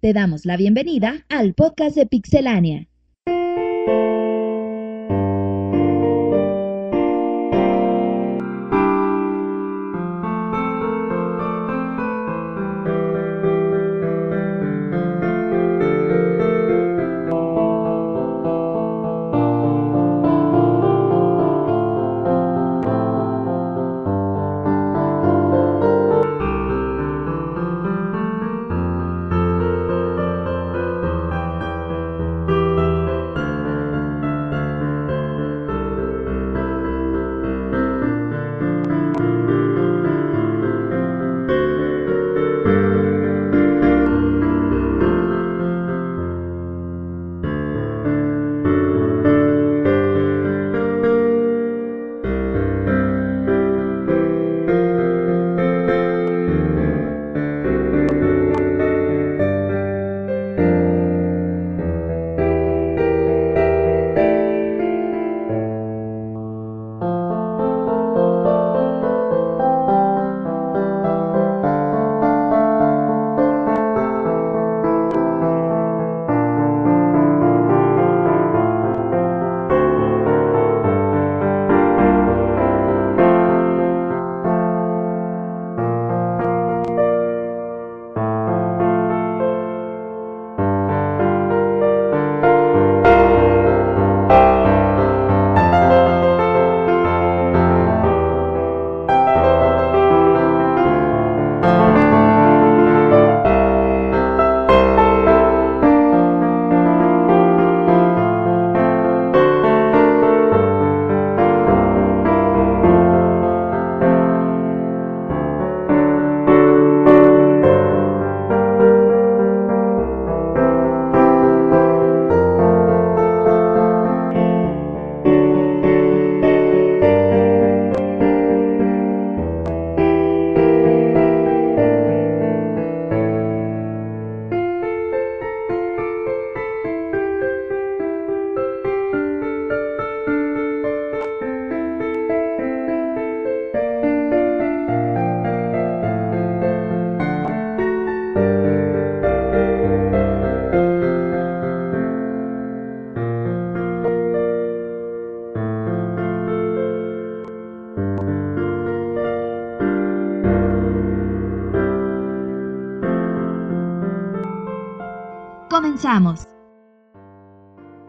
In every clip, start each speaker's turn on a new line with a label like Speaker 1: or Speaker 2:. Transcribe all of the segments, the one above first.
Speaker 1: Te damos la bienvenida al podcast de Pixelania. Comenzamos.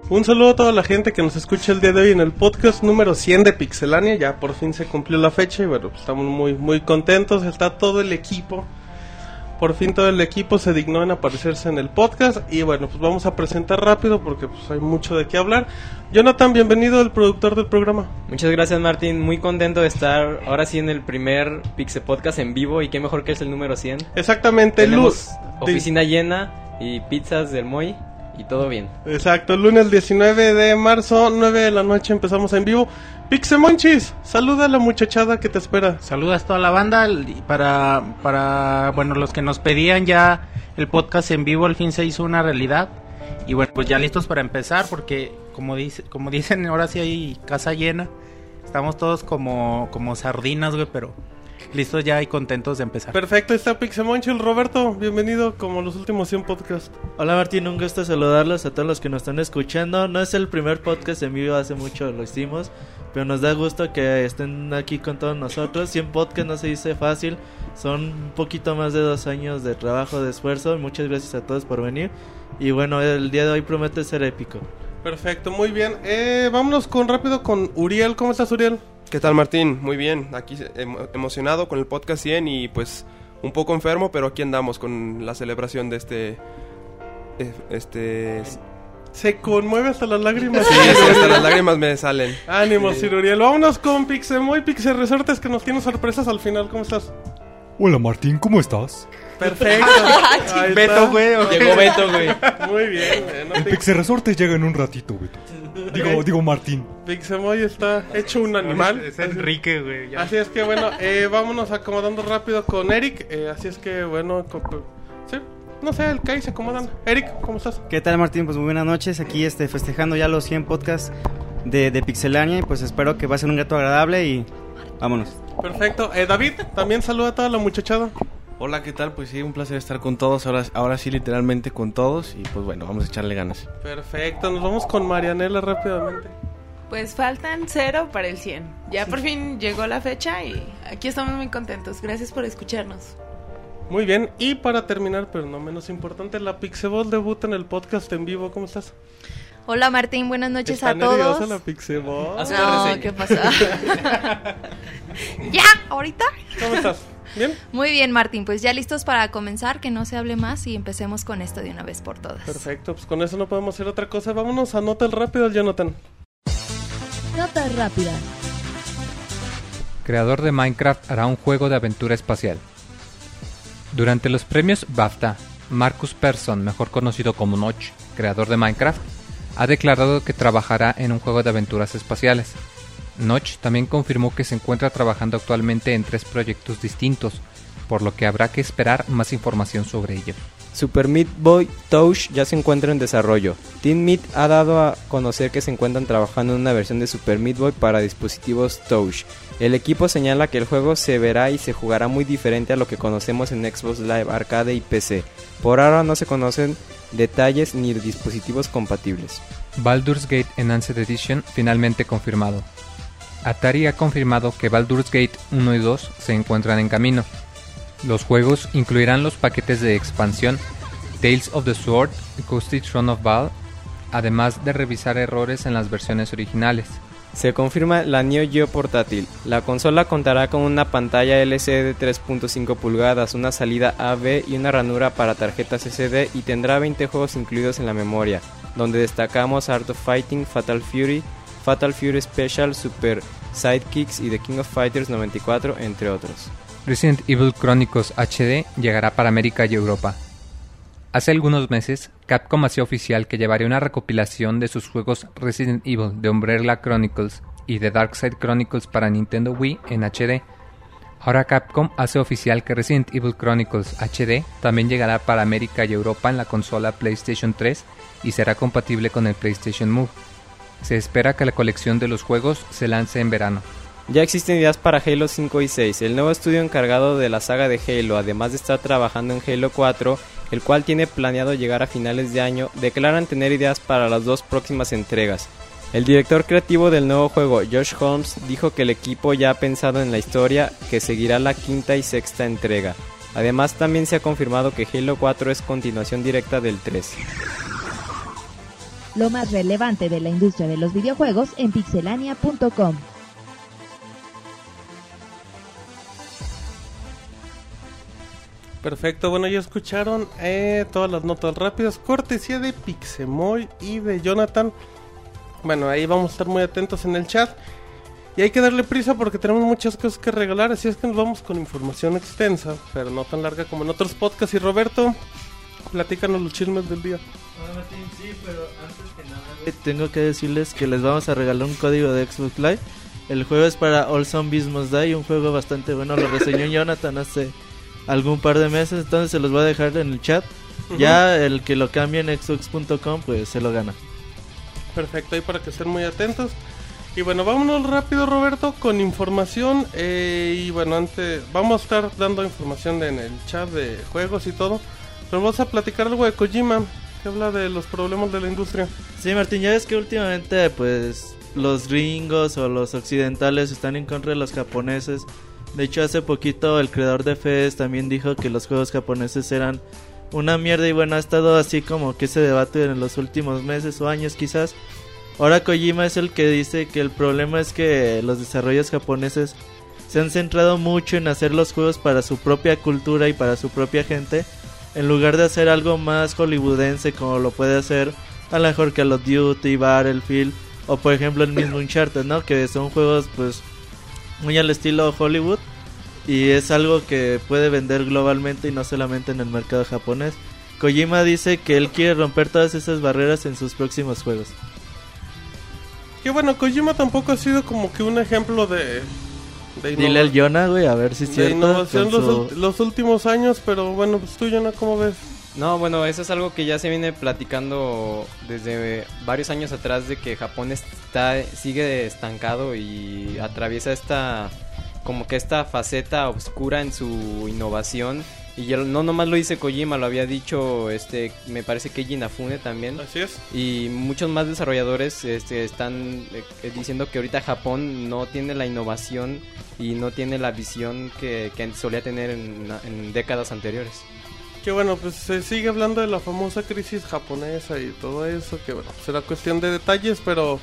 Speaker 2: Un saludo a toda la gente que nos escucha el día de hoy en el podcast número 100 de Pixelania. Ya por fin se cumplió la fecha y bueno, pues estamos muy, muy contentos. Está todo el equipo. Por fin todo el equipo se dignó en aparecerse en el podcast. Y bueno, pues vamos a presentar rápido porque pues hay mucho de qué hablar. Jonathan, bienvenido, el productor del programa.
Speaker 3: Muchas gracias Martín, muy contento de estar ahora sí en el primer Pixel Podcast en vivo y qué mejor que es el número 100.
Speaker 2: Exactamente,
Speaker 3: Tenemos oficina llena y pizzas del Moy y todo bien.
Speaker 2: Exacto, el lunes 19 de marzo, 9 de la noche empezamos en vivo. Pixemonchis, saluda a la muchachada que te espera.
Speaker 4: Saludas a toda la banda para, para, bueno, los que nos pedían ya el podcast en vivo al fin se hizo una realidad. Y bueno, pues ya listos para empezar porque como, dice, como dicen, ahora sí hay casa llena. Estamos todos como, como sardinas, güey, pero listos ya y contentos de empezar.
Speaker 2: Perfecto, está Pixemonchil. Roberto, bienvenido como los últimos 100 podcasts.
Speaker 5: Hola Martín, un gusto saludarlos a todos los que nos están escuchando. No es el primer podcast en vivo, hace mucho lo hicimos, pero nos da gusto que estén aquí con todos nosotros. 100 podcasts no se dice fácil, son un poquito más de dos años de trabajo, de esfuerzo. Muchas gracias a todos por venir. Y bueno, el día de hoy promete ser épico.
Speaker 2: Perfecto, muy bien. Eh, vámonos con rápido con Uriel. ¿Cómo estás, Uriel?
Speaker 6: ¿Qué tal Martín? Muy bien, aquí emo- emocionado con el podcast 100 y pues un poco enfermo, pero aquí andamos con la celebración de este... eh, Este... Sí,
Speaker 2: Se conmueve hasta las lágrimas.
Speaker 6: sí, hasta las lágrimas me salen.
Speaker 2: Ánimo, Sir Uriel. Vámonos con Pixemoy, Pixel Resortes que nos tiene sorpresas al final. ¿Cómo estás?
Speaker 7: Hola Martín, ¿cómo estás?
Speaker 2: Perfecto.
Speaker 4: Beto, güey.
Speaker 3: Llegó Beto, güey.
Speaker 2: Muy bien. eh, no
Speaker 7: El
Speaker 2: te-
Speaker 7: Pixel Resortes llega en un ratito, Beto. Digo, digo Martín.
Speaker 2: Pixemoy está hecho un animal.
Speaker 4: Es Enrique, güey. ya.
Speaker 2: Así es que bueno, eh, vámonos acomodando rápido con Eric. eh, así es que bueno, sí, no sé, el Kai se acomodan. Eric, ¿cómo estás?
Speaker 8: ¿Qué tal Martín? Pues muy buenas noches, aquí este, festejando ya los 100 podcasts de, de Pixelania y pues espero que va a ser un reto agradable y vámonos.
Speaker 2: Perfecto. Eh, David, también saluda a toda la muchachada.
Speaker 9: Hola, ¿qué tal? Pues sí, un placer estar con todos, ahora, ahora sí literalmente con todos y pues bueno, vamos a echarle ganas.
Speaker 2: Perfecto, nos vamos con Marianela rápidamente.
Speaker 10: Pues faltan cero para el 100. Ya por fin llegó la fecha y aquí estamos muy contentos. Gracias por escucharnos.
Speaker 2: Muy bien, y para terminar, pero no menos importante, la Pixeball debuta en el podcast en vivo. ¿Cómo estás?
Speaker 11: Hola Martín, buenas noches
Speaker 2: ¿Está
Speaker 11: a todos.
Speaker 2: la Pixeball?
Speaker 11: No. ¿qué pasa? ya, ahorita.
Speaker 2: ¿Cómo estás? ¿Bien?
Speaker 11: Muy bien, Martín, pues ya listos para comenzar, que no se hable más y empecemos con esto de una vez por todas.
Speaker 2: Perfecto, pues con eso no podemos hacer otra cosa. Vámonos a nota el rápido, Jonathan.
Speaker 1: Notas rápidas.
Speaker 12: creador de Minecraft hará un juego de aventura espacial. Durante los premios BAFTA, Marcus Persson, mejor conocido como Notch, creador de Minecraft, ha declarado que trabajará en un juego de aventuras espaciales. Notch también confirmó que se encuentra trabajando actualmente en tres proyectos distintos, por lo que habrá que esperar más información sobre ello.
Speaker 3: Super Meat Boy Touch ya se encuentra en desarrollo. Team Meat ha dado a conocer que se encuentran trabajando en una versión de Super Meat Boy para dispositivos Touch. El equipo señala que el juego se verá y se jugará muy diferente a lo que conocemos en Xbox Live Arcade y PC. Por ahora no se conocen detalles ni dispositivos compatibles.
Speaker 12: Baldur's Gate Enhanced Edition finalmente confirmado. Atari ha confirmado que Baldur's Gate 1 y 2 se encuentran en camino. Los juegos incluirán los paquetes de expansión Tales of the Sword y Coasty Throne of Val, además de revisar errores en las versiones originales.
Speaker 3: Se confirma la Neo Geo portátil. La consola contará con una pantalla LCD de 3.5 pulgadas, una salida AV y una ranura para tarjetas SD y tendrá 20 juegos incluidos en la memoria, donde destacamos Art of Fighting, Fatal Fury, Fatal Fury Special, Super Sidekicks y The King of Fighters 94, entre otros.
Speaker 12: Resident Evil Chronicles HD llegará para América y Europa. Hace algunos meses, Capcom hacía oficial que llevaría una recopilación de sus juegos Resident Evil de Umbrella Chronicles y de Darkside Chronicles para Nintendo Wii en HD. Ahora Capcom hace oficial que Resident Evil Chronicles HD también llegará para América y Europa en la consola PlayStation 3 y será compatible con el PlayStation Move. Se espera que la colección de los juegos se lance en verano.
Speaker 3: Ya existen ideas para Halo 5 y 6, el nuevo estudio encargado de la saga de Halo, además de estar trabajando en Halo 4, el cual tiene planeado llegar a finales de año, declaran tener ideas para las dos próximas entregas. El director creativo del nuevo juego, Josh Holmes, dijo que el equipo ya ha pensado en la historia que seguirá la quinta y sexta entrega. Además, también se ha confirmado que Halo 4 es continuación directa del 3.
Speaker 1: Lo más relevante de la industria de los videojuegos en pixelania.com.
Speaker 2: Perfecto, bueno, ya escucharon eh, todas las notas rápidas, cortesía de Pixemoy y de Jonathan. Bueno, ahí vamos a estar muy atentos en el chat. Y hay que darle prisa porque tenemos muchas cosas que regalar, así es que nos vamos con información extensa, pero no tan larga como en otros podcasts. Y Roberto, platícanos los chismes del día.
Speaker 5: Tengo que decirles que les vamos a regalar un código de Xbox Live. El juego es para All Zombies Must Die, un juego bastante bueno. Lo reseñó Jonathan hace algún par de meses, entonces se los voy a dejar en el chat. Ya el que lo cambie en xbox.com, pues se lo gana.
Speaker 2: Perfecto, ahí para que estén muy atentos. Y bueno, vámonos rápido Roberto con información. eh, y bueno, antes vamos a estar dando información en el chat de juegos y todo. Pero vamos a platicar algo de Kojima, que habla de los problemas de la industria.
Speaker 5: Sí, Martín, ya ves que últimamente, pues, los gringos o los occidentales están en contra de los japoneses. De hecho, hace poquito el creador de FES también dijo que los juegos japoneses eran una mierda y bueno, ha estado así como que ese debate en los últimos meses o años quizás. Ahora Kojima es el que dice que el problema es que los desarrollos japoneses se han centrado mucho en hacer los juegos para su propia cultura y para su propia gente, en lugar de hacer algo más hollywoodense como lo puede hacer a lo mejor Call of Duty, Battlefield o por ejemplo el mismo Uncharted, ¿no? Que son juegos pues muy al estilo Hollywood y es algo que puede vender globalmente y no solamente en el mercado japonés. Kojima dice que él quiere romper todas esas barreras en sus próximos juegos.
Speaker 2: Que bueno, Kojima tampoco ha sido como que un ejemplo de... de
Speaker 5: Dile al Jonah, güey, a ver si es
Speaker 2: de
Speaker 5: cierto.
Speaker 2: innovación
Speaker 5: con
Speaker 2: los, los últimos años, pero bueno, pues tú, Jonah, ¿cómo ves?
Speaker 3: No, bueno, eso es algo que ya se viene platicando desde varios años atrás de que Japón está sigue estancado y atraviesa esta como que esta faceta oscura en su innovación Y ya no nomás lo dice Kojima, lo había dicho, este, me parece que Inafune también.
Speaker 2: Así es.
Speaker 3: Y muchos más desarrolladores este, están eh, diciendo que ahorita Japón no tiene la innovación y no tiene la visión que, que solía tener en, en décadas anteriores.
Speaker 2: Que bueno, pues se sigue hablando de la famosa crisis japonesa y todo eso, que bueno, será cuestión de detalles, pero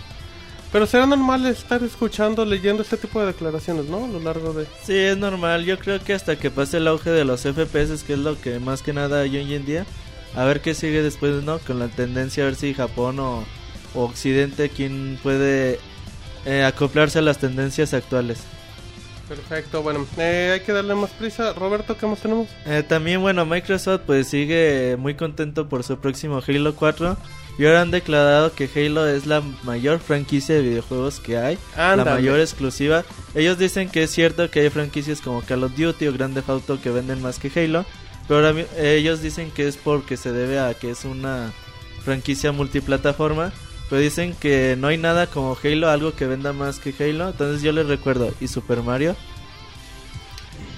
Speaker 2: pero será normal estar escuchando, leyendo este tipo de declaraciones, ¿no? A lo largo de...
Speaker 5: Sí, es normal. Yo creo que hasta que pase el auge de los FPS, que es lo que más que nada hay hoy en día, a ver qué sigue después, ¿no? Con la tendencia a ver si Japón o, o Occidente, quién puede eh, acoplarse a las tendencias actuales.
Speaker 2: Perfecto, bueno, eh, hay que darle más prisa. Roberto, ¿qué más tenemos?
Speaker 5: Eh, también, bueno, Microsoft pues sigue muy contento por su próximo Halo 4. Y ahora han declarado que Halo es la mayor franquicia de videojuegos que hay, la mayor exclusiva. Ellos dicen que es cierto que hay franquicias como Call of Duty o Grand Theft Auto que venden más que Halo, pero ahora, ellos dicen que es porque se debe a que es una franquicia multiplataforma. Pero dicen que no hay nada como Halo, algo que venda más que Halo. Entonces yo les recuerdo, ¿y Super Mario?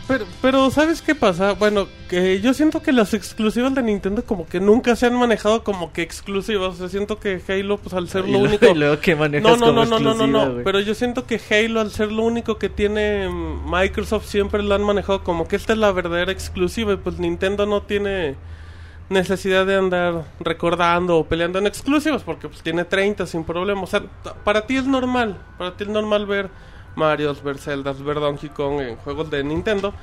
Speaker 2: Pero, pero ¿sabes qué pasa? Bueno, que yo siento que las exclusivas de Nintendo como que nunca se han manejado como que exclusivas. O sea, siento que Halo, pues al ser lo único...
Speaker 5: que
Speaker 2: no, no, no, no, no, no, no, Pero yo siento que Halo, al ser lo único que tiene Microsoft, siempre lo han manejado como que esta es la verdadera exclusiva. Y pues Nintendo no tiene necesidad de andar recordando o peleando en exclusivas porque pues tiene 30 sin problema. O sea, para ti es normal. Para ti es normal ver Mario, ver Zelda, ver Donkey Kong en juegos de Nintendo.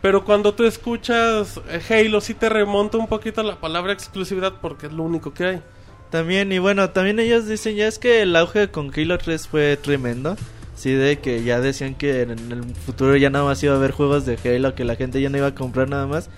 Speaker 2: Pero cuando tú escuchas eh, Halo, sí te remonta un poquito la palabra exclusividad porque es lo único que hay.
Speaker 5: También, y bueno, también ellos dicen ya es que el auge con Halo 3 fue tremendo. Sí, de que ya decían que en el futuro ya nada más iba a haber juegos de Halo, que la gente ya no iba a comprar nada más.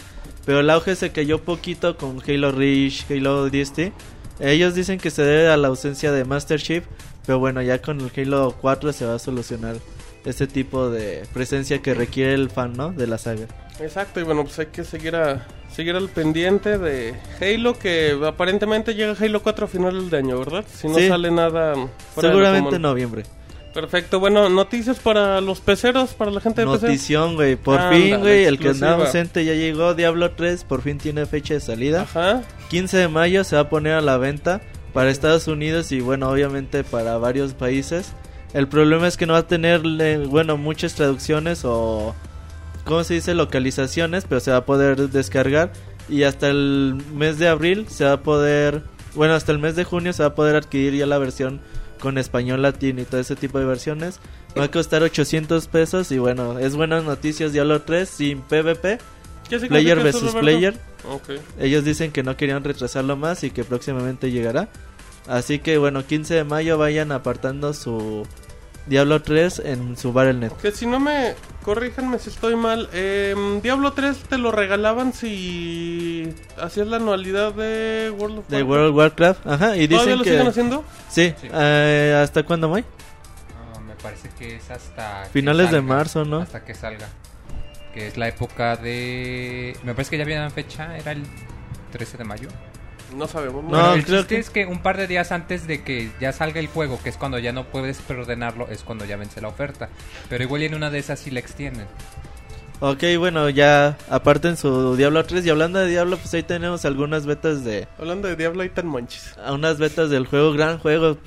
Speaker 5: Pero el auge se cayó poquito con Halo Reach, Halo DST. Ellos dicen que se debe a la ausencia de Master Chief, pero bueno, ya con el Halo 4 se va a solucionar ese tipo de presencia que requiere el fan, ¿no? De la saga.
Speaker 2: Exacto, y bueno, pues hay que seguir a seguir al pendiente de Halo que aparentemente llega Halo 4 a finales de año, ¿verdad? Si no sale nada
Speaker 5: Seguramente en noviembre.
Speaker 2: Perfecto, bueno, noticias para los peceros, para la gente de
Speaker 5: Notición, güey, por fin, güey, el que andaba ausente ya llegó, Diablo 3 por fin tiene fecha de salida.
Speaker 2: Ajá.
Speaker 5: 15 de mayo se va a poner a la venta para Estados Unidos y bueno, obviamente para varios países. El problema es que no va a tener, bueno, muchas traducciones o, ¿cómo se dice? Localizaciones, pero se va a poder descargar. Y hasta el mes de abril se va a poder, bueno, hasta el mes de junio se va a poder adquirir ya la versión con español latino y todo ese tipo de versiones. Va a costar 800 pesos y bueno, es buenas noticias Diablo 3 sin PvP. Player versus player. Ellos dicen que no querían retrasarlo más y que próximamente llegará. Así que bueno, 15 de mayo vayan apartando su Diablo 3 en su Battle.net.
Speaker 2: Que si no me corríjanme si estoy mal, eh, Diablo 3 te lo regalaban si hacías la anualidad de World of Warcraft.
Speaker 5: De World of Warcraft, ajá, y dicen
Speaker 2: lo
Speaker 5: que
Speaker 2: siguen haciendo?
Speaker 5: Sí, eh, ¿hasta cuándo, Moy?
Speaker 13: Ah, me parece que es hasta
Speaker 5: finales de marzo, ¿no?
Speaker 13: Hasta que salga. Que es la época de me parece que ya la fecha, era el 13 de mayo.
Speaker 2: No sabemos.
Speaker 13: No, el chiste es que un par de días antes de que ya salga el juego, que es cuando ya no puedes preordenarlo, es cuando ya vence la oferta. Pero igual en una de esas sí la extienden.
Speaker 5: Ok, bueno, ya aparten su Diablo 3 y hablando de Diablo, pues ahí tenemos algunas betas de...
Speaker 2: Hablando de Diablo, ahí tan manches.
Speaker 5: Unas betas del juego, gran juego,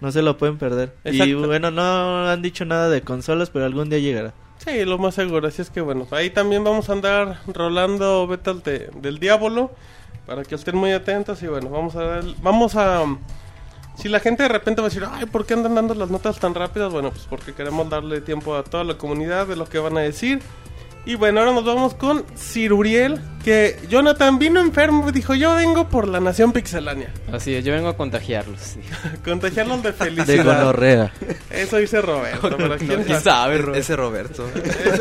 Speaker 5: no se lo pueden perder. Y bueno, no han dicho nada de consolas, pero algún día llegará.
Speaker 2: Sí, lo más seguro, así es que bueno, ahí también vamos a andar rolando betas de, del Diablo para que estén muy atentos y bueno, vamos a ver, vamos a si la gente de repente va a decir, "Ay, ¿por qué andan dando las notas tan rápidas?" Bueno, pues porque queremos darle tiempo a toda la comunidad de lo que van a decir. Y bueno, ahora nos vamos con Ciruriel, que Jonathan vino enfermo y dijo, yo vengo por la nación pixelánea.
Speaker 3: Así es, yo vengo a contagiarlos.
Speaker 2: contagiarlos de felicidad.
Speaker 5: De gonorrea.
Speaker 2: Eso dice Roberto.
Speaker 3: ¿Quién sabe,
Speaker 6: Ese Roberto.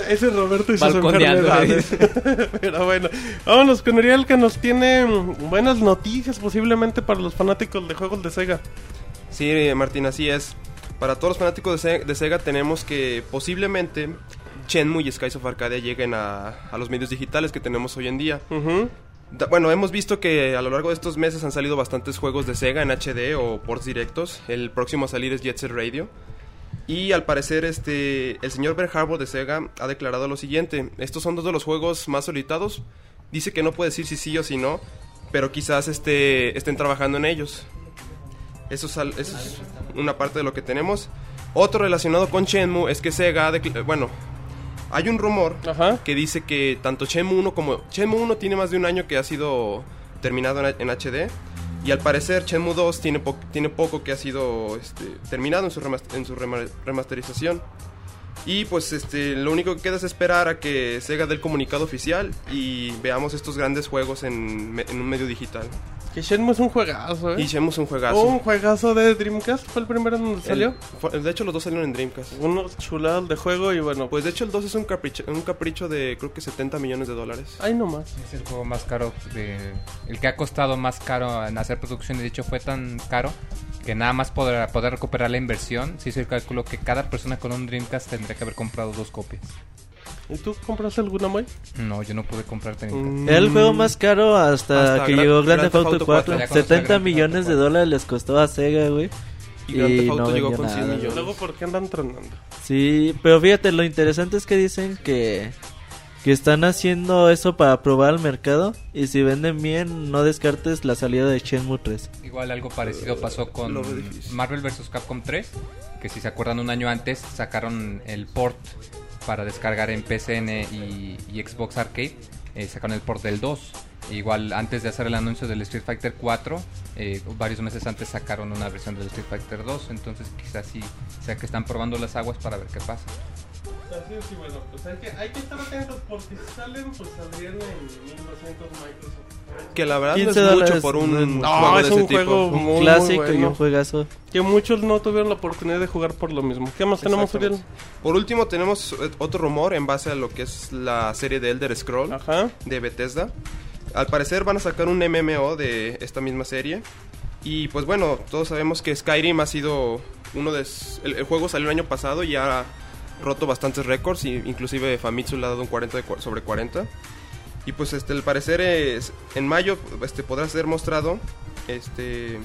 Speaker 2: ese, Roberto y sus enfermedades. Pero bueno, vámonos con Uriel que nos tiene buenas noticias posiblemente para los fanáticos de juegos de Sega.
Speaker 6: Sí, Martín, así es. Para todos los fanáticos de Sega tenemos que posiblemente Shenmue y Skies of Arcadia lleguen a, los medios digitales que tenemos hoy en día. bueno, hemos visto que a lo largo de estos meses han salido bastantes juegos de Sega en HD o ports directos. El próximo a salir es Jet Set Radio. Y al parecer este el señor Ber Harbour de Sega ha declarado lo siguiente, estos son dos de los juegos más solicitados Dice que no puede decir si sí o si no, pero quizás este, estén trabajando en ellos. Eso es, eso es una parte de lo que tenemos. Otro relacionado con Shenmue es que Sega, ha bueno, hay un rumor que dice que tanto Shenmue 1 como Shenmue 1 tiene más de un año que ha sido terminado en, en HD y al parecer Shenmue 2 tiene, po- tiene poco que ha sido este, terminado en su, en remasterización. Y pues este, lo único que queda es esperar a que Sega dé el comunicado oficial y veamos estos grandes juegos en, en un medio digital.
Speaker 2: Que Shenmue es un juegazo, ¿eh?
Speaker 6: Y Shenmue es un juegazo.
Speaker 2: Un juegazo de Dreamcast, fue el primero en donde
Speaker 6: El-
Speaker 2: salió.
Speaker 6: fue- de hecho, los dos salieron en Dreamcast.
Speaker 2: Unos chulados de juego y bueno.
Speaker 6: Pues de hecho, el 2 es un capricho, un capricho de creo que 70 millones de dólares.
Speaker 2: Ay, no más.
Speaker 13: Es el juego más caro, de, el que ha costado más caro en hacer producción. De hecho, fue tan caro que nada más para poder recuperar la inversión, se hizo el cálculo que cada persona con un Dreamcast tendría que haber comprado dos copias.
Speaker 2: ¿Y tú compraste alguna, Moy?
Speaker 13: No, yo no pude comprar Dreamcast.
Speaker 5: Era el juego más caro hasta,
Speaker 13: Hasta
Speaker 5: que llegó Grand Theft Auto
Speaker 13: Theft Auto
Speaker 5: 4.
Speaker 13: 4. Ya cuando
Speaker 5: 70
Speaker 13: Grand Theft
Speaker 5: millones de dólares les costó a Sega, güey.
Speaker 2: Y Grand Theft Auto
Speaker 5: no
Speaker 2: llegó con 100
Speaker 5: nada,
Speaker 2: millones. Luego, ¿por qué andan tronando?
Speaker 5: Sí, pero fíjate, lo interesante es que dicen que, que están haciendo eso para probar al mercado. Y si venden bien, no descartes la salida de Shenmue 3.
Speaker 13: Igual algo parecido pasó con. Marvel vs. Capcom 3, que si se acuerdan un año antes sacaron el port para descargar en PCN y, y Xbox Arcade, eh, sacaron el port del 2. Igual antes de hacer el anuncio del Street Fighter 4, eh, varios meses antes sacaron una versión del Street Fighter 2, entonces quizás sí sea que están probando las aguas para ver qué pasa.
Speaker 2: Así es, y bueno, pues hay que, hay que estar atentos porque si salen, pues saldrían en 1200 Microsoft.
Speaker 6: Que la verdad no
Speaker 5: 15
Speaker 6: es mucho por un
Speaker 5: no
Speaker 6: juego
Speaker 2: es
Speaker 6: de ese
Speaker 2: un
Speaker 6: tipo.
Speaker 2: juego
Speaker 5: Un
Speaker 2: muy, muy
Speaker 5: clásico y
Speaker 2: bueno.
Speaker 5: un juegazo.
Speaker 2: Que muchos no tuvieron la oportunidad de jugar por lo mismo. ¿Qué más tenemos, Uriel?
Speaker 6: Por último, tenemos otro rumor en base a lo que es la serie de Elder Scroll de Bethesda. Al parecer van a sacar un MMO de esta misma serie. Y pues bueno, todos sabemos que Skyrim ha sido uno de... s- El, el juego salió el año pasado y ha roto bastantes récords. y Inclusive Famitsu le ha dado un 40 de cua- sobre 40. Y pues este, al parecer es, en mayo este, podrá ser mostrado este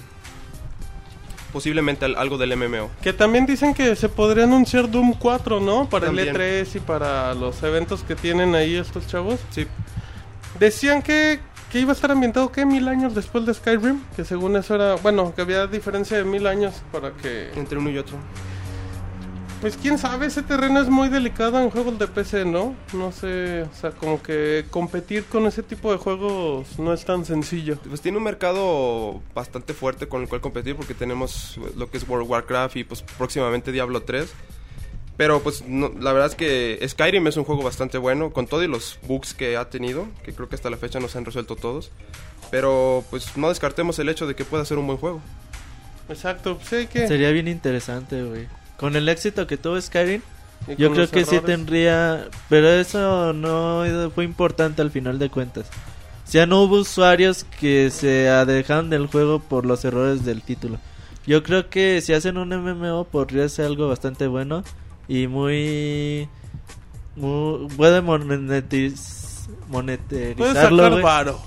Speaker 6: posiblemente al- algo del MMO.
Speaker 2: Que también dicen que se podría anunciar Doom 4, ¿no? Para
Speaker 6: También.
Speaker 2: el E3 y para los eventos que tienen ahí estos chavos.
Speaker 6: Sí.
Speaker 2: Decían que, que iba a estar ambientado, ¿qué? Mil años después de Skyrim. Que según eso era, bueno, que había diferencia de mil años para que...
Speaker 6: Entre uno y otro.
Speaker 2: Pues quién sabe, ese terreno es muy delicado en juegos de PC, ¿no? No sé, o sea, como que competir con ese tipo de juegos no es tan sencillo.
Speaker 6: Pues tiene un mercado bastante fuerte con el cual competir porque tenemos lo que es World of Warcraft y pues próximamente Diablo 3. Pero pues no- la verdad es que Skyrim es un juego bastante bueno con todos los bugs que ha tenido, que creo que hasta la fecha no se han resuelto todos. Pero pues no descartemos el hecho de que pueda ser un buen juego.
Speaker 2: Exacto, pues hay que...
Speaker 5: Sería bien interesante, güey. Con el éxito que tuvo Skyrim, yo creo que sí tendría... Pero eso no fue importante al final de cuentas. O sea, no hubo usuarios que se alejaron del juego por los errores del título. Yo creo que si hacen un MMO podría ser algo bastante bueno y muy... muy puede monetiz-
Speaker 2: Puede varo.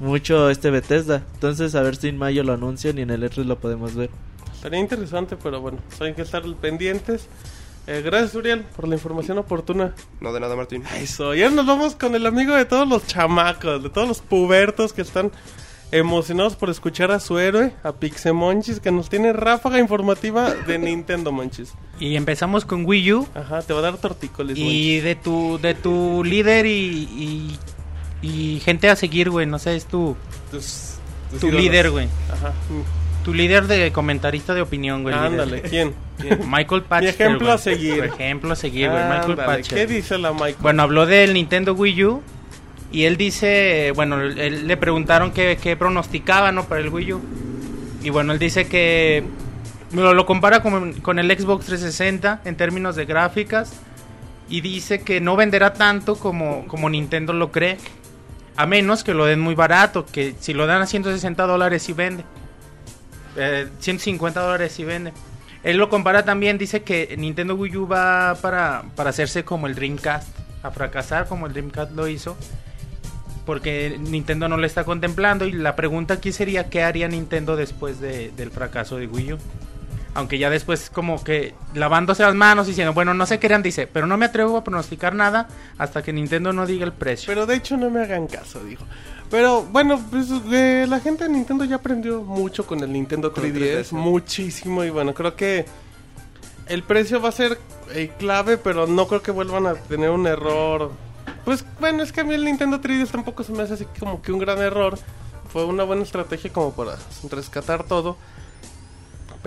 Speaker 5: Mucho este Bethesda. Entonces a ver si en mayo lo anuncian y en el E3 lo podemos ver.
Speaker 2: Estaría interesante, pero bueno, pues hay que estar pendientes. Eh, gracias, Uriel, por la información oportuna.
Speaker 6: No de nada, Martín.
Speaker 2: Eso, ya nos vamos con el amigo de todos los chamacos, de todos los pubertos que están emocionados por escuchar a su héroe, a Pixemonchis, que nos tiene ráfaga informativa de Nintendo Monchis.
Speaker 4: Y empezamos con Wii U.
Speaker 2: Ajá, te va a dar tortícolis,
Speaker 4: Y de tu, de tu líder y, y, y gente a seguir, güey. No sé, es tu,
Speaker 2: tus
Speaker 4: tu
Speaker 2: ídolos.
Speaker 4: líder, güey.
Speaker 2: Ajá.
Speaker 4: Tu líder de comentarista de opinión, güey.
Speaker 2: Ándale. ¿quién? ¿Quién?
Speaker 4: Michael Patcher.
Speaker 2: Mi ejemplo
Speaker 4: güey.
Speaker 2: a seguir.
Speaker 4: Ejemplo a seguir, güey. Michael Patcher.
Speaker 2: ¿Qué dice la Michael?
Speaker 4: Bueno, habló del Nintendo Wii U. Y él dice, bueno, él, le preguntaron qué, qué pronosticaba, ¿no? Para el Wii U. Y bueno, él dice que lo, lo compara con, con el Xbox 360 en términos de gráficas. Y dice que no venderá tanto como, como Nintendo lo cree. A menos que lo den muy barato, que si lo dan a 160 dólares sí vende. Eh, 150 dólares sí vende. Él lo compara también, dice que Nintendo Wii U va para, para hacerse como el Dreamcast, a fracasar como el Dreamcast lo hizo, porque Nintendo no lo está contemplando y la pregunta aquí sería, ¿qué haría Nintendo después de- del fracaso de Wii U? Aunque ya después como que lavándose las manos diciendo, bueno, no sé qué eran, dice, pero no me atrevo a pronosticar nada hasta que Nintendo no diga el precio.
Speaker 2: Pero de hecho no me hagan caso, dijo. Pero bueno, pues eh, la gente de Nintendo ya aprendió mucho con el Nintendo
Speaker 6: Con el
Speaker 2: 3DS,
Speaker 6: 3DS.
Speaker 2: muchísimo y bueno, creo que el precio va a ser eh, clave, pero no creo que vuelvan a tener un error. Pues bueno, es que a mí el Nintendo 3DS tampoco se me hace así como que un gran error. Fue una buena estrategia como para rescatar todo.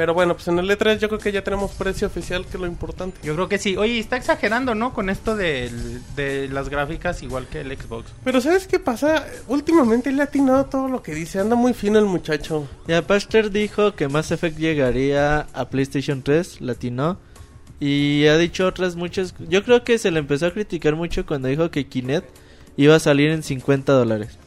Speaker 2: Pero bueno, pues en el E3 yo creo que ya tenemos precio oficial, que es lo importante.
Speaker 4: Yo creo que sí. Oye, está exagerando, ¿no? Con esto del- de las gráficas igual que el Xbox.
Speaker 2: Pero ¿sabes qué pasa? Últimamente le ha atinado todo lo que dice, anda muy fino el muchacho.
Speaker 5: Ya Pachter dijo que Mass Effect llegaría a PlayStation 3, latino. Y ha dicho otras muchas. Yo creo que se le empezó a criticar mucho cuando dijo que Kinect iba a salir en 50 dólares.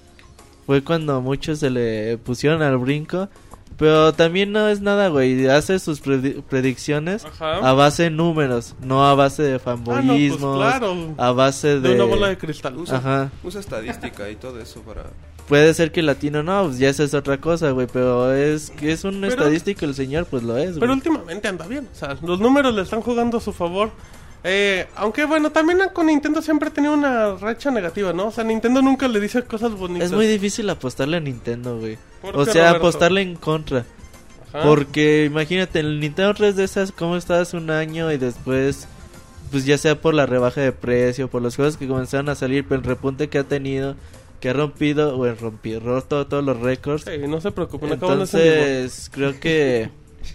Speaker 5: Fue cuando muchos se le pusieron al brinco. Pero también no es nada, güey. Hace sus predi- predicciones
Speaker 2: Ajá.
Speaker 5: a base de números, no a base de
Speaker 2: Ah, no, pues claro.
Speaker 5: A base de.
Speaker 2: De una bola de cristal.
Speaker 6: Usa,
Speaker 5: Ajá.
Speaker 6: usa estadística y todo eso para...
Speaker 5: Puede ser que el latino no, pues ya esa es otra cosa, güey. Pero es que es un
Speaker 2: Pero-
Speaker 5: estadístico el señor, pues lo es,
Speaker 2: Pero
Speaker 5: güey.
Speaker 2: últimamente anda bien. O sea, los números le están jugando a su favor. Eh, aunque bueno, también con Nintendo siempre ha tenido una racha negativa, ¿no? O sea, Nintendo nunca le dice cosas bonitas.
Speaker 5: Es muy difícil apostarle a Nintendo, güey.
Speaker 2: ¿Por
Speaker 5: O sea,
Speaker 2: Roberto?
Speaker 5: apostarle en contra.
Speaker 2: Ajá.
Speaker 5: Porque imagínate, el Nintendo 3 de esas, ¿cómo está hace un año y después, pues ya sea por la rebaja de precio, por los juegos que comenzaron a salir, por el repunte que ha tenido, que ha rompido, o rompido, roto todos los récords.
Speaker 2: Sí, no se preocupen,
Speaker 5: Entonces, creo que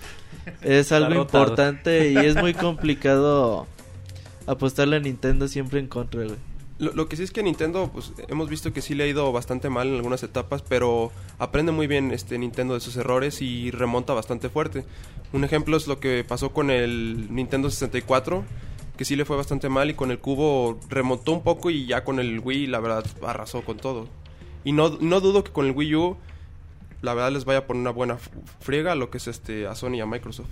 Speaker 5: es algo importante y es muy complicado apostarle a Nintendo siempre en contra, güey.
Speaker 6: Lo, lo que sí es que Nintendo, pues hemos visto que sí le ha ido bastante mal en algunas etapas, pero aprende muy bien este Nintendo de sus errores y remonta bastante fuerte. Un ejemplo es lo que pasó con el Nintendo 64, que sí le fue bastante mal y con el cubo remontó un poco y ya con el Wii la verdad arrasó con todo. Y no, no dudo que con el Wii U la verdad les vaya a poner una buena friega a lo que es este a Sony y a Microsoft.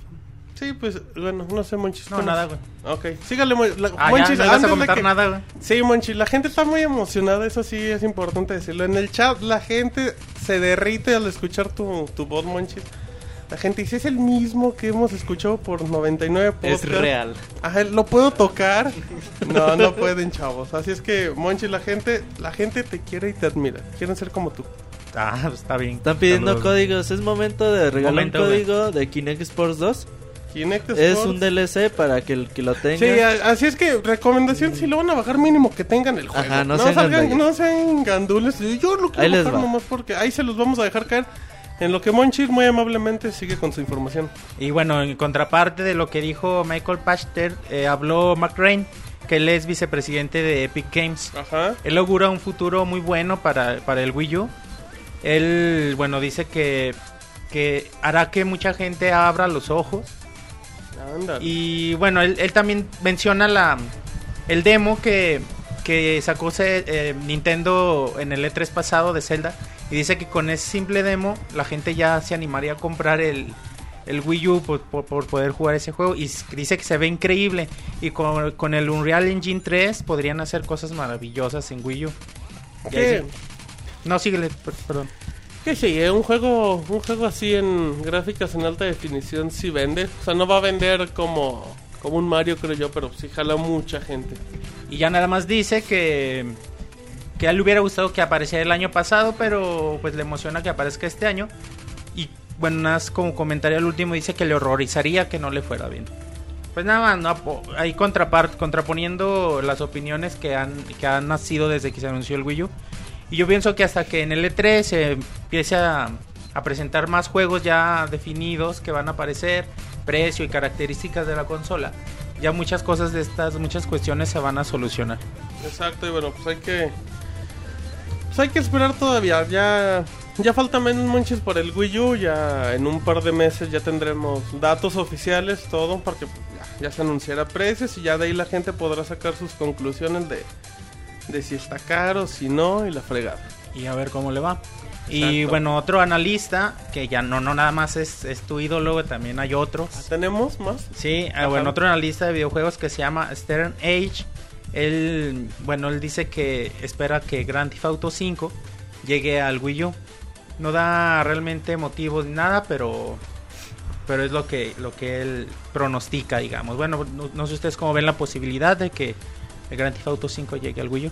Speaker 2: Sí, pues, bueno, no sé, Monchis.
Speaker 4: No, nada, güey.
Speaker 2: Ok, sígale, la-
Speaker 4: Ah, ya,
Speaker 2: Monchis,
Speaker 4: no ibas a
Speaker 2: antes de que-
Speaker 4: nada, güey.
Speaker 2: Sí, Monchis, la gente está muy emocionada, eso sí es importante decirlo. En el chat la gente se derrite al escuchar tu, tu voz, Monchis. La gente dice, es el mismo que hemos escuchado por 99
Speaker 3: Es
Speaker 2: podcasts".
Speaker 3: real.
Speaker 2: Ajá, ¿lo puedo tocar? No, no pueden, chavos. Así es que, Monchis, la gente, la gente te quiere y te admira. Quieren ser como tú.
Speaker 4: Ah, pues está bien.
Speaker 5: Están pidiendo
Speaker 4: Saludos.
Speaker 5: códigos. Es momento de regalar
Speaker 4: Momento,
Speaker 5: un
Speaker 4: güey.
Speaker 5: código de Kinect Sports 2.
Speaker 2: Kinect
Speaker 5: Es un DLC para que el que lo tenga.
Speaker 2: Sí, así es que recomendación si lo van a bajar mínimo que tengan el juego.
Speaker 5: Ajá, no
Speaker 2: no,
Speaker 5: sean
Speaker 2: salgan, no sean gandules. Yo lo quiero
Speaker 5: Ahí
Speaker 2: bajar nomás porque ahí se los vamos a dejar caer. En lo que Monchis muy amablemente sigue con su información.
Speaker 4: Y bueno, en contraparte de lo que dijo Michael Pachter, eh, habló Mark Rain, que él es vicepresidente de Epic Games.
Speaker 2: Ajá.
Speaker 4: Él augura un futuro muy bueno para, para el Wii U. Él, bueno, dice que, que hará que mucha gente abra los ojos. Y bueno, él, él también menciona la el demo que, que sacó eh, Nintendo en el E3 pasado de Zelda. Y dice que con ese simple demo la gente ya se animaría a comprar el, el Wii U por, por- por poder jugar ese juego. Y dice que se ve increíble. Y con, con el Unreal Engine 3 podrían hacer cosas maravillosas en Wii U. Y ahí
Speaker 2: ¿Qué?
Speaker 4: sí. No, síguele, per- perdón.
Speaker 2: Que sí, un juego, un juego así en gráficas en alta definición sí vende. O sea, no va a vender como, como un Mario, creo yo, pero sí jala mucha gente.
Speaker 4: Y ya nada más dice que que a él le hubiera gustado que apareciera el año pasado, pero pues le emociona que aparezca este año. Y bueno, nada más como comentario al último dice que le horrorizaría que no le fuera bien. Pues nada más, no, ahí contrapart, contraponiendo las opiniones que han, que han nacido desde que se anunció el Wii U. Y yo pienso que hasta que en el E3 se empiece a, presentar más juegos ya definidos que van a aparecer, precio y características de la consola, ya muchas cosas de estas, muchas cuestiones se van a solucionar.
Speaker 2: Exacto, y bueno, pues hay que. Pues hay que esperar todavía. Ya, ya falta menos manches por el Wii U. Ya en un par de meses ya tendremos datos oficiales, todo, porque pues, ya, ya se anunciará precios y ya de ahí la gente podrá sacar sus conclusiones de, de si está caro, si no, y la fregada.
Speaker 4: y a ver cómo le va. Y
Speaker 2: Exacto.
Speaker 4: bueno, otro analista, que ya no, no nada más es, es tu ídolo, también hay otros.
Speaker 2: ¿Tenemos más?
Speaker 4: Sí, ah,
Speaker 2: Ajá.
Speaker 4: bueno, otro analista de videojuegos que se llama Stern Age. Él, bueno, él dice que espera que Grand Theft Auto 5 llegue al Wii U. No da realmente motivos ni nada, pero pero es lo que lo que él pronostica, digamos. Bueno, no, no sé ustedes cómo ven la posibilidad de que el Grand Theft Auto 5 llegue al Wii U.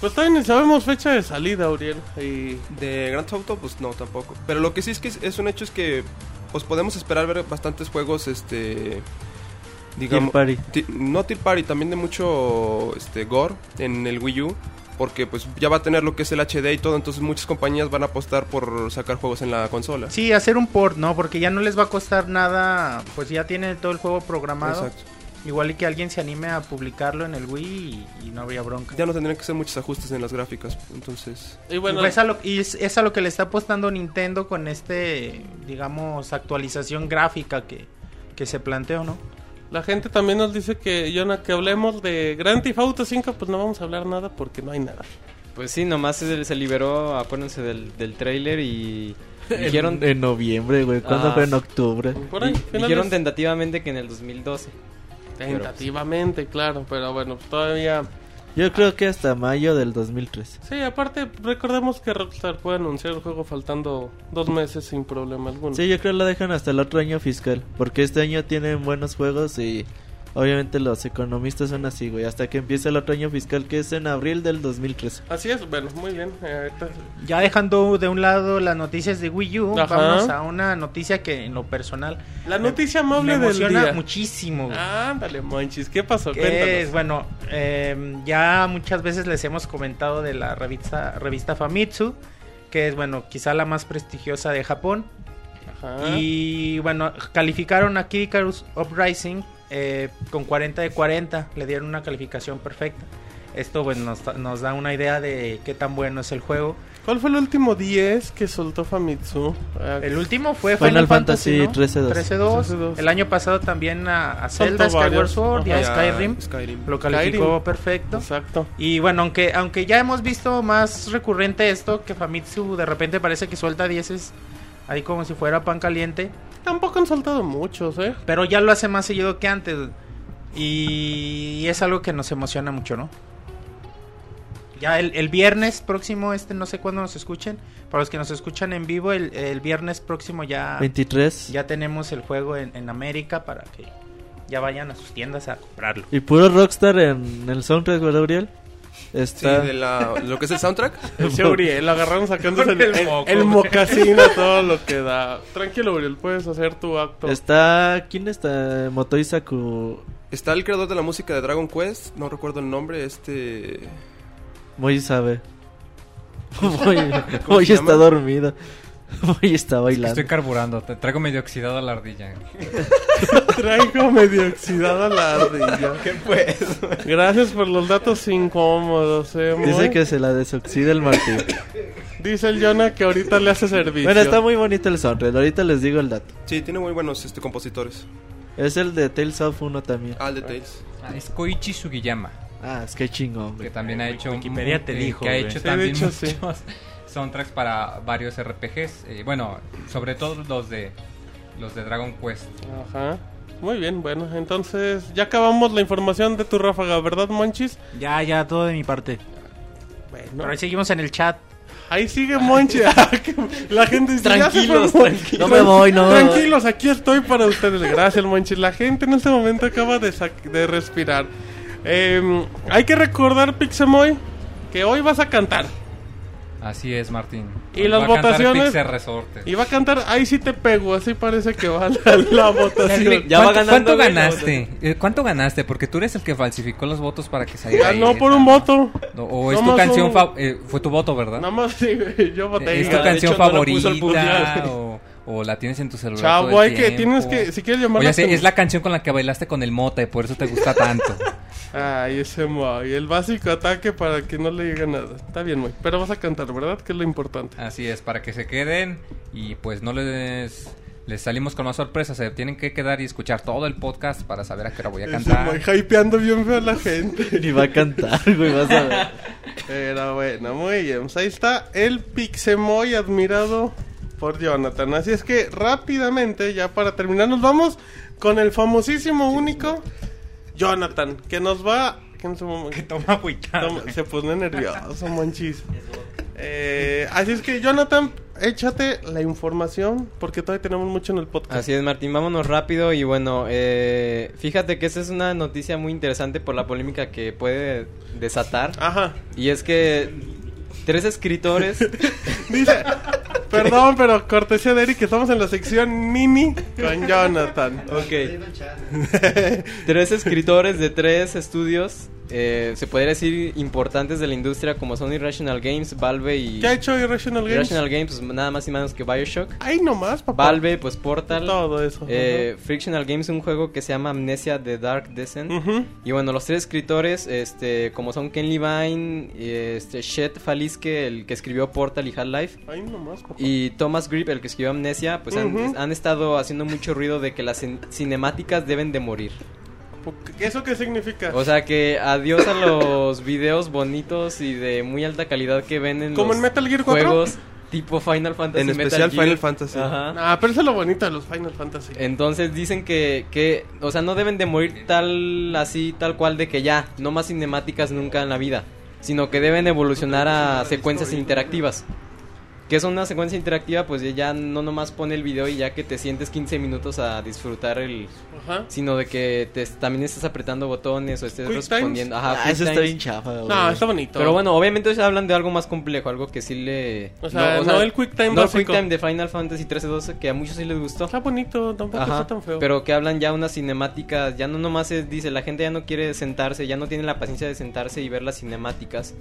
Speaker 2: Pues todavía ni sabemos fecha de salida, Uriel. Y
Speaker 6: De Grand Theft Auto, pues no, tampoco. Pero lo que sí es que es, es un hecho es que pues podemos esperar ver bastantes juegos, este... Digamos,
Speaker 5: Party.
Speaker 6: ti- no Team Party, también de mucho este, gore en el Wii U. Porque pues ya va a tener lo que es el HD y todo, entonces muchas compañías van a apostar por sacar juegos en la consola.
Speaker 4: Sí, hacer un port, ¿no? Porque ya no les va a costar nada, pues ya tienen todo el juego programado.
Speaker 6: Exacto.
Speaker 4: Igual y que alguien se anime a publicarlo en el Wii y, y no habría bronca.
Speaker 6: Ya no tendrían que hacer muchos ajustes en las gráficas, entonces...
Speaker 2: Y bueno,
Speaker 4: Pues a lo- y es, es a lo que le está apostando Nintendo con este, digamos, actualización gráfica que, que se planteó, ¿no?
Speaker 2: la gente también nos dice que, Jonah, que hablemos de Grand Theft Auto 5, pues no vamos a hablar nada porque no hay nada.
Speaker 3: Pues sí, nomás se, se liberó, acuérdense del, del trailer y dijeron,
Speaker 5: En, en noviembre, güey. ¿Cuándo
Speaker 3: Ah,
Speaker 5: fue en octubre?
Speaker 2: Por ahí,
Speaker 3: dijeron tentativamente que en el 2012.
Speaker 2: Tentativamente, claro, pero bueno, pues todavía...
Speaker 5: Yo creo que hasta mayo del 2003.
Speaker 2: Sí, aparte, recordemos que Rockstar puede anunciar el juego faltando dos meses sin problema alguno.
Speaker 5: Sí, yo creo que lo dejan hasta el otro año fiscal. Porque este año tienen buenos juegos y obviamente los economistas son así, güey. Hasta que empiece el otro año fiscal que es en abril del 2013.
Speaker 2: Así es, bueno, muy bien. eh,
Speaker 4: Ya dejando de un lado las noticias de Wii U,
Speaker 2: Ajá.
Speaker 4: vamos a una noticia que en lo personal
Speaker 2: La
Speaker 4: me-
Speaker 2: noticia amable
Speaker 4: me
Speaker 2: del
Speaker 4: emociona
Speaker 2: día.
Speaker 4: muchísimo. güey.
Speaker 2: Ándale, Monchis, ¿qué pasó?
Speaker 4: Es, bueno, eh, ya muchas veces les hemos comentado de la revista, revista Famitsu, que es, bueno, quizá la más prestigiosa de Japón.
Speaker 2: Ajá.
Speaker 4: Y bueno, calificaron a Kid Icarus Uprising eh, con 40 de 40, le dieron una calificación perfecta. Esto bueno, nos, nos da una idea de qué tan bueno es el juego.
Speaker 2: ¿Cuál fue el último 10 que soltó Famitsu? Ah,
Speaker 4: El último fue
Speaker 5: Final
Speaker 4: Final,
Speaker 5: Fantasy
Speaker 4: Fantasy, ¿no?
Speaker 5: 13-2.
Speaker 4: 13-2.
Speaker 2: 13-2.
Speaker 4: El año pasado también a, a Zelda, Skyward. Sword y a. Skyrim.
Speaker 6: Skyrim.
Speaker 4: Lo calificó
Speaker 2: Skyrim.
Speaker 4: perfecto.
Speaker 2: Exacto.
Speaker 4: Y bueno, aunque, aunque ya hemos visto más recurrente esto, que Famitsu de repente parece que suelta 10 ahí como si fuera pan caliente,
Speaker 2: Tampoco han soltado muchos, ¿eh?
Speaker 4: pero ya lo hace más seguido que antes. Y es algo que nos emociona mucho, ¿no? Ya el, el viernes próximo, este no sé cuándo nos escuchen, para los que nos escuchan en vivo, el, el viernes próximo ya,
Speaker 5: 23.
Speaker 4: ya tenemos el juego en, en América para que ya vayan a sus tiendas a comprarlo.
Speaker 5: Y puro Rockstar en el soundtrack, ¿verdad, Uriel?
Speaker 6: Sí,
Speaker 5: Está...
Speaker 6: de la, lo que es el soundtrack.
Speaker 2: Ese Uriel, lo agarraron sacándose el,
Speaker 4: el
Speaker 2: el, el todo lo que da. Tranquilo, Uriel, puedes hacer tu acto.
Speaker 5: Está... ¿Quién está? Motoi Saku...
Speaker 6: Está el creador de la música de Dragon Quest, no recuerdo el nombre, este...
Speaker 5: Muy sabe. Muy,
Speaker 6: ¿Cómo
Speaker 5: muy
Speaker 6: se
Speaker 5: está
Speaker 6: llama?
Speaker 5: dormido. Muy está bailando.
Speaker 13: Estoy carburando, te traigo medio oxidado a la ardilla.
Speaker 2: Traigo medio oxidada la ardilla. ¿Qué pues? Gracias por los datos incómodos, eh. muy-
Speaker 5: Dice que se la desoxida el Martín.
Speaker 2: Dice el Jonah que ahorita le hace servicio.
Speaker 5: bueno, está muy bonito el soundtrack. Ahorita les digo el dato.
Speaker 6: Sí, tiene muy buenos este, compositores.
Speaker 5: Es el de Tales of 1 también.
Speaker 6: Ah, el de Tales.
Speaker 13: Ah, es Koichi Sugiyama,
Speaker 5: Ah, es que chingón,
Speaker 13: que también ha hecho...
Speaker 4: Wikipedia te
Speaker 13: eh,
Speaker 4: dijo,
Speaker 13: Que ha
Speaker 4: güey.
Speaker 13: hecho
Speaker 2: Sí, de
Speaker 13: también
Speaker 2: hecho,
Speaker 13: muchos
Speaker 2: sí.
Speaker 13: soundtracks para varios RPGs. eh, bueno, sobre todo los de los de Dragon Quest.
Speaker 2: Ajá. Muy bien, bueno, entonces ya acabamos la información de tu ráfaga, ¿verdad, Monchis?
Speaker 4: Ya, ya, todo de mi parte.
Speaker 2: Bueno,
Speaker 4: Pero ahí seguimos en el chat.
Speaker 2: ahí sigue Monchi. Ah, la gente dice, "Ya se
Speaker 3: Tranquilos, tranquilos.
Speaker 5: No me voy, no.
Speaker 2: Tranquilos, aquí estoy para ustedes. Gracias, Monchis. La gente en este momento acaba de, de respirar. Eh, hay que recordar, Pixemoy, que hoy vas a cantar.
Speaker 13: Así es, Martín.
Speaker 2: Y las
Speaker 13: va a cantar
Speaker 2: votaciones-
Speaker 13: Pixel Resortes.
Speaker 2: Y va a cantar, ahí sí te pego, así parece que va la, la votación.
Speaker 3: Ya va
Speaker 13: ¿Cuánto,
Speaker 3: ganando,
Speaker 13: cuánto ganaste? Eh, ¿Cuánto ganaste? Porque tú eres el que falsificó los votos para que saliera ahí
Speaker 2: Ganó
Speaker 13: esa.
Speaker 2: por un voto.
Speaker 13: No, o es
Speaker 2: Nomás
Speaker 13: tu canción
Speaker 2: un-
Speaker 13: fa- eh, fue tu voto, ¿verdad?
Speaker 2: Nada más sí, yo voté.
Speaker 13: ¿Es tu
Speaker 2: ya.
Speaker 13: canción
Speaker 3: hecho,
Speaker 13: favorita o, o la tienes en tu celular
Speaker 2: Chavo,
Speaker 13: todo el
Speaker 2: hay que, tienes que, si quieres llamarla.
Speaker 13: ya sé, es la canción con la que bailaste con el mota y por eso te gusta tanto.
Speaker 2: Ay, ese Moy, el básico ataque para que no le llegue nada. Está bien, Moy, pero vas a cantar, ¿verdad? Que es lo importante.
Speaker 13: Así es, para que se queden y pues no les, les salimos con más sorpresas. Se tienen que quedar y escuchar todo el podcast para saber a qué hora voy a cantar.
Speaker 2: Moy hypeando bien feo a la gente.
Speaker 5: Ni va a cantar, güey, vas a ver.
Speaker 2: Pero bueno, muy bien. Pues ahí está el Pixemoy admirado por Jonathan. Así es que rápidamente, ya para terminar, nos vamos con el famosísimo único Jonathan, que nos va... Que en su momento-
Speaker 4: Toma agüita.
Speaker 2: Se pone nervioso, monchis. Eh, así es que, Jonathan, échate la información porque todavía tenemos mucho en el podcast.
Speaker 3: Así es, Martín, vámonos rápido y bueno, eh, fíjate que esta es una noticia muy interesante por la polémica que puede desatar.
Speaker 2: Ajá.
Speaker 3: Y es que tres escritores...
Speaker 2: Dice, perdón, pero cortesía de Eric, que estamos en la sección Nini con Jonathan.
Speaker 3: Ok. tres escritores de tres estudios, eh, se podría decir importantes de la industria como son Irrational Games, Valve y...
Speaker 2: ¿Qué ha hecho Irrational Games?
Speaker 3: Irrational Games, pues nada más y menos que Bioshock.
Speaker 2: Ay, nomás, papá.
Speaker 3: Valve, pues Portal.
Speaker 2: Todo eso.
Speaker 3: Eh, Frictional Games, un juego que se llama Amnesia The Dark Descent.
Speaker 2: Ujú.
Speaker 3: Y bueno, los tres escritores, este, como son Ken Levine, este, Chet Faliske, el que escribió Portal y Half-Life.
Speaker 2: Ay, nomás, papá.
Speaker 3: Y Thomas Grip, el que escribió Amnesia, pues han,
Speaker 2: Ujú.
Speaker 3: han estado haciendo mucho ruido de que las cin- cinemáticas deben de morir.
Speaker 2: ¿Eso qué significa?
Speaker 3: O sea que adiós a los videos bonitos y de muy alta calidad que ven en
Speaker 2: ¿Como
Speaker 3: los
Speaker 2: en Metal Gear 4?
Speaker 3: juegos tipo Final Fantasy.
Speaker 6: En
Speaker 3: Metal
Speaker 6: especial
Speaker 3: Gear.
Speaker 6: Final Fantasy.
Speaker 3: Ajá.
Speaker 2: Ah, pero eso es lo bonito de los Final Fantasy.
Speaker 3: Entonces dicen que, que, o sea, no deben de morir tal, así, tal cual de que ya, no más cinemáticas nunca en la vida, sino que deben evolucionar a secuencias interactivas. Que es una secuencia interactiva, pues ya no nomás pone el video y ya que te sientes 15 minutos a disfrutar el...
Speaker 2: Ajá.
Speaker 3: Sino de que te, también estés apretando botones o estés
Speaker 2: Quick
Speaker 3: respondiendo.
Speaker 2: times.
Speaker 3: Ajá,
Speaker 5: Ah, eso está
Speaker 3: times.
Speaker 5: bien chafa, güey.
Speaker 2: No, está bonito.
Speaker 3: Pero bueno, obviamente se hablan de algo más complejo, algo que sí le...
Speaker 2: O sea, no el quick time
Speaker 3: No el quick time de Final Fantasy 13-12, que a muchos sí les gustó.
Speaker 2: Está bonito, tampoco
Speaker 3: Ajá,
Speaker 2: está tan feo.
Speaker 3: pero que hablan ya unas cinemáticas, ya no nomás es, dice, la gente ya no quiere sentarse, ya no tiene la paciencia de sentarse y ver las cinemáticas,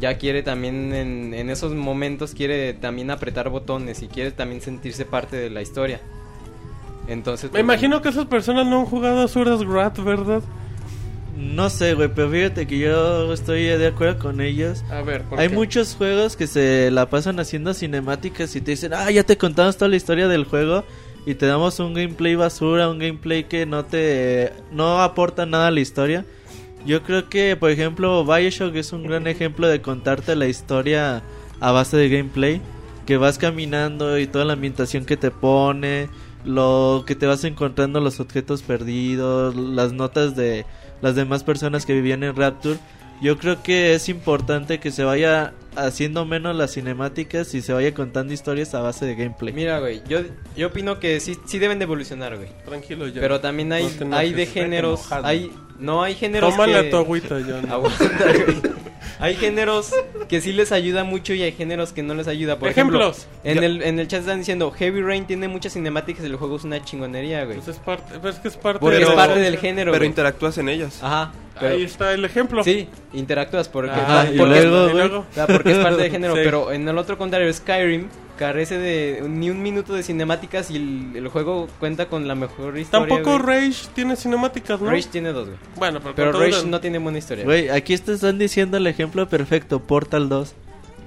Speaker 3: ya quiere también en, en esos momentos, quiere también apretar botones y quiere también sentirse parte de la historia. Entonces...
Speaker 2: Me
Speaker 3: pues,
Speaker 2: imagino que esas personas no han jugado a Suras Grat, ¿verdad?
Speaker 5: No sé, güey, pero fíjate que yo estoy de acuerdo con ellos.
Speaker 2: A ver, ¿por
Speaker 5: Hay
Speaker 2: qué?
Speaker 5: muchos juegos que se la pasan haciendo cinemáticas y te dicen, ah, ya te contamos toda la historia del juego y te damos un gameplay basura, un gameplay que no te no aporta nada a la historia. Yo creo que, por ejemplo, Bioshock es un gran ejemplo de contarte la historia a base de gameplay, que vas caminando y toda la ambientación que te pone, lo que te vas encontrando, los objetos perdidos, las notas de las demás personas que vivían en Rapture. Yo creo que es importante que se vaya haciendo menos las cinemáticas y se vaya contando historias a base de gameplay.
Speaker 3: Mira, güey, yo, yo opino que sí, sí deben de evolucionar, güey.
Speaker 2: Tranquilo, ya.
Speaker 3: Pero también hay,
Speaker 2: No
Speaker 3: hay de géneros,
Speaker 2: enojado.
Speaker 3: hay, no hay géneros
Speaker 2: Tómale
Speaker 3: que...
Speaker 2: tu agüita, John.
Speaker 3: Aguanta, güey. Hay géneros que sí les ayuda mucho y hay géneros que no les ayuda. Por
Speaker 2: Ejemplos.
Speaker 3: ejemplo, en el, en el chat están diciendo Heavy Rain tiene muchas cinemáticas y el juego es una chingonería, güey.
Speaker 2: Pues es parte, pues es que es parte
Speaker 3: Porque
Speaker 2: de
Speaker 3: es
Speaker 2: la
Speaker 3: parte del género,
Speaker 6: Pero
Speaker 3: güey.
Speaker 6: interactúas en ellas.
Speaker 3: Ajá. pero-
Speaker 2: Ahí está el ejemplo.
Speaker 3: Sí, interactúas porque, porque-
Speaker 2: y luego,
Speaker 3: y
Speaker 2: güey.
Speaker 3: o sea, porque es parte del género.
Speaker 2: Sí.
Speaker 3: Pero en el otro contrario, Skyrim carece de ni un minuto de cinemáticas y el, el juego cuenta con la mejor historia.
Speaker 2: Tampoco
Speaker 3: güey.
Speaker 2: Rage tiene cinemáticas, ¿no?
Speaker 3: Rage tiene dos, güey.
Speaker 2: Bueno, pero,
Speaker 3: Pero Rage no tiene buena historia.
Speaker 5: Güey, aquí te están diciendo el ejemplo perfecto, Portal 2.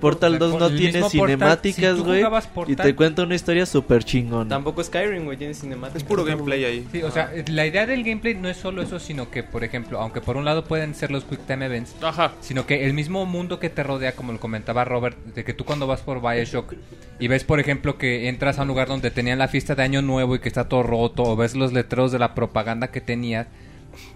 Speaker 5: Portal 2 no tiene cinemáticas,
Speaker 12: si
Speaker 5: güey.
Speaker 12: jugabas
Speaker 5: Y te cuenta una historia súper chingona.
Speaker 3: Tampoco Skyrim, güey, tiene cinemáticas.
Speaker 6: Es puro gameplay ahí.
Speaker 12: Sí, o sea, la idea del gameplay no es solo eso, sino que, por ejemplo, aunque por un lado pueden ser los Quick Time Events,
Speaker 2: Ajá.
Speaker 12: sino que el mismo mundo que te rodea, como lo comentaba Robert, de que tú cuando vas por Bioshock y ves, por ejemplo, que entras a un lugar donde tenían la fiesta de Año Nuevo y que está todo roto, o ves los letreros de la propaganda que tenías,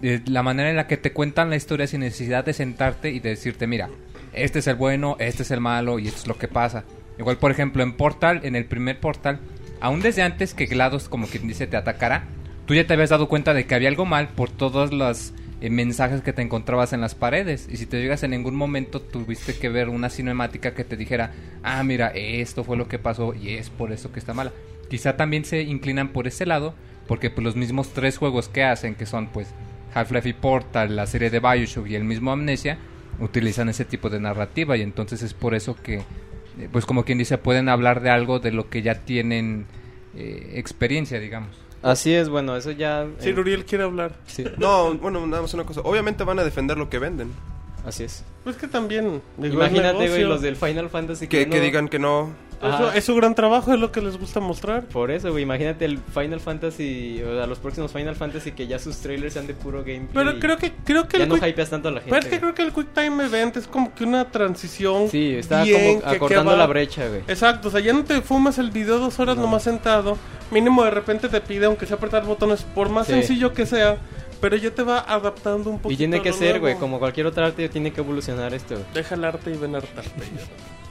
Speaker 12: eh, la manera en la que te cuentan la historia sin necesidad de sentarte y de decirte, mira, este es el bueno, este es el malo y esto es lo que pasa. Igual, por ejemplo, en Portal, en el primer Portal, aún desde antes que GLaDOS, como quien dice, te atacara, tú ya te habías dado cuenta de que había algo mal por todos los eh, mensajes que te encontrabas en las paredes. Y si te llegas en ningún momento tuviste que ver una cinemática que te dijera, ah, mira, esto fue lo que pasó y es por eso que está mala. Quizá también se inclinan por ese lado, porque pues, los mismos tres juegos que hacen, que son pues Half-Life y Portal, la serie de Bioshock y el mismo Amnesia, utilizan ese tipo de narrativa y entonces es por eso que, eh, pues como quien dice, pueden hablar de algo de lo que ya tienen eh, experiencia, digamos.
Speaker 3: Así es, bueno, eso ya...
Speaker 2: Sí,
Speaker 3: eh,
Speaker 2: Uriel quiere hablar.
Speaker 3: sí,
Speaker 6: No, bueno, nada más una cosa. Obviamente van a defender lo que venden.
Speaker 3: así es.
Speaker 2: Pues que también. digo,
Speaker 3: Imagínate, güey, los del Final Fantasy
Speaker 6: Que,
Speaker 3: no-
Speaker 6: que digan que no.
Speaker 2: Eso- es su gran trabajo, es lo que les gusta mostrar.
Speaker 3: Por eso, güey, imagínate el Final Fantasy, o sea, los próximos Final Fantasy que ya sus trailers sean de puro gameplay.
Speaker 2: Pero creo que creo que
Speaker 3: ya
Speaker 2: el
Speaker 3: no
Speaker 2: quick-
Speaker 3: hypeas tanto a la gente.
Speaker 2: Pero es que
Speaker 3: güey.
Speaker 2: creo que el Quick Time Event es como que una transición.
Speaker 3: Sí, está
Speaker 2: bien,
Speaker 3: como acortando
Speaker 2: que
Speaker 3: la brecha, güey.
Speaker 2: Exacto, o sea, ya no te fumas el video dos horas nomás sentado. Mínimo de repente te pide, aunque sea apretar botones, por más
Speaker 3: Sí.
Speaker 2: sencillo que sea, pero ya te va adaptando un poquito.
Speaker 3: Y tiene que ser, güey, como cualquier otra arte, tiene que evolucionar esto, güey.
Speaker 2: Deja el arte y ven a hartarte.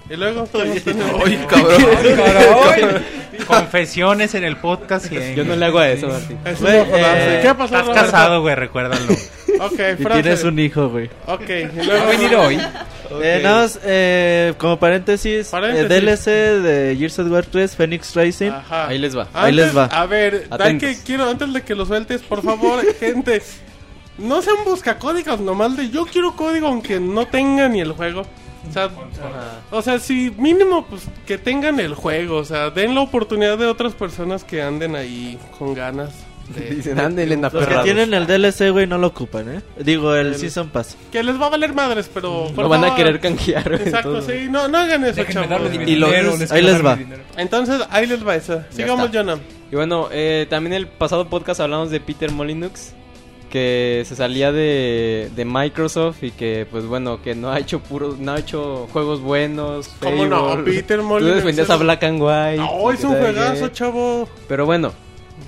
Speaker 2: Y luego, ¿qué más tenemos?
Speaker 6: Ay, cabrón.
Speaker 4: Confesiones en el podcast. y-
Speaker 3: Yo no le hago a eso, Martín.
Speaker 4: Güey, eh,
Speaker 2: ¿Qué pasó,
Speaker 4: Estás
Speaker 2: Roberto?
Speaker 4: casado, güey, recuérdalo.
Speaker 2: Ok,
Speaker 5: Y tienes un hijo, güey.
Speaker 2: Ok, y
Speaker 12: ¿Va
Speaker 2: luego...
Speaker 12: a venir hoy?
Speaker 5: Eh, nada más, eh, como paréntesis,
Speaker 2: Paréntesis.
Speaker 5: eh, DLC de Gears of War 3, Phoenix Rising.
Speaker 2: Ajá.
Speaker 3: Ahí les va.
Speaker 5: Ahí les va.
Speaker 2: A ver, que, quiero, antes de que lo sueltes, por favor, gente, no sean buscacódigos nomás de yo quiero código aunque no tenga ni el juego. O sea, o sea, si mínimo pues que tengan el juego, o sea, den la oportunidad de otras personas que anden ahí con ganas. de-
Speaker 3: Dicen,
Speaker 2: de-
Speaker 3: "Ándele,
Speaker 5: Los que
Speaker 3: aferrados".
Speaker 5: tienen el DLC, güey, no lo ocupan, ¿eh? Digo, el
Speaker 2: El-
Speaker 5: Season Pass.
Speaker 2: que les va a valer madres, pero
Speaker 3: Lo van a querer canjear. güey,
Speaker 2: Exacto,
Speaker 3: entonces.
Speaker 2: sí, no, no hagan eso, chavos.
Speaker 3: Y los-
Speaker 12: dinero,
Speaker 5: ahí les va.
Speaker 2: Entonces, ahí les va esa. Sigamos. Jonah.
Speaker 3: Y bueno, eh, también el pasado podcast hablamos de Peter Molyneux, que se salía de, de Microsoft y que, pues bueno, que no ha hecho puro, no ha hecho juegos buenos.
Speaker 2: ¿Cómo no? Peter
Speaker 3: Tú
Speaker 2: Molyneux
Speaker 3: defendías
Speaker 2: es-
Speaker 3: a Black and White.
Speaker 2: No, es un
Speaker 3: ¿qué tal,
Speaker 2: juegazo,
Speaker 3: qué?
Speaker 2: chavo.
Speaker 3: Pero bueno,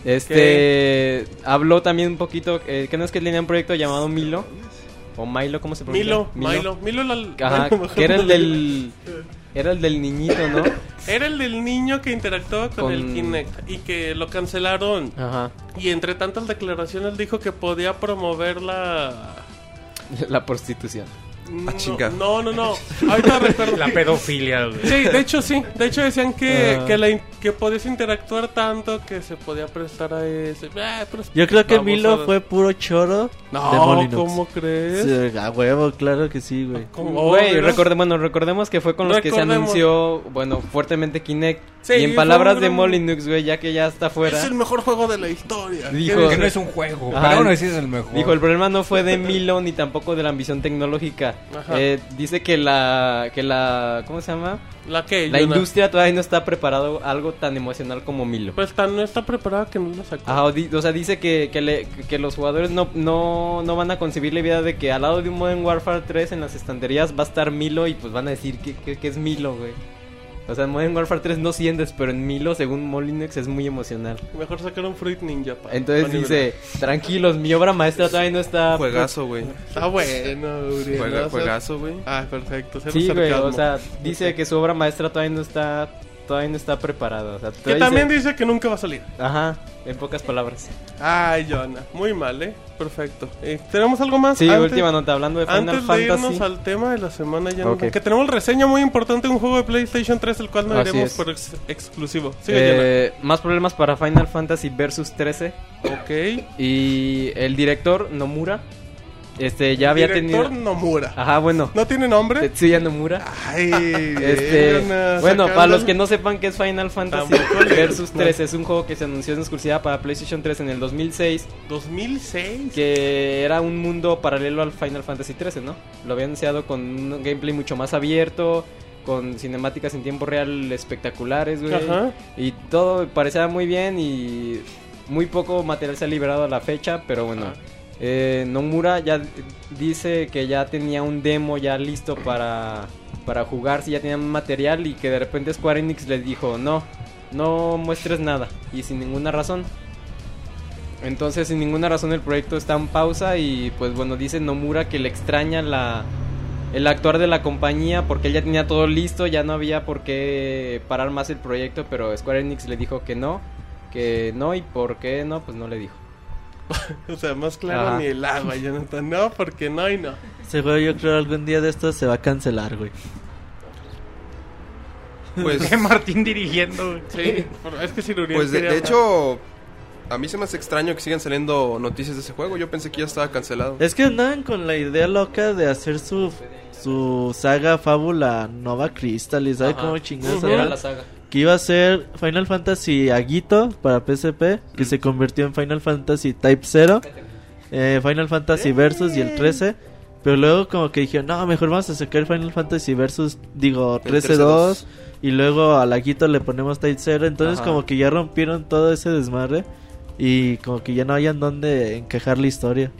Speaker 3: este habló también un poquito, eh, que no es que tenía un proyecto llamado Milo o Milo, ¿cómo se pronuncia?
Speaker 2: Milo, Milo, Milo, la-
Speaker 3: Ajá, que era el del era el del niñito, ¿no?
Speaker 2: Era el del niño que interactuaba con,
Speaker 3: Con-
Speaker 2: el Kinect y que lo cancelaron.
Speaker 3: Ajá.
Speaker 2: Y entre tantas declaraciones dijo que podía promover la...
Speaker 3: La prostitución.
Speaker 2: No,
Speaker 6: chinga.
Speaker 2: no, no, no. Ahorita recuerdo.
Speaker 4: La pedofilia, güey.
Speaker 2: Sí, de hecho sí. De hecho decían que,
Speaker 3: Ah.
Speaker 2: que, la in- que podías interactuar tanto que se podía prestar a eso. Ah, pero-
Speaker 5: Yo creo que. Milo fue puro choro de
Speaker 2: No,
Speaker 5: Molyneux.
Speaker 2: ¿cómo crees?
Speaker 5: Sí, a huevo, claro que sí, güey.
Speaker 3: Güey,
Speaker 2: ¿no?
Speaker 3: recorde- bueno, recordemos que fue con los que se
Speaker 2: Recordemos.
Speaker 3: anunció, bueno, fuertemente Kinect.
Speaker 2: Sí,
Speaker 3: y en palabras de Molyneux, güey, ya que ya está fuera.
Speaker 2: Es el mejor juego de la historia.
Speaker 3: Dijo-
Speaker 12: Que no es un juego.
Speaker 3: Ajá,
Speaker 12: Pero así es el mejor.
Speaker 3: Dijo, el problema no fue de Milo ni tampoco de la ambición tecnológica. Eh, dice que la, que la, ¿cómo se llama?
Speaker 2: ¿La qué?
Speaker 3: La industria todavía no está preparado algo tan emocional como Milo.
Speaker 2: Pues tan, no está preparada que no lo sacó.
Speaker 3: Ajá, o, di- o sea, dice que, que, le- que los jugadores no, no, no van a concebir la idea de que al lado de un Modern Warfare 3 en las estanterías va a estar Milo y pues van a decir que, que, que es Milo, güey. O sea, en Modern Warfare 3 no sientes, pero en Milo, según Molinex, es muy emocional.
Speaker 2: Mejor sacaron Fruit Ninja. pa-
Speaker 3: Entonces
Speaker 2: pa'
Speaker 3: dice, tranquilos, mi obra maestra todavía no está...
Speaker 6: Juegazo, güey.
Speaker 2: Está bueno, Uriel.
Speaker 6: Juega- güey.
Speaker 2: Ah, perfecto. cero
Speaker 3: Sí, güey, o sea, dice que su obra maestra todavía no está... Todavía no está preparada. O sea,
Speaker 2: Que también
Speaker 3: dice-
Speaker 2: dice que nunca va a salir.
Speaker 3: Ajá, en pocas palabras.
Speaker 2: Ay, Jonah. Muy mal, ¿eh? Perfecto. Eh, ¿Tenemos algo más?
Speaker 3: Sí,
Speaker 2: Antes-
Speaker 3: última nota, hablando de Final
Speaker 2: Antes de
Speaker 3: Fantasy.
Speaker 2: irnos al tema de la semana, ya
Speaker 3: Ok.
Speaker 2: que tenemos reseña muy importante de un juego de PlayStation 3, el cual no
Speaker 3: Así
Speaker 2: iremos
Speaker 3: es.
Speaker 2: por ex- exclusivo. Sigue,
Speaker 3: Eh, más problemas para Final Fantasy Versus 13.
Speaker 2: Jonah. Ok.
Speaker 3: Y el director Nomura. Este, ya había
Speaker 2: Director
Speaker 3: tenido.
Speaker 2: Nomura.
Speaker 3: Ajá, bueno.
Speaker 2: ¿No tiene nombre?
Speaker 3: Tetsuya Nomura.
Speaker 2: Ay,
Speaker 3: Este, bueno,
Speaker 2: sacando
Speaker 3: para los que no sepan qué es Final Fantasy Versus
Speaker 2: no.
Speaker 3: 13, es un juego que se anunció en exclusiva para PlayStation 3 en el 2006,
Speaker 2: 2006.
Speaker 3: que era un mundo paralelo al Final Fantasy 13, ¿no? Lo había anunciado con un gameplay mucho más abierto, con cinemáticas en tiempo real espectaculares, güey.
Speaker 2: Ajá.
Speaker 3: Y todo parecía muy bien y muy poco material se ha liberado a la fecha, pero bueno.
Speaker 2: Ajá.
Speaker 3: Eh, Nomura ya dice que ya tenía un demo ya listo para, para jugar, si ya tenía material y que de repente Square Enix les dijo, no, no muestres nada y sin ninguna razón. Entonces sin ninguna razón el proyecto está en pausa y pues bueno, dice Nomura que le extraña la, el actuar de la compañía porque él ya tenía todo listo, ya no había por qué parar más el proyecto, pero Square Enix le dijo que no, que no y por qué no, pues no le dijo.
Speaker 2: O sea, más claro
Speaker 3: Ajá.
Speaker 2: ni el agua, Jonathan. No, porque no y no.
Speaker 5: Ese juego yo creo algún día de estos se va a cancelar, güey.
Speaker 6: Pues,
Speaker 4: ¿Qué Martín dirigiendo, güey?
Speaker 2: Sí, es que si Uriel
Speaker 6: pues de, hecho, a mí se me hace extraño que sigan saliendo noticias de ese juego. Yo pensé que ya estaba cancelado.
Speaker 5: Es que andaban con la idea loca de hacer su su saga fábula Nova Crystal y sabe
Speaker 3: Ajá.
Speaker 5: cómo chingados
Speaker 3: Era
Speaker 5: era?
Speaker 3: la saga.
Speaker 5: Que iba a ser Final Fantasy Aguito para PSP que se convirtió en Final Fantasy Type 0 eh, Final Fantasy Versus y el 13 pero luego como que dijeron no mejor vamos a sacar Final Fantasy Versus digo
Speaker 6: El
Speaker 5: 13-2 y luego al Aguito le ponemos Type 0 entonces
Speaker 3: Ajá.
Speaker 5: como que ya rompieron todo ese desmadre y como que ya no hayan dónde encajar la historia.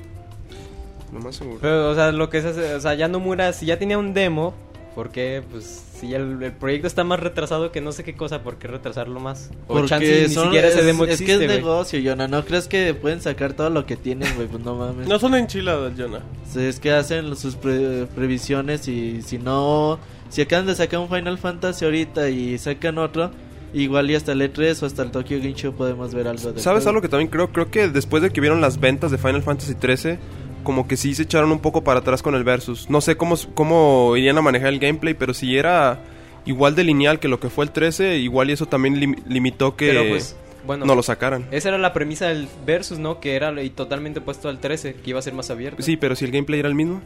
Speaker 6: No más seguro.
Speaker 3: Pero, o sea, lo que hace, o sea, ya Nomura, si ya tenía un demo, ¿por qué, pues, Sí, el, el proyecto está más retrasado que no sé qué cosa, ¿por qué retrasarlo más? O
Speaker 5: Porque
Speaker 3: chance ni
Speaker 5: son-
Speaker 3: siquiera ese
Speaker 5: es,
Speaker 3: demo
Speaker 5: es
Speaker 3: existe,
Speaker 5: que es
Speaker 3: güey.
Speaker 5: negocio, Jonah. ¿No crees que pueden sacar todo lo que tienen, güey? Pues no mames.
Speaker 2: No son enchiladas, Jonah.
Speaker 5: Sí, es que hacen sus pre- previsiones y si no... Si acaban de sacar un Final Fantasy ahorita y sacan otro, igual y hasta el E3 o hasta el Tokyo Game Show podemos ver algo de
Speaker 6: ¿Sabes algo que también creo? Creo que después de que vieron las ventas de Final Fantasy XIII, como que sí se echaron un poco para atrás con el Versus. No sé cómo, cómo irían a manejar el gameplay, pero si era igual de lineal que lo que fue el 13, igual y eso también lim- limitó que
Speaker 3: Pero pues, bueno.
Speaker 6: no lo sacaran.
Speaker 3: Esa era la premisa del Versus, ¿no? Que era y totalmente opuesto al 13, que iba a ser más abierto.
Speaker 6: Sí, pero si el gameplay era el mismo.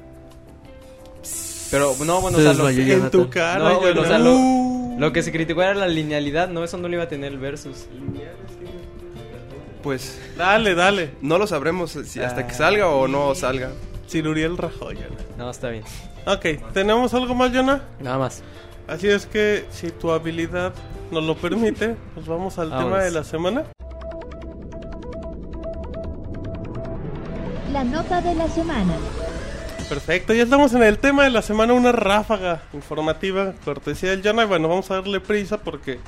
Speaker 3: Pero no, bueno, o
Speaker 5: Se
Speaker 3: sea, lo, en tu cara, no, o sea, lo, lo que se criticó era la linealidad, ¿no? Eso no lo iba a tener el Versus.
Speaker 6: Pues
Speaker 2: Dale, dale.
Speaker 6: no lo sabremos si hasta que salga o no salga.
Speaker 2: Ciruriel rajó, Jonah.
Speaker 3: No, está bien.
Speaker 2: Ok, ¿tenemos algo más, Jonah?
Speaker 3: Nada más.
Speaker 2: Así es que, si tu habilidad nos lo permite, pues vamos al
Speaker 3: Vámonos.
Speaker 2: tema de la semana.
Speaker 1: La nota de la semana.
Speaker 2: Perfecto, ya estamos en el tema de la semana, una ráfaga informativa, cortesía del Jonah. Y bueno, vamos a darle prisa porque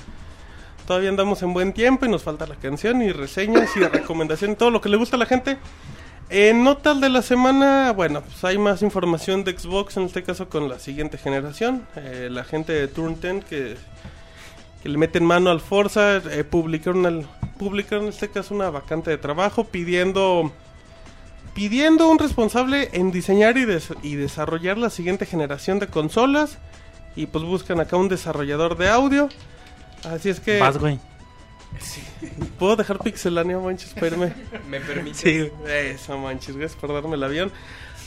Speaker 2: todavía andamos en buen tiempo y nos falta la canción y reseñas y recomendación, todo lo que le gusta a la gente. En notas de la semana, bueno, pues hay más información de Xbox, en este caso con la siguiente generación. Eh, la gente de Turn 10 que, que le meten mano al Forza, eh, publicaron, el- publicaron en este caso una vacante de trabajo pidiendo pidiendo un responsable en diseñar y, des- y desarrollar la siguiente generación de consolas. Y pues buscan acá un desarrollador de audio. Así es que...
Speaker 4: Vas, güey.
Speaker 2: ¿Puedo dejar pixelánea, manches? Espérame.
Speaker 3: ¿Me permites?
Speaker 2: Sí, eso, manches. Gracias por darme el avión.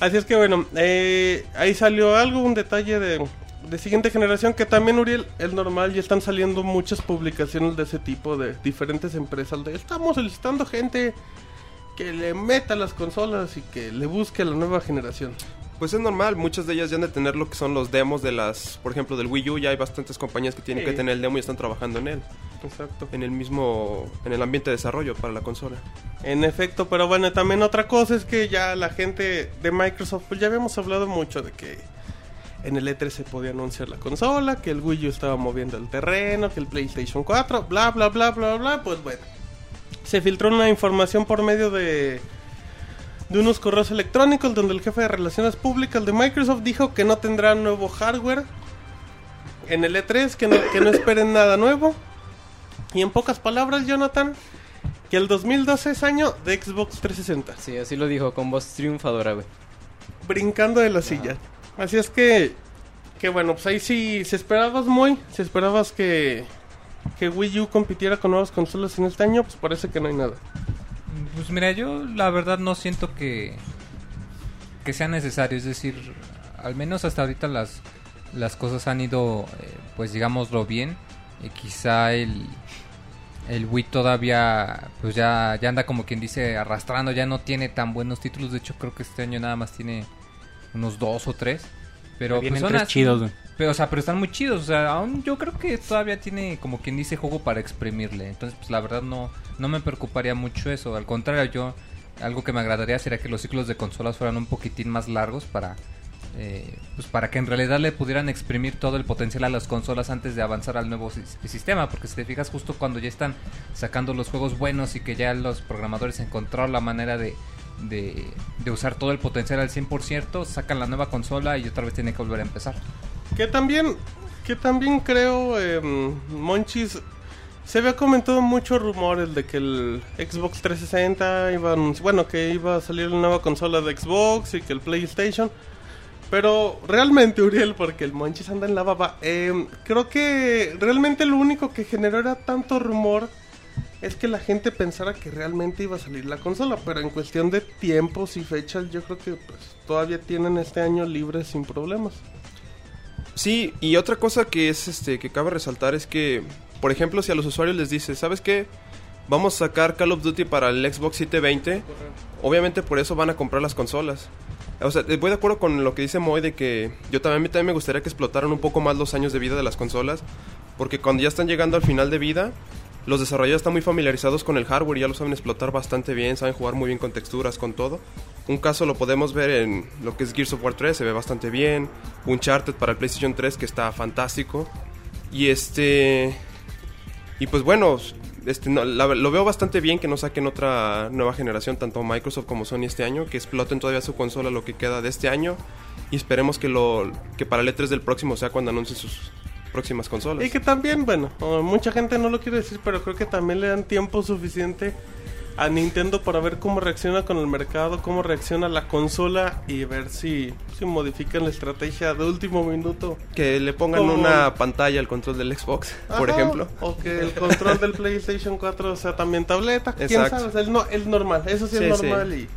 Speaker 2: Así es que bueno, eh, ahí salió algo, un detalle de, de siguiente generación que también, Uriel, es normal. Ya están saliendo muchas publicaciones de ese tipo de diferentes empresas. De, estamos solicitando gente que le meta las consolas y que le busque la nueva generación.
Speaker 6: Pues es normal, muchas de ellas ya han de tener lo que son los demos de las, por ejemplo, del Wii U, ya hay bastantes compañías que tienen
Speaker 2: Sí.
Speaker 6: que tener el demo y están trabajando en él,
Speaker 2: Exacto.
Speaker 6: en el mismo, en el ambiente de desarrollo para la consola.
Speaker 2: En efecto, pero bueno, también otra cosa es que ya la gente de Microsoft, pues ya habíamos hablado mucho de que en el E3 se podía anunciar la consola, que el Wii U estaba moviendo el terreno, que el PlayStation 4, bla, bla, bla, bla, bla, pues bueno. Se filtró una información por medio de de unos correos electrónicos donde el jefe de relaciones públicas de Microsoft dijo que no tendrá nuevo hardware en el E3, que no, que no esperen nada nuevo. Y en pocas palabras, Jonathan, que el 2012 es año de Xbox 360.
Speaker 3: Sí, así lo dijo, con voz triunfadora, güey.
Speaker 2: Brincando de la silla. Así es que, que bueno, pues ahí sí, si esperabas muy, si esperabas que, que Wii U compitiera con nuevas consolas en este año, pues parece que no hay nada.
Speaker 12: Pues mira, yo la verdad no siento que que sea necesario, es decir, al menos hasta ahorita las las cosas han ido eh, pues digámoslo bien, y quizá el el Wii todavía pues ya ya anda como quien dice arrastrando, ya no tiene tan buenos títulos, de hecho creo que este año nada más tiene unos dos o tres, pero
Speaker 4: Vienen
Speaker 12: pues son
Speaker 4: tres
Speaker 12: así.
Speaker 4: chidos.
Speaker 12: Pero, o sea, pero están muy chidos. O sea, aún yo creo que todavía tiene, como quien dice, juego para exprimirle. Entonces, pues la verdad no, no me preocuparía mucho eso. Al contrario, yo, algo que me agradaría sería que los ciclos de consolas fueran un poquitín más largos para, eh, pues para que en realidad le pudieran exprimir todo el potencial a las consolas antes de avanzar al nuevo sis- sistema. Porque si te fijas, justo cuando ya están sacando los juegos buenos y que ya los programadores encontraron la manera de, de, usar todo el potencial al 100%, sacan la nueva consola y otra vez tiene que volver a empezar.
Speaker 2: Que también, que también creo, em, Monchis, se había comentado muchos rumores de que el Xbox 360 iba a bueno, que iba a salir la nueva consola de Xbox y que el PlayStation. Pero realmente, Uriel, porque el Monchis anda en la baba, em, creo que realmente lo único que generó era tanto rumor es que la gente pensara que realmente iba a salir la consola, pero en cuestión de tiempos y fechas, yo creo que pues todavía tienen este año libre sin problemas.
Speaker 6: Sí, y otra cosa que es este que cabe resaltar es que, por ejemplo, si a los usuarios les dice, ¿sabes qué? Vamos a sacar Call of Duty para el Xbox 720, obviamente por eso van a comprar las consolas. O sea, voy de acuerdo con lo que dice Moy de que yo también, también me gustaría que explotaran un poco más los años de vida de las consolas, porque cuando ya están llegando al final de vida, los desarrolladores están muy familiarizados con el hardware, ya lo saben explotar bastante bien, saben jugar muy bien con texturas, con todo. Un caso lo podemos ver en lo que es Gears of War 3, se ve bastante bien. Uncharted para el PlayStation 3 que está fantástico. Y este... Y pues bueno, este, lo veo bastante bien que no saquen otra nueva generación, tanto Microsoft como Sony este año, que exploten todavía su consola lo que queda de este año. Y esperemos que, lo, que para el E3 del próximo sea cuando anuncien sus próximas consolas.
Speaker 2: Y que también, bueno, mucha gente no lo quiere decir, pero creo que también le dan tiempo suficiente a Nintendo para ver cómo reacciona con el mercado, cómo reacciona la consola y ver si, si modifican la estrategia de último minuto.
Speaker 6: Que le pongan
Speaker 2: Como-
Speaker 6: una pantalla al control del Xbox, por ejemplo.
Speaker 2: O que el control del PlayStation 4 sea también tableta. ¿Quién
Speaker 6: Exacto.
Speaker 2: sabe? O sea, el, no, el normal, eso sí, es normal.
Speaker 6: sí.
Speaker 2: y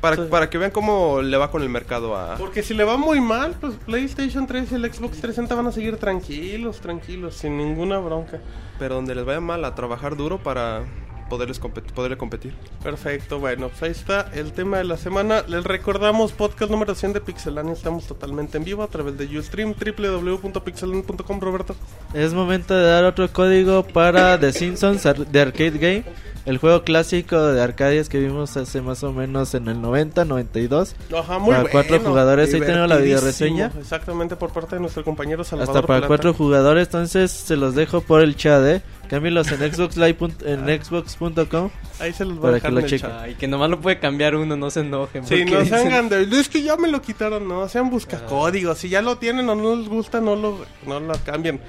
Speaker 6: Para, para que vean cómo le va con el mercado a...
Speaker 2: Porque si le va muy mal, pues PlayStation 3 y el Xbox 360 van a seguir tranquilos, tranquilos, sin ninguna bronca.
Speaker 6: Pero donde les vaya mal a trabajar duro para poderles compet- poderle competir.
Speaker 2: Perfecto, bueno, pues ahí está el tema de la semana. Les recordamos, podcast número 100 de Pixelania, estamos totalmente en vivo a través de Ustream, www.pixelania.com, Roberto.
Speaker 5: Es momento de dar otro código para The Simpsons de Arcade Game, el juego clásico de Arcadias que vimos hace más o menos en el 90, 92.
Speaker 2: Ajá, muy
Speaker 5: para
Speaker 2: bueno.
Speaker 5: cuatro jugadores, ahí tenemos la videoreseña.
Speaker 2: Exactamente, por parte de nuestro compañero Salvador
Speaker 5: Hasta para
Speaker 2: Plata.
Speaker 5: cuatro jugadores, entonces se los dejo por el chat, ¿eh? Cámbienlos en Xbox Live en Xbox.com
Speaker 2: Ahí se los voy a dejar
Speaker 5: que lo chequen.
Speaker 3: Ay, que nomás lo puede cambiar uno, no se enojen.
Speaker 2: Sí, no
Speaker 3: dicen-
Speaker 2: se hagan de... Es que ya me lo quitaron, no, sean buscacódigos. Si ya lo tienen o no les gusta, no lo, no lo cambien.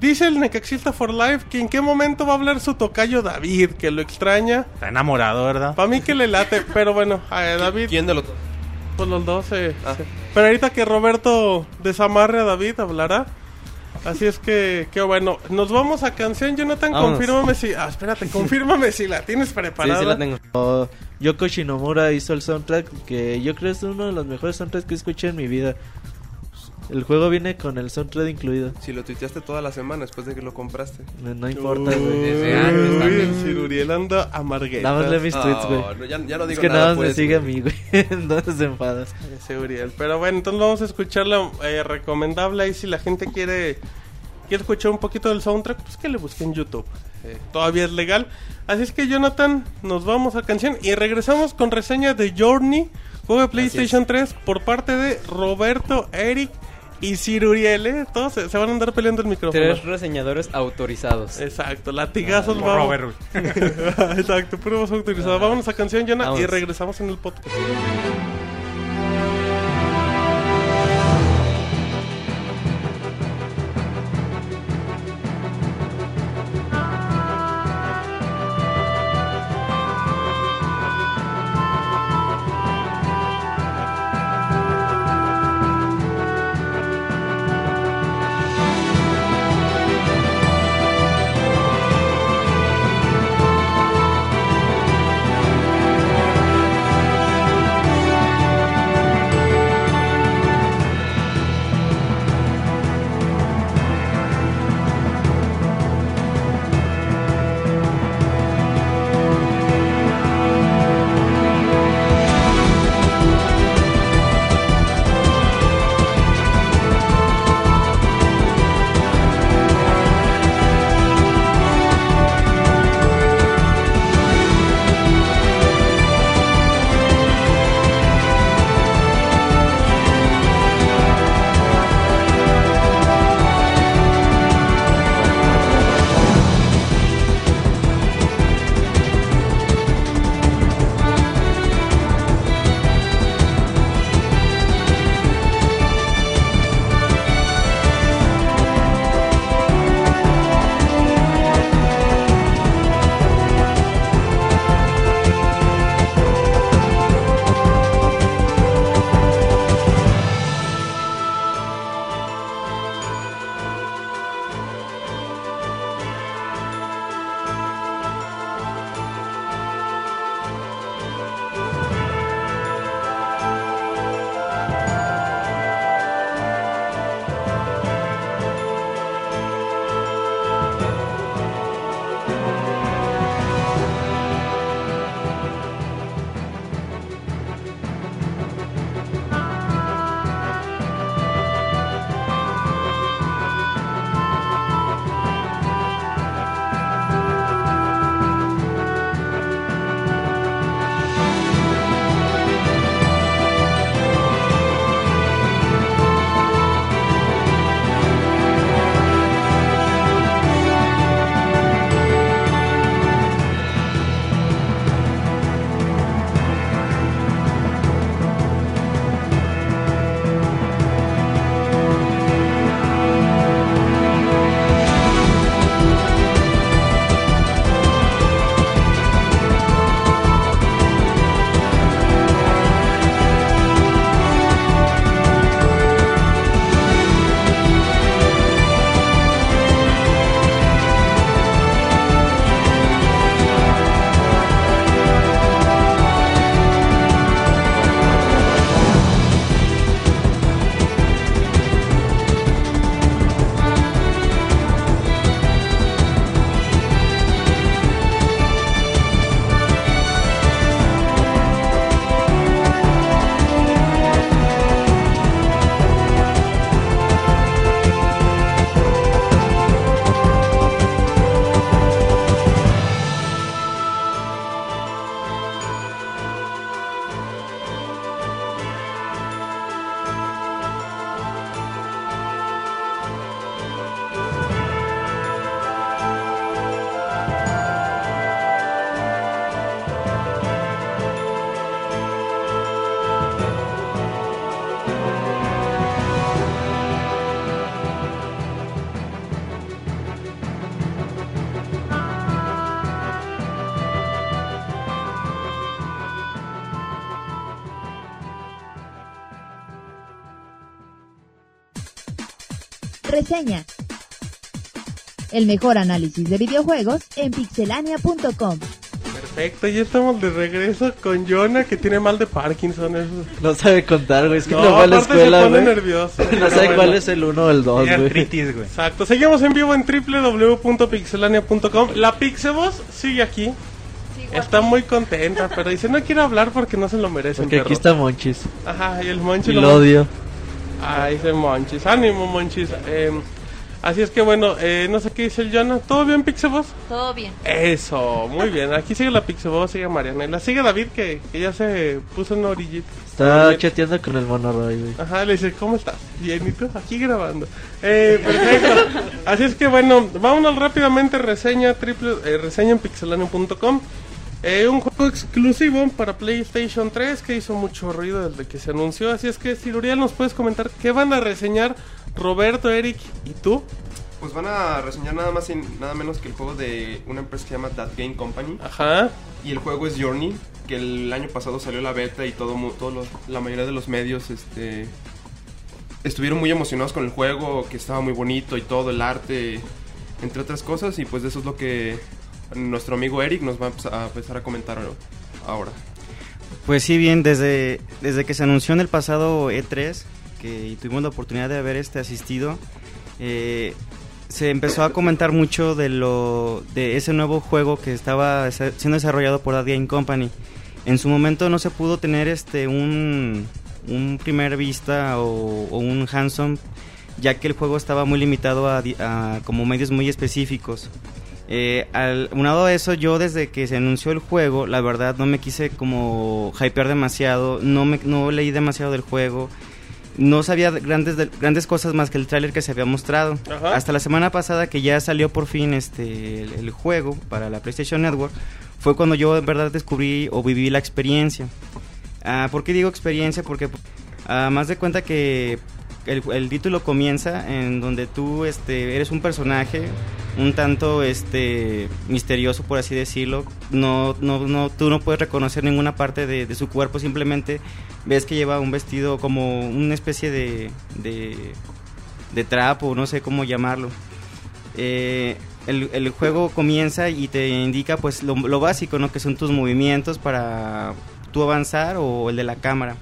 Speaker 2: Dice el Necaxista for Life que en qué momento va a hablar su tocayo David, que lo extraña.
Speaker 4: Está enamorado, ¿verdad?
Speaker 2: Para mí que le late, pero bueno, a David...
Speaker 6: ¿Quién de los
Speaker 2: Pues los dos, eh, sí. Pero ahorita que Roberto desamarre a David, hablará. Así es que, qué bueno. Nos vamos a canción, Jonathan.
Speaker 5: Vámonos.
Speaker 2: Confírmame si. Ah, espérate, confírmame si la tienes preparada.
Speaker 5: O Yoko Shinomura hizo el soundtrack que yo creo es uno de los mejores soundtracks que escuché en mi vida. El juego viene con el soundtrack incluido.
Speaker 6: Si lo tuiteaste toda la semana después de que lo compraste.
Speaker 5: No, no importa, güey.
Speaker 2: El Ciruriel anda amarguetas.
Speaker 5: Nada más lee mis tweets, güey.
Speaker 6: No, no, ya- ya no
Speaker 5: es
Speaker 6: digo
Speaker 5: que
Speaker 6: nada,
Speaker 5: nada más
Speaker 6: pues,
Speaker 5: me sigue a mí, güey. Entonces se enfada.
Speaker 2: Ese Uriel. Pero bueno, entonces vamos a escuchar la eh, recomendable. Ahí si la gente quiere, quiere escuchar un poquito del soundtrack, pues que le busque en YouTube. Eh, todavía es legal. Así es que Jonathan, nos vamos a canción y regresamos con reseña de Journey, juego de PlayStation 3 por parte de Roberto, Eric y Ciruriel. ¿eh? Todos se, se van a andar peleando el micrófono.
Speaker 3: Tres reseñadores autorizados.
Speaker 2: Exacto, latigazos
Speaker 3: Ah,
Speaker 2: vamos.
Speaker 3: Robert.
Speaker 2: Exacto, pruebas autorizadas. Vámonos a canción, Jonathan, y regresamos en el podcast.
Speaker 1: Reseña. El mejor análisis de videojuegos en pixelania.com.
Speaker 2: Perfecto, ya estamos de regreso con Jonah que tiene mal de Parkinson. Eso.
Speaker 5: No sabe contar, güey. Es que
Speaker 2: No,
Speaker 5: no, va a la
Speaker 2: aparte se
Speaker 5: escuela,
Speaker 2: pone
Speaker 5: güey.
Speaker 2: nervioso.
Speaker 5: No sabe
Speaker 2: bueno.
Speaker 5: cuál es el 1 o el 2,
Speaker 4: Tiene
Speaker 5: güey.
Speaker 2: Exacto, seguimos en vivo en www.pixelania.com. La Pixeboss sigue aquí. Está muy contenta, pero dice no quiero hablar porque no se lo merecen.
Speaker 5: Porque aquí
Speaker 2: perro".
Speaker 5: está Monchis.
Speaker 2: Ajá, y el Monchis
Speaker 5: Y
Speaker 2: lo-
Speaker 5: lo odio.
Speaker 2: Ah, dice Monchis. Ánimo, Monchis. Eh, así es que bueno, eh, no sé qué dice el Jonah. ¿Todo bien, Pixeboss?
Speaker 11: Todo bien.
Speaker 2: Eso, muy bien. Aquí sigue la Pixeboss, sigue Mariana. Y la sigue David que, que ya se puso en orillita.
Speaker 5: Está
Speaker 2: Bien.
Speaker 5: chateando con el monoroy, güey.
Speaker 2: Ajá, le dice, ¿cómo estás? Bien, ¿y tú? Aquí grabando. Eh, perfecto. Así es que bueno, vámonos rápidamente, reseña, triple, eh, reseña en pixelania.com. Eh, un juego exclusivo para PlayStation 3 que hizo mucho ruido desde que se anunció. Así es que, Siluriel, ¿nos puedes comentar qué van a reseñar Roberto, Eric y tú?
Speaker 6: Pues van a reseñar nada más y nada menos que el juego de una empresa que se llama That Game Company.
Speaker 2: Ajá.
Speaker 6: Y el juego es Journey, que el año pasado salió la beta y todo, todos los- la mayoría de los medios este, estuvieron muy emocionados con el juego, que estaba muy bonito y todo, el arte, entre otras cosas. Y pues de eso es lo que nuestro amigo Eric nos va a empezar a, comentar ahora.
Speaker 8: Pues sí, bien, desde, desde que se anunció en el pasado E3, que tuvimos la oportunidad de haber este asistido, eh, se empezó a comentar mucho de lo de ese nuevo juego que estaba siendo desarrollado por Game Company. En su momento no se pudo tener este un, un primer vista o, o un hands-on, ya que el juego estaba muy limitado a, a como medios muy específicos. Eh, al, unado a eso, yo desde que se anunció el juego, la verdad no me quise como hypear demasiado, no, me, no leí demasiado del juego, no sabía de- grandes, de- grandes cosas más que el tráiler que se había mostrado.
Speaker 2: Ajá.
Speaker 8: Hasta la semana pasada que ya salió por fin este el, el juego para la PlayStation Network, fue cuando yo en verdad descubrí o viví la experiencia. Ah, ¿Por qué digo experiencia? Porque ah, más de cuenta que el, el título comienza en donde tú este, eres un personaje un tanto este misterioso por así decirlo. No no no tú no puedes reconocer ninguna parte de, su cuerpo simplemente ves que lleva un vestido como una especie de de, de trapo no sé cómo llamarlo. Eh, el, el juego comienza y te indica pues lo, lo básico no que son tus movimientos para tú avanzar o el de la cámara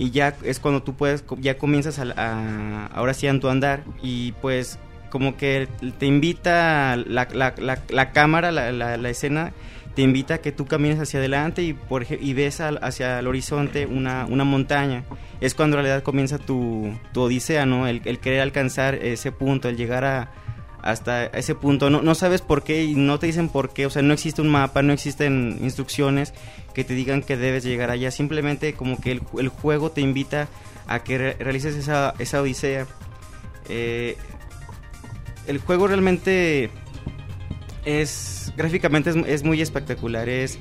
Speaker 8: y ya es cuando tú puedes ya comienzas ahora sí a tu andar y pues como que te invita la, la, la, la cámara la, escena te invita a que tú camines hacia adelante y por y ves hacia el horizonte una, una montaña. Es cuando en realidad comienza tu, tu odisea no el, el querer alcanzar ese punto el llegar a hasta ese punto. No, no sabes por qué y no te dicen por qué. O sea no existe un mapa no existen instrucciones que te digan que debes llegar allá. Simplemente como que el, el juego te invita a que re- realices esa, esa odisea. Eh, el juego realmente es gráficamente es, es muy espectacular es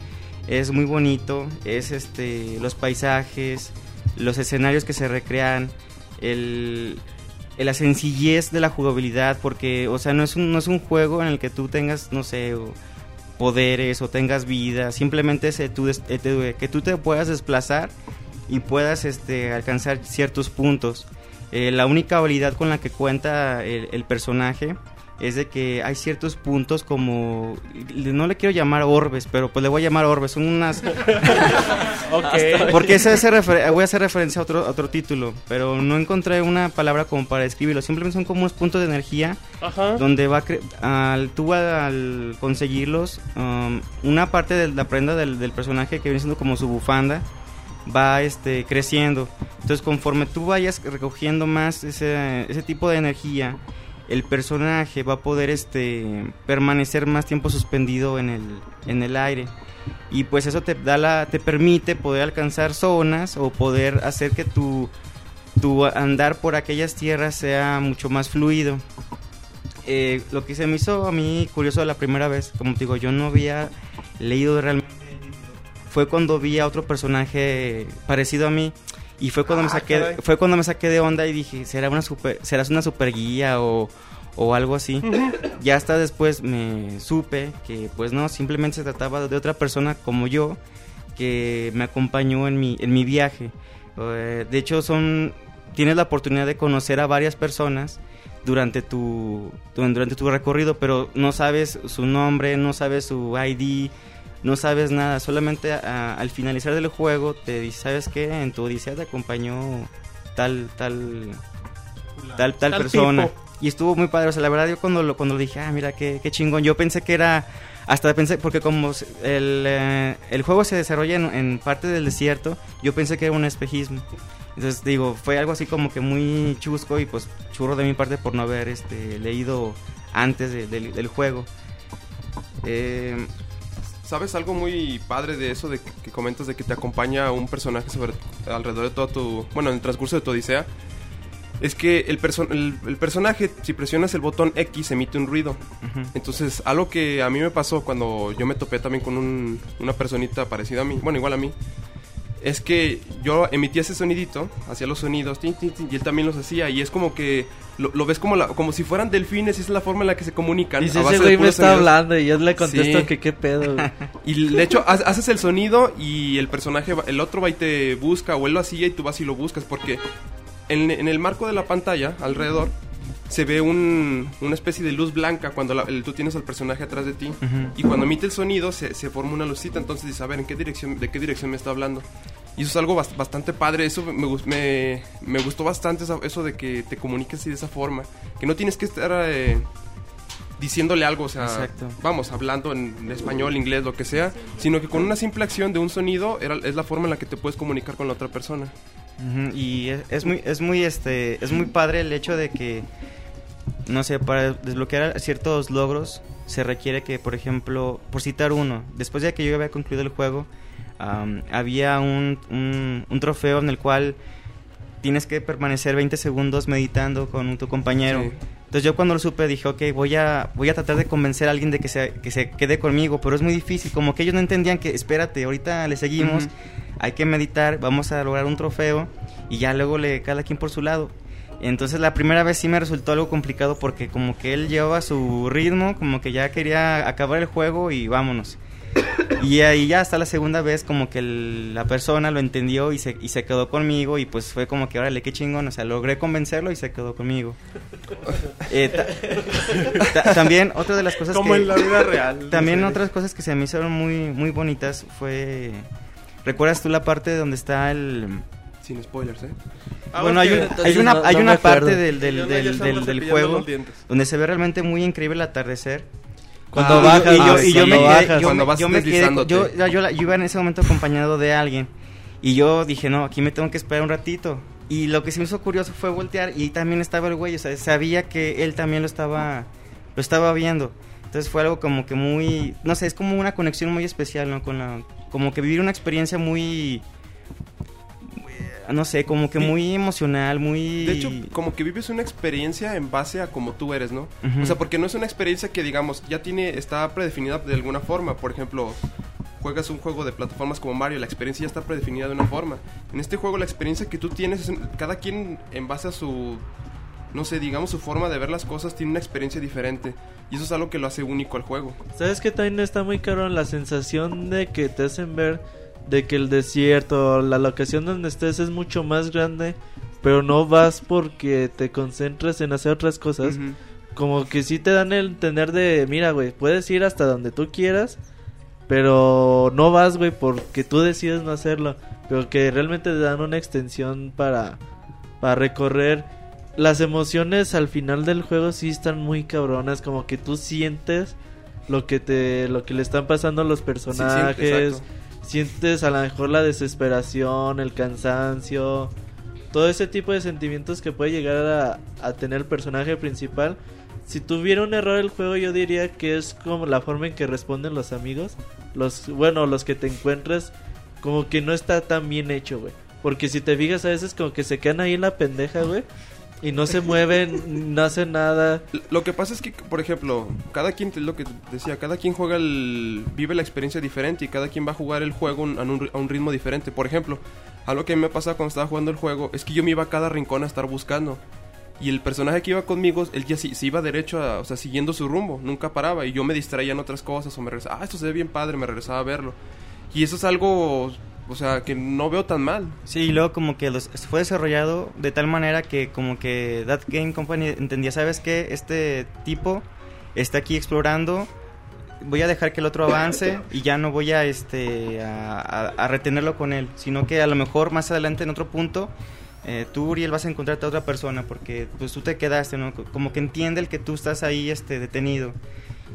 Speaker 8: es muy bonito es este los paisajes los escenarios que se recrean el la sencillez de la jugabilidad porque o sea no es un, no es un juego en el que tú tengas no sé poderes o tengas vida simplemente es eh, tú eh, que tú te puedas desplazar y puedas este alcanzar ciertos puntos. Eh, la única habilidad con la que cuenta el personaje es de que hay ciertos puntos como no le quiero llamar orbes pero pues le voy a llamar orbes son unas
Speaker 2: Ok.
Speaker 8: porque ese, ese refer- voy a hacer referencia a otro, a otro título, pero no encontré una palabra como para describirlo. Simplemente son como unos puntos de energía
Speaker 2: Ajá.
Speaker 8: donde va cre- al, tú al conseguirlos, um, una parte de la prenda del, del personaje que viene siendo como su bufanda va este creciendo. Entonces conforme tú vayas recogiendo más ese, ese tipo de energía, el personaje va a poder este permanecer más tiempo suspendido en el, en el aire. Y pues eso te da la te permite poder alcanzar zonas o poder hacer que tu tu andar por aquellas tierras sea mucho más fluido. Eh, lo que se me hizo a mí curioso la primera vez como te digo yo no había leído realmente fue cuando vi a otro personaje parecido a mí y fue cuando me
Speaker 2: Ah,
Speaker 8: saqué
Speaker 2: caray.
Speaker 8: fue cuando me saqué de onda y dije será una super serás una super guía o o algo así ya hasta después me supe que pues no simplemente se trataba de otra persona como yo que me acompañó en mi en mi viaje. Eh, de hecho son tienes la oportunidad de conocer a varias personas durante tu- durante tu recorrido, pero no sabes su nombre, no sabes su ID, no sabes nada. Solamente a- al finalizar del juego te dice, ¿sabes qué? En tu odisea te acompañó tal, tal, tal, tal,
Speaker 2: Tal
Speaker 8: persona.
Speaker 2: tipo.
Speaker 8: Y estuvo muy padre. O sea, la verdad, yo cuando lo, cuando lo dije, ah, mira, qué, qué chingón. Yo pensé que era. Hasta pensé, porque como el, eh, el juego se desarrolla en, en parte del desierto, yo pensé que era un espejismo. Entonces, digo, fue algo así como que muy chusco y pues churro de mi parte por no haber este, leído antes de- del, del juego. Eh,
Speaker 6: ¿Sabes algo muy padre de eso de que, que comentas de que te acompaña un personaje sobre alrededor de todo tu, bueno, en el transcurso de tu odisea? Es que el, perso- el, el personaje, si presionas el botón X, emite un ruido. Entonces, algo que a mí me pasó cuando yo me topé también con un- una personita parecida a mí, bueno, igual a mí, es que yo emitía ese sonidito, hacía los sonidos, tin, tin, tin, y él también los hacía, y es como que lo, lo ves como, la, como si fueran delfines, y esa es la forma en la que se comunican. A base
Speaker 5: ese güey me está
Speaker 6: sonidos".
Speaker 5: hablando y yo le contesto
Speaker 6: Sí.
Speaker 5: que qué pedo, güey.
Speaker 6: Y de hecho, ha- haces el sonido y el personaje, va- el otro va y te busca, o él lo hacía y tú vas y lo buscas, porque en, en el marco de la pantalla, alrededor, se ve un- una especie de luz blanca cuando la- el- tú tienes al personaje atrás de ti.
Speaker 8: Ujú.
Speaker 6: Y cuando emite el sonido, se, se forma una lucita, entonces dices, a ver, ¿en qué dirección, ¿de qué dirección me está hablando? Y eso es algo bast- bastante padre, eso me, me, me gustó bastante, esa- eso de que te comuniques así de esa forma, que no tienes que estar... eh, diciéndole algo, o sea,
Speaker 8: Exacto.
Speaker 6: vamos, hablando en español, inglés, lo que sea, sino que con una simple acción de un sonido era, es la forma en la que te puedes comunicar con la otra persona.
Speaker 8: Ujú, Y es, es muy, es muy, este, es muy padre el hecho de que, no sé, para desbloquear ciertos logros se requiere que, por ejemplo, por citar uno, después de que yo había concluido el juego, am, había un, un, un trofeo en el cual tienes que permanecer 20 segundos meditando con tu compañero.
Speaker 6: Sí.
Speaker 8: Entonces yo cuando lo supe dije, ok, voy a, voy a tratar de convencer a alguien de que se, que se quede conmigo, pero es muy difícil, como que ellos no entendían que, espérate, ahorita le seguimos, hay que meditar, vamos a lograr un trofeo y ya luego le cada quien por su lado. Entonces la primera vez sí me resultó algo complicado porque como que él llevaba su ritmo, como que ya quería acabar el juego y vámonos. Y ahí ya hasta la segunda vez como que el- la persona lo entendió y se, y se quedó conmigo y pues fue como que órale, qué chingón, o sea, logré convencerlo y se quedó conmigo. Eh, ta- ta- también otra de las cosas
Speaker 2: Como
Speaker 8: que...
Speaker 2: en la vida real.
Speaker 8: También
Speaker 2: Sí.
Speaker 8: otras cosas que se me hicieron muy, muy bonitas fue... ¿Recuerdas tú la parte donde está el...
Speaker 6: Sin spoilers, ¿eh?
Speaker 2: Ah,
Speaker 8: bueno, hay, un- hay una,
Speaker 5: no-
Speaker 8: hay
Speaker 5: no
Speaker 8: una parte del, del, del, del- del juego donde se ve realmente muy increíble el atardecer.
Speaker 5: Cuando
Speaker 8: Ah,
Speaker 5: bajas,
Speaker 8: y yo, y yo me
Speaker 5: cuando
Speaker 8: quedé,
Speaker 5: bajas.
Speaker 8: yo
Speaker 6: Cuando
Speaker 8: me-
Speaker 6: vas
Speaker 8: yo me quedé, yo, yo, yo la- yo iba en ese momento acompañado de alguien y yo dije, no, aquí me tengo que esperar un ratito. Y lo que se me hizo curioso fue voltear y también estaba el güey, o sea, sabía que él también lo estaba, lo estaba viendo. Entonces fue algo como que muy, no sé, es como una conexión muy especial, ¿no? Con la, como que vivir una experiencia muy, no sé, como que muy emocional, muy...
Speaker 6: De hecho, como que vives una experiencia en base a como tú eres, ¿no? O sea, porque no es una experiencia que, digamos, ya tiene, está predefinida de alguna forma. Por ejemplo, juegas un juego de plataformas como Mario, la experiencia ya está predefinida de una forma. En este juego, la experiencia que tú tienes, es en- cada quien en base a su, no sé, digamos, su forma de ver las cosas, tiene una experiencia diferente. Y eso es algo que lo hace único al juego.
Speaker 5: ¿Sabes que también está muy caro la sensación de que te hacen ver de que el desierto, la locación donde estés es mucho más grande, pero no vas porque te concentras en hacer otras cosas? Como que sí te dan el entender de, mira, güey, puedes ir hasta donde tú quieras, pero no vas, güey, porque tú decides no hacerlo, pero que realmente te dan una extensión para, para recorrer. Las emociones al final del juego sí están muy cabronas, como que tú sientes lo que te lo que le están pasando a los personajes,
Speaker 6: exacto.
Speaker 5: Sientes a lo mejor la desesperación, el cansancio, todo ese tipo de sentimientos que puede llegar a, tener el personaje principal. Si tuviera un error el juego, yo diría que es como la forma en que responden los amigos. Los, bueno, los que te encuentres, como que no está tan bien hecho, güey. Porque si te fijas, a veces como que se quedan ahí en la pendeja, güey. Y no se mueven, no hacen nada.
Speaker 6: Lo que pasa es que, por ejemplo, cada quien, lo que decía, cada quien juega el, vive la experiencia diferente y cada quien va a jugar el juego a un, a un ritmo diferente. Por ejemplo, algo que a mí me pasaba cuando estaba jugando el juego es que yo me iba a cada rincón a estar buscando. Y el personaje que iba conmigo, él ya se iba derecho, a, o sea, siguiendo su rumbo, nunca paraba. Y yo me distraía en otras cosas o me regresaba, ah, esto se ve bien padre, me regresaba a verlo. Y eso es algo o sea, que no veo tan mal.
Speaker 8: Sí, y luego como que los, fue desarrollado de tal manera que como que That Game Company entendía, ¿sabes qué? Este tipo está aquí explorando, voy a dejar que el otro avance y ya no voy a, este, a, a- a retenerlo con él, sino que a lo mejor más adelante en otro punto... eh, tú, Uriel, vas a encontrarte a otra persona porque pues tú te quedaste, ¿no? Como que entiende el que tú estás ahí este, detenido.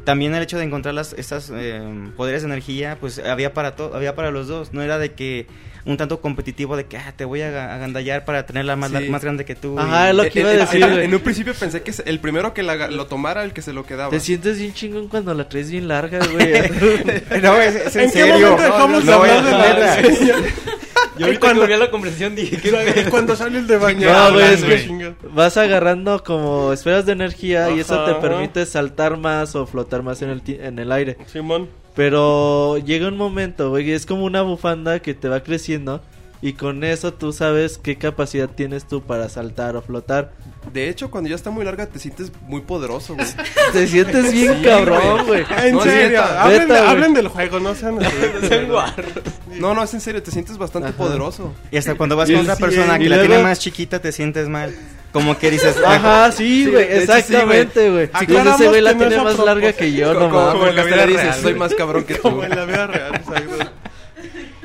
Speaker 8: También el hecho de encontrar las, estas eh, poderes de energía, pues había para todo, había para los dos. No era de que un tanto competitivo de que ah, te voy a ga- agandallar para tenerla más,
Speaker 6: Sí.
Speaker 8: más grande que tú.
Speaker 5: Ajá, es lo que iba a decir,
Speaker 6: en, un principio pensé que el primero que la- lo tomara el que se lo quedaba.
Speaker 5: Te sientes bien chingón cuando la traes bien larga, güey.
Speaker 8: No, es- es en
Speaker 2: ¿En qué
Speaker 8: serio.
Speaker 2: momento dejamos
Speaker 8: No,
Speaker 2: de
Speaker 8: no,
Speaker 2: hablar de la?
Speaker 3: Yo ahorita
Speaker 2: cuando-
Speaker 3: que la conversación dije que
Speaker 2: Cuando sales de bañar.
Speaker 5: No, güey, es que vas agarrando como esferas de energía y eso te permite saltar más o flotar más en el, en el aire.
Speaker 2: Simón.
Speaker 5: Pero llega un momento, güey, es como una bufanda que te va creciendo y con eso tú sabes qué capacidad tienes tú para saltar o flotar.
Speaker 6: De hecho, cuando ya está muy larga te sientes muy poderoso, güey.
Speaker 5: Te sientes bien
Speaker 6: Sí,
Speaker 5: cabrón, güey.
Speaker 2: En
Speaker 6: No,
Speaker 2: serio, hablen, del juego, no sean.
Speaker 6: No, no, es en serio, te sientes bastante
Speaker 5: Ajá.
Speaker 6: poderoso.
Speaker 8: Y hasta cuando vas
Speaker 5: Y
Speaker 8: con otra persona que
Speaker 5: y
Speaker 8: la
Speaker 5: luego-
Speaker 8: tiene más chiquita te sientes mal. Como que dices,
Speaker 5: Ajá, sí,
Speaker 6: Sí,
Speaker 5: güey,
Speaker 6: sí,
Speaker 5: exactamente, güey.
Speaker 2: güey.
Speaker 5: Cuando ese güey la tiene más larga que yo,
Speaker 6: Como,
Speaker 5: no
Speaker 6: como
Speaker 5: mames.
Speaker 6: cuando
Speaker 2: vida
Speaker 6: dices,
Speaker 2: real,
Speaker 6: soy más cabrón que tú.
Speaker 2: Como en la vida real, exacto.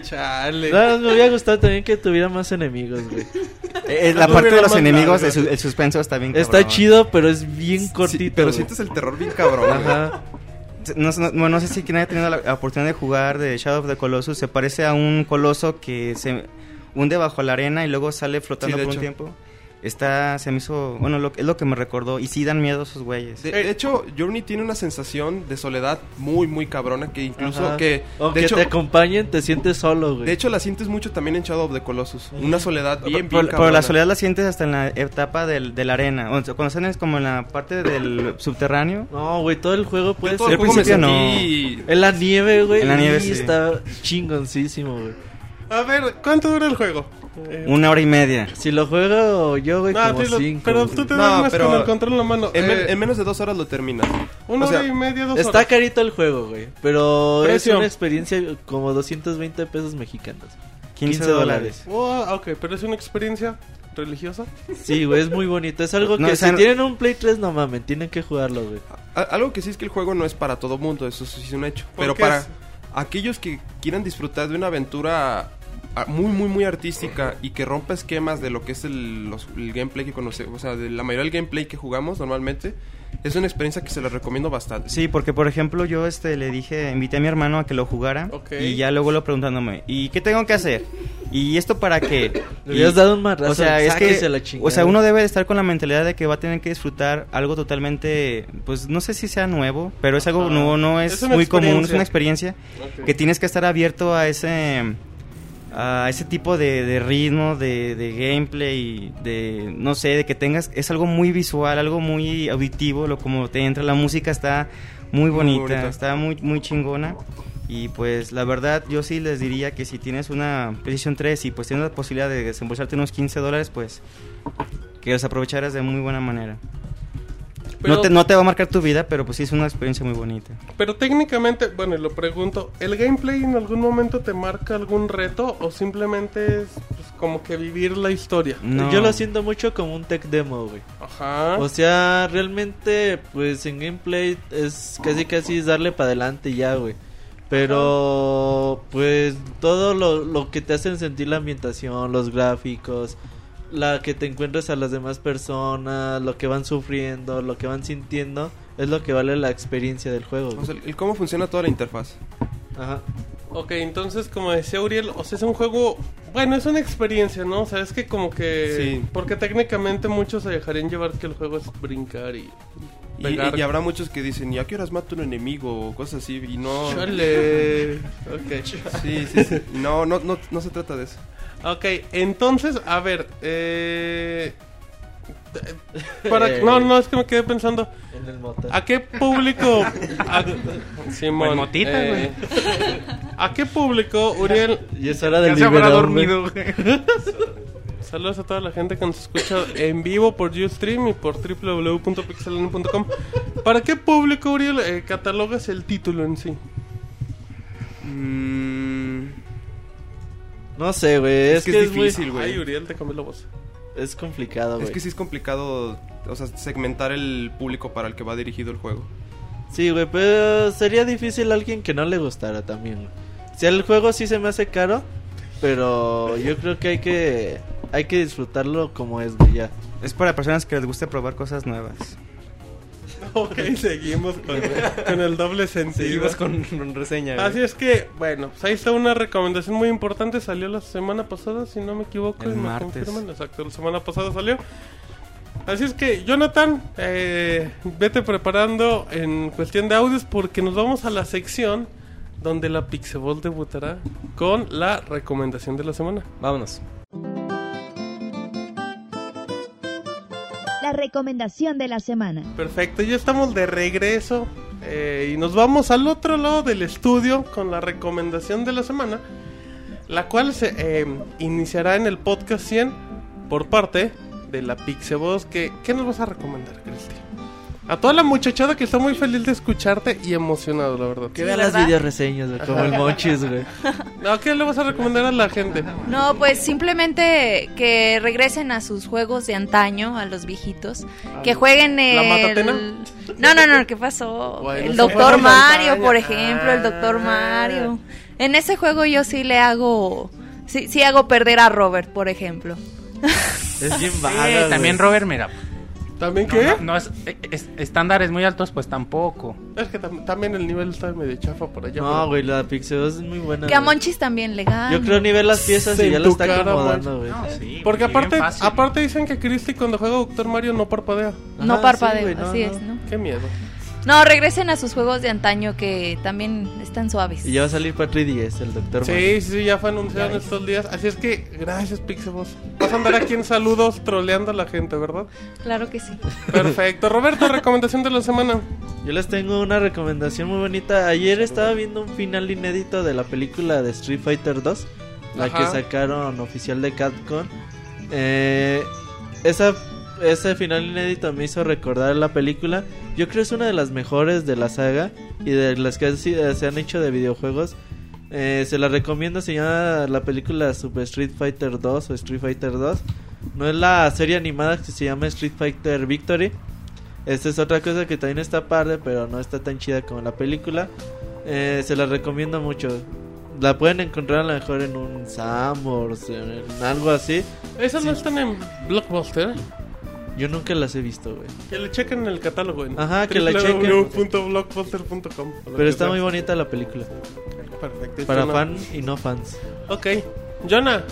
Speaker 2: Chale.
Speaker 5: No, me hubiera gustado también que tuviera más enemigos, güey.
Speaker 8: eh, la
Speaker 2: No
Speaker 8: parte de los enemigos, el, su- el suspenso está bien
Speaker 5: Está
Speaker 8: cabrón.
Speaker 5: chido, pero es bien cortito.
Speaker 6: Sí, pero
Speaker 5: güey.
Speaker 6: sientes el terror bien cabrón.
Speaker 5: Ajá.
Speaker 8: No, sé- no- bueno, no sé si quien haya tenido la oportunidad de jugar de Shadow of the Colossus. Se parece a un coloso que se hunde bajo la arena y luego sale flotando
Speaker 6: Sí,
Speaker 8: por un tiempo. Está, se me hizo, bueno, lo, es lo que me recordó. Y sí dan miedo esos güeyes.
Speaker 6: De, de hecho, Journey tiene una sensación de soledad muy, muy cabrona que incluso
Speaker 5: Ajá.
Speaker 6: que...
Speaker 5: Aunque
Speaker 6: de hecho,
Speaker 5: te acompañen, te sientes solo, güey.
Speaker 6: de hecho, la sientes mucho también en Shadow of the Colossus. Una soledad bien, bien
Speaker 8: Pero, pero
Speaker 6: cabrona.
Speaker 8: la soledad la sientes hasta en la etapa del, de la arena. O sea, cuando están es como en la parte del subterráneo.
Speaker 5: No, güey, todo el juego puede ser.
Speaker 6: el juego me
Speaker 8: principio
Speaker 6: sentí...
Speaker 5: En la nieve, güey.
Speaker 8: En la nieve, sí.
Speaker 5: está chingoncísimo, güey.
Speaker 2: A ver, ¿cuánto dura el juego? Eh,
Speaker 8: Una hora y media.
Speaker 5: Si lo juego yo, güey, como
Speaker 2: dilo,
Speaker 5: cinco.
Speaker 2: pero tú te
Speaker 6: No,
Speaker 2: duermes
Speaker 6: pero-
Speaker 2: con el control en la mano.
Speaker 6: En, men-
Speaker 2: Eh,
Speaker 6: en menos de dos horas lo terminas.
Speaker 2: una
Speaker 6: o sea,
Speaker 2: hora y media, dos
Speaker 5: Está
Speaker 2: horas.
Speaker 5: carito el juego, güey. Pero
Speaker 2: Precio.
Speaker 5: es una experiencia como 220 pesos mexicanos.
Speaker 8: 15,
Speaker 5: 15
Speaker 8: dólares.
Speaker 2: Oh, ok, pero es una experiencia religiosa.
Speaker 5: Sí, güey, es muy bonito. Es algo
Speaker 8: No,
Speaker 5: que
Speaker 8: o sea,
Speaker 5: si
Speaker 8: no-
Speaker 5: tienen un Play 3, no mamen, tienen que jugarlo, güey.
Speaker 6: A- algo que sí es que el juego no es para todo mundo, eso sí es un hecho.
Speaker 2: ¿Por
Speaker 6: Pero
Speaker 2: qué
Speaker 6: para
Speaker 2: es?
Speaker 6: aquellos que quieran disfrutar de una aventura muy, muy, muy artística y que rompa esquemas de lo que es el, los- el gameplay que conocemos, o sea, de la mayoría del gameplay que jugamos normalmente, es una experiencia que se les recomiendo bastante.
Speaker 8: Sí, porque por ejemplo yo este le dije, invité a mi hermano a que lo jugara
Speaker 2: Ok.
Speaker 8: y ya luego lo preguntándome, ¿y qué tengo que hacer? ¿Y esto para qué?
Speaker 5: Le
Speaker 8: Y-
Speaker 5: dado un madrazo,
Speaker 8: O sea, es que
Speaker 5: la
Speaker 8: o sea, uno debe de estar con la mentalidad de que va a tener que disfrutar algo totalmente pues no sé si sea nuevo, pero es algo nuevo, no es,
Speaker 2: Es
Speaker 8: muy común, es una experiencia
Speaker 2: Ok.
Speaker 8: que tienes que estar abierto a ese a ese tipo de, de ritmo, de, de gameplay, de no sé, de que tengas, es algo muy visual, algo muy auditivo, lo como te entra, la música está muy bonita. está muy, muy chingona. Y pues la verdad yo sí les diría que si tienes una PlayStation 3 y pues tienes la posibilidad de desembolsarte unos 15 dólares, pues que los aprovecharas de muy buena manera.
Speaker 2: Pero-
Speaker 8: no, te, no te va a marcar tu vida, pero pues sí es una experiencia muy bonita.
Speaker 2: Pero técnicamente, bueno, y lo pregunto, ¿el gameplay en algún momento te marca algún reto o simplemente es pues, como que vivir la historia?
Speaker 8: No.
Speaker 5: Yo lo siento mucho como un tech demo, güey.
Speaker 2: Ajá.
Speaker 5: O sea, realmente, pues en gameplay es casi casi darle para adelante y ya, güey. Pero, pues todo lo, lo que te hacen sentir la ambientación, los gráficos, la que te encuentres a las demás personas, lo que van sufriendo, lo que van sintiendo, es lo que vale la experiencia del juego.
Speaker 6: O
Speaker 5: güey.
Speaker 6: sea, el, el cómo funciona toda la interfaz.
Speaker 5: Ajá.
Speaker 2: Ok, entonces como decía Uriel, o sea, es un juego, bueno, es una experiencia, ¿no? O sea, es que como que...
Speaker 6: Sí.
Speaker 2: Porque técnicamente muchos se dejarían llevar que el juego es brincar y...
Speaker 6: Y,
Speaker 2: pegar.
Speaker 6: y habrá muchos que dicen, ¿y a qué horas mato un enemigo? O cosas así, y no...
Speaker 2: Chale. Ok.
Speaker 6: Sí, sí, sí. No, no, no, no se trata de eso.
Speaker 2: Ok, entonces, a ver, eh... Para, no, no, es que me quedé pensando,
Speaker 5: En el motel.
Speaker 2: ¿a qué público... A, Simón,
Speaker 4: Pues motita,
Speaker 2: eh, ¿A qué público, Uriel?
Speaker 5: Y es hora del
Speaker 4: Ya se habrá dormido, güey.
Speaker 2: Saludos a toda la gente que nos escucha en vivo por Ustream y por www.pixelania.com. ¿Para qué público, Uriel, eh, catalogas el título en sí?
Speaker 6: Mm,
Speaker 5: No sé, güey. Es,
Speaker 6: que
Speaker 5: que
Speaker 6: es difícil, güey.
Speaker 2: Ay, Uriel, te cambió la voz.
Speaker 5: Es complicado, güey.
Speaker 6: Es que sí es complicado, o sea, segmentar el público para el que va dirigido el juego.
Speaker 5: Sí, güey, pero sería difícil a alguien que no le gustara también. güey. Si el juego sí se me hace caro, pero yo creo que hay que hay que disfrutarlo como es, güey, ya.
Speaker 8: Es para personas que les guste probar cosas nuevas.
Speaker 2: Ok, seguimos con, con el doble sentido.
Speaker 3: Seguimos con reseña. güey.
Speaker 2: Así es que, bueno, pues ahí está una recomendación muy importante. Salió la semana pasada, si no me equivoco.
Speaker 8: El martes.
Speaker 2: confirman. Exacto, la semana pasada salió. Así es que, Jonathan, eh, vete preparando en cuestión de audios porque nos vamos a la sección donde la Pixeball debutará con la recomendación de la semana.
Speaker 3: Vámonos.
Speaker 1: La recomendación de la semana.
Speaker 2: Perfecto, ya estamos de regreso eh, y nos vamos al otro lado del estudio con la recomendación de la semana, la cual se eh, iniciará en el podcast 100 por parte de la Pixeboss. Que, ¿Qué nos vas a recomendar, Cristi? A toda la muchachada que está muy feliz de escucharte y emocionado, la verdad.
Speaker 5: Que vean las videoreseñas, güey, como el Monchis, güey.
Speaker 2: No, ¿qué le vas a recomendar a la gente?
Speaker 11: No, pues simplemente que regresen a sus juegos de antaño, a los viejitos. Que jueguen el...
Speaker 2: ¿La Matatena?
Speaker 11: No, no, no, ¿qué pasó?
Speaker 2: Bueno,
Speaker 11: el Doctor Mario, por ejemplo, el Doctor
Speaker 2: Ah.
Speaker 11: Mario. En ese juego yo sí le hago... Sí, sí hago perder a Robert, por ejemplo.
Speaker 5: Es bien
Speaker 4: Sí, también. Robert, mira.
Speaker 2: ¿También
Speaker 4: No,
Speaker 2: qué?
Speaker 4: no, no es, es- estándares muy altos, pues tampoco.
Speaker 2: Es que tam- también el nivel está medio chafa por allá.
Speaker 5: No, güey, la Pixel es muy buena.
Speaker 11: Que a. Monchis también le gana.
Speaker 5: Yo creo nivel las piezas
Speaker 2: Se
Speaker 5: y ya lo está
Speaker 2: entucara,
Speaker 5: acomodando, güey.
Speaker 4: No, sí,
Speaker 2: Porque aparte, aparte dicen que Cristi cuando juega Doctor Mario no parpadea.
Speaker 11: No
Speaker 5: Ajá,
Speaker 11: parpadeo,
Speaker 5: sí, güey, no,
Speaker 11: así
Speaker 5: no.
Speaker 11: es, ¿no?
Speaker 2: Qué miedo.
Speaker 11: No, regresen a sus juegos de antaño que también están suaves.
Speaker 5: Y ya va a salir para 3DS, el Doctor
Speaker 2: Sí, sí, ya fue anunciado en estos días. Así es que, gracias, Pixeboss. Vas a andar aquí en saludos troleando a la gente, ¿verdad?
Speaker 11: Claro que sí.
Speaker 2: Perfecto. Roberto, recomendación de la semana.
Speaker 5: Yo les tengo una recomendación muy bonita. Ayer estaba viendo un final inédito de la película de Street Fighter 2, la
Speaker 2: Ajá.
Speaker 5: que sacaron oficial de Capcom. Eh, esa, ese final inédito me hizo recordar la película. Yo creo que es una de las mejores de la saga y de las que si- se han hecho de videojuegos. Eh, se la recomiendo, se llama la película Super Street Fighter 2 o Street Fighter 2. No es la serie animada que se llama Street Fighter Victory. Esta es otra cosa que también está padre, pero no está tan chida como la película. Eh, se la recomiendo mucho. La pueden encontrar a lo mejor en un Sambors, en, algo así.
Speaker 2: Esas no
Speaker 5: Sí.
Speaker 2: están en Blockbuster.
Speaker 5: Yo nunca las he visto, güey.
Speaker 2: Que le chequen en el catálogo. En
Speaker 5: Ajá, que la chequen.
Speaker 2: www.blockbuster.com,
Speaker 5: Pero está
Speaker 2: sea.
Speaker 5: muy bonita la película.
Speaker 2: Perfecto.
Speaker 5: Para
Speaker 2: Jonah.
Speaker 5: fan y no fans.
Speaker 2: Ok. Jonah.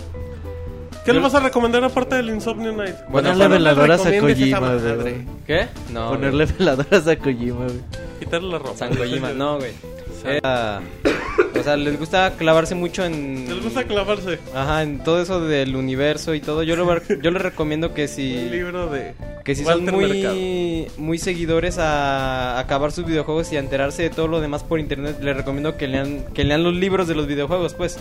Speaker 2: ¿Qué le vas a recomendar aparte del Insomnio Night?
Speaker 5: Ponerle
Speaker 2: no le
Speaker 5: veladoras a Kojima,
Speaker 2: madre.
Speaker 5: güey.
Speaker 3: ¿Qué? No.
Speaker 5: Ponerle veladoras a Kojima, güey.
Speaker 2: Quitarle la ropa.
Speaker 3: San Kojima, no, güey. Era- o sea, les gusta clavarse mucho en.
Speaker 2: Les gusta clavarse.
Speaker 3: Ajá, en todo eso del universo y todo. Yo, lo, yo les recomiendo que si.
Speaker 2: libro de
Speaker 3: Que si son
Speaker 2: Walter Mercado.
Speaker 3: muy, muy seguidores a acabar sus videojuegos y a enterarse de todo lo demás por internet, les recomiendo que lean, que lean los libros de los videojuegos, pues.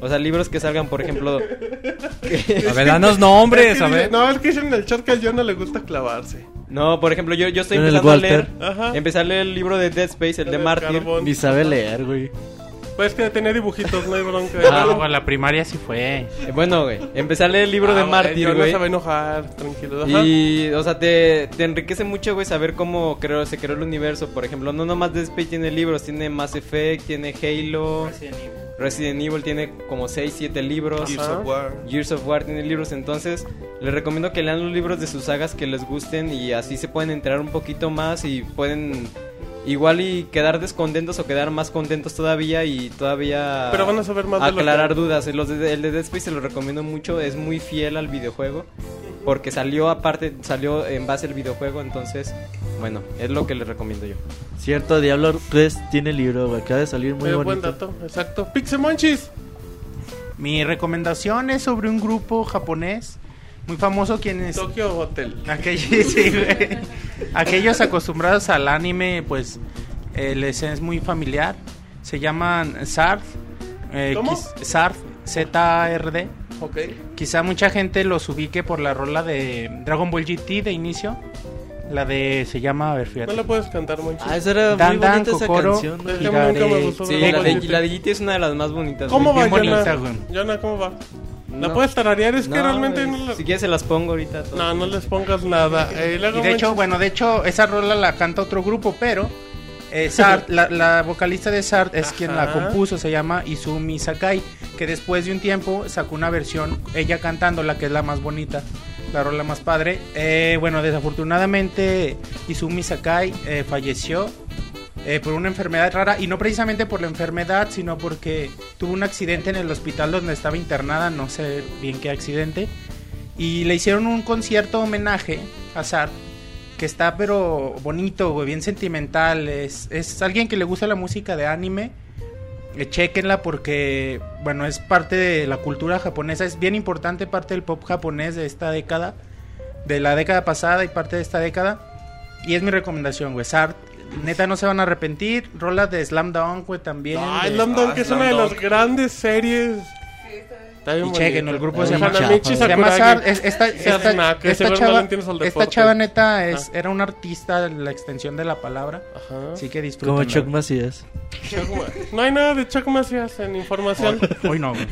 Speaker 3: O sea, libros que salgan, por ejemplo.
Speaker 12: A ver, danos nombres,
Speaker 2: Es que
Speaker 12: a ver.
Speaker 2: No, es que dicen en el chat que a Jonah le gusta clavarse.
Speaker 3: No, por ejemplo, yo, yo estoy empezando a leer.
Speaker 2: Ajá.
Speaker 3: Empecé a leer el libro de Dead Space, el de
Speaker 2: El carbón.
Speaker 5: Ni sabe leer, güey.
Speaker 2: Pues que tenía dibujitos, no hay bronca.
Speaker 4: Ah, bueno, la primaria sí fue.
Speaker 3: Eh, Bueno, güey. Empecé a leer el libro
Speaker 2: Ah,
Speaker 3: de
Speaker 2: güey,
Speaker 3: güey.
Speaker 2: se va a enojar, tranquilo. Ajá.
Speaker 3: Y, o sea, te, te enriquece mucho, güey, saber cómo creó, se creó el universo. Por ejemplo, no nomás Dead Space tiene libros, tiene Mass Effect, tiene Halo. Resident Evil tiene como 6, 7 libros.
Speaker 6: Gears of War.
Speaker 3: Gears of War tiene libros, entonces les recomiendo que lean los libros de sus sagas que les gusten y así se pueden enterar un poquito más y pueden igual y quedar descontentos o quedar más contentos todavía y todavía
Speaker 2: Pero van a saber más de lo que-
Speaker 3: aclarar dudas. Los de- el de Dead Space se lo recomiendo mucho, es muy fiel al videojuego porque salió aparte, salió en base al videojuego, entonces, bueno, es lo que les recomiendo yo.
Speaker 5: Cierto, Diablo 3 tiene libro. Acaba de salir muy
Speaker 2: Eh,
Speaker 5: bonito.
Speaker 2: buen dato, exacto. Pixemonchis.
Speaker 4: Mi recomendación es sobre un grupo japonés muy famoso quienes
Speaker 2: Tokyo Hotel.
Speaker 4: aquellos, sí, güey. aquellos acostumbrados al anime pues eh, les es muy familiar se llaman Sarth eh,
Speaker 2: ¿Cómo?
Speaker 4: Sarth Z-R-D
Speaker 2: Ok.
Speaker 4: quizá mucha gente los ubique por la rola de Dragon Ball GT de inicio La de. Se llama. A ver, fíjate.
Speaker 2: No la puedes cantar, Monchi.
Speaker 5: Ah, esa era
Speaker 4: Dan
Speaker 5: muy
Speaker 4: Dan,
Speaker 5: bonita esa
Speaker 4: Kokoro,
Speaker 5: canción. ¿no?
Speaker 2: Es nunca me
Speaker 4: de-
Speaker 2: gustó
Speaker 3: Sí,
Speaker 2: la
Speaker 3: la de, la de Gigiti es una de las más bonitas.
Speaker 2: ¿Cómo va,
Speaker 4: bien bonita, güey.
Speaker 2: Jonah, ¿cómo va? ¿La
Speaker 3: No.
Speaker 2: puedes tararear? Es que realmente no la...
Speaker 3: Si quieres se las pongo ahorita.
Speaker 2: No, no les pongas nada. Eh,
Speaker 4: Y de hecho, bueno, de hecho, esa rola la canta otro grupo, pero eh, Sart, la, la vocalista de Sart es quien la compuso, se llama Izumi Sakai, que después de un tiempo sacó una versión, ella cantando, la que es la más bonita, la rola más padre. Eh, bueno, desafortunadamente Izumi Sakai eh, falleció eh, por una enfermedad rara, y no precisamente por la enfermedad, sino porque tuvo un accidente en el hospital donde estaba internada, no sé bien qué accidente, y le hicieron un concierto homenaje a Sart que está pero bonito, güey, bien sentimental. Es, es alguien que le gusta la música de anime. Eh, chequenla porque, bueno, es parte de la cultura japonesa. Es bien importante parte del pop japonés de esta década. De la década pasada y parte de esta década. Y es mi recomendación, güey. Sart, neta, no se van a arrepentir. Rolas de Slam Dunk, güey, también. De-
Speaker 2: Slam Dunk
Speaker 6: Ah,
Speaker 2: es
Speaker 6: Slam
Speaker 2: una de las grandes series.
Speaker 4: Y chequen, el grupo se llama,
Speaker 2: Sakuragi.
Speaker 4: Es- esta,
Speaker 2: no
Speaker 4: chava, esta chava neta es,
Speaker 2: Ah.
Speaker 4: era una artista, la extensión de la palabra.
Speaker 2: Ajá.
Speaker 4: Así que disfruten.
Speaker 5: Como Chuck Macías.
Speaker 2: No hay nada de Chuck Macías en información.
Speaker 4: Hoy no, güey.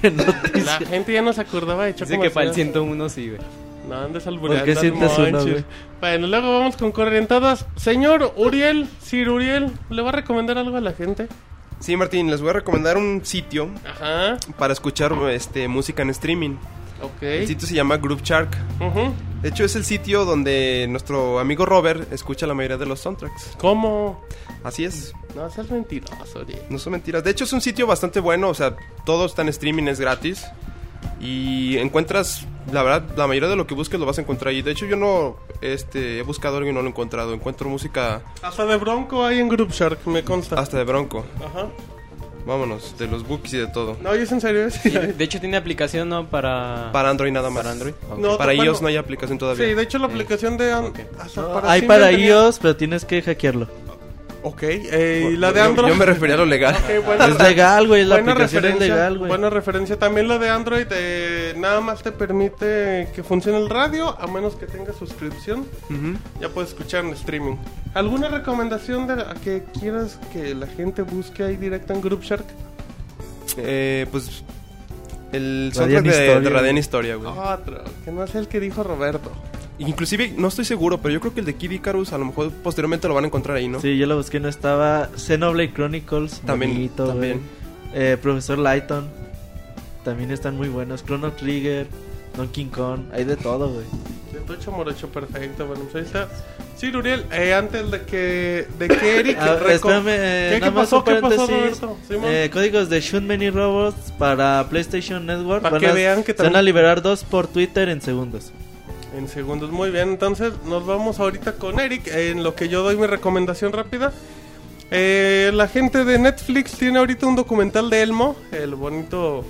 Speaker 2: La gente ya no se acordaba de Chuck
Speaker 3: Dice que para el
Speaker 2: Macías.
Speaker 3: 101 sí, güey.
Speaker 2: No andes
Speaker 5: ¿Por
Speaker 2: albureando
Speaker 5: qué
Speaker 2: al
Speaker 5: sientes güey?
Speaker 2: Bueno, luego vamos con corrientadas. Señor Uriel, Sir Uriel, ¿le va a recomendar algo a la gente?
Speaker 6: Sí, Martín, les voy a recomendar un sitio
Speaker 2: Ajá,
Speaker 6: para escuchar este, música en streaming.
Speaker 2: ok.
Speaker 6: El sitio se llama Group Shark. De hecho, es el sitio donde nuestro amigo Robert escucha la mayoría de los soundtracks.
Speaker 2: ¿Cómo?
Speaker 6: Así es,
Speaker 2: No, seas mentiroso, Uriel.
Speaker 6: no son mentiras. De hecho, es un sitio bastante bueno, o sea, todo está en streaming, es gratis. Y encuentras, la verdad, la mayoría de lo que busques lo vas a encontrar ahí. De hecho, yo no este, he buscado algo y no lo he encontrado. Encuentro música
Speaker 2: Hasta de Bronco hay en Group Shark, me consta.
Speaker 6: hasta de Bronco.
Speaker 2: Ajá.
Speaker 6: Vámonos, de los bookies y de todo.
Speaker 2: No, ¿y es en serio? Sí,
Speaker 3: De hecho tiene aplicación, ¿no? Para...
Speaker 6: Para Android nada más.
Speaker 3: Para Android.
Speaker 2: No,
Speaker 6: Para
Speaker 2: bueno,
Speaker 6: iOS no hay aplicación todavía.
Speaker 2: Sí, de hecho la aplicación de... an- hasta
Speaker 5: Hay para
Speaker 2: tenía-
Speaker 5: iOS, pero tienes que hackearlo.
Speaker 2: Ok, eh, y la de
Speaker 6: Yo-
Speaker 2: Android...
Speaker 6: Yo me refería a lo legal.
Speaker 2: Ok, buena-
Speaker 5: Es legal, güey. La
Speaker 2: buena
Speaker 5: aplicación es legal, güey.
Speaker 2: buena referencia. También la de Android eh, nada más te permite que funcione el radio, a menos que tengas suscripción. Ya puedes escuchar en streaming. ¿Alguna recomendación de a que quieras que la gente busque ahí directo en Group Shark?
Speaker 6: Eh, pues el soundtrack de, de Radiant
Speaker 5: güey.
Speaker 6: Historia, güey.
Speaker 2: Otro, que no es el que dijo Roberto.
Speaker 6: Inclusive, no estoy seguro, pero yo creo que el de Kid Icarus a lo mejor posteriormente lo van a encontrar ahí, ¿no?
Speaker 5: Sí, yo lo busqué, no estaba. Xenoblade Chronicles.
Speaker 6: También,
Speaker 5: bonito,
Speaker 6: también.
Speaker 5: Eh, Profesor Lighton. También están muy buenos. Chrono Trigger. Donkey Kong. Hay de todo, güey.
Speaker 2: De Tocho Morocho, perfecto. Bueno, pues ahí está. Sí, Uriel, eh, antes de que, de que Eric...
Speaker 5: Ah, espérame, eh,
Speaker 2: ¿Qué,
Speaker 5: nada
Speaker 2: qué
Speaker 5: más
Speaker 2: pasó? ¿Qué pasó. Roberto?
Speaker 5: Eh, códigos de Shoot Many Robots para PlayStation Network.
Speaker 2: Para que
Speaker 5: a-
Speaker 2: vean que
Speaker 5: se van a liberar dos por Twitter en segundos.
Speaker 2: En segundos, muy bien. Entonces nos vamos ahorita con Eric en lo que yo doy mi recomendación rápida. Eh, la gente de Netflix tiene ahorita un documental de Elmo, el bonito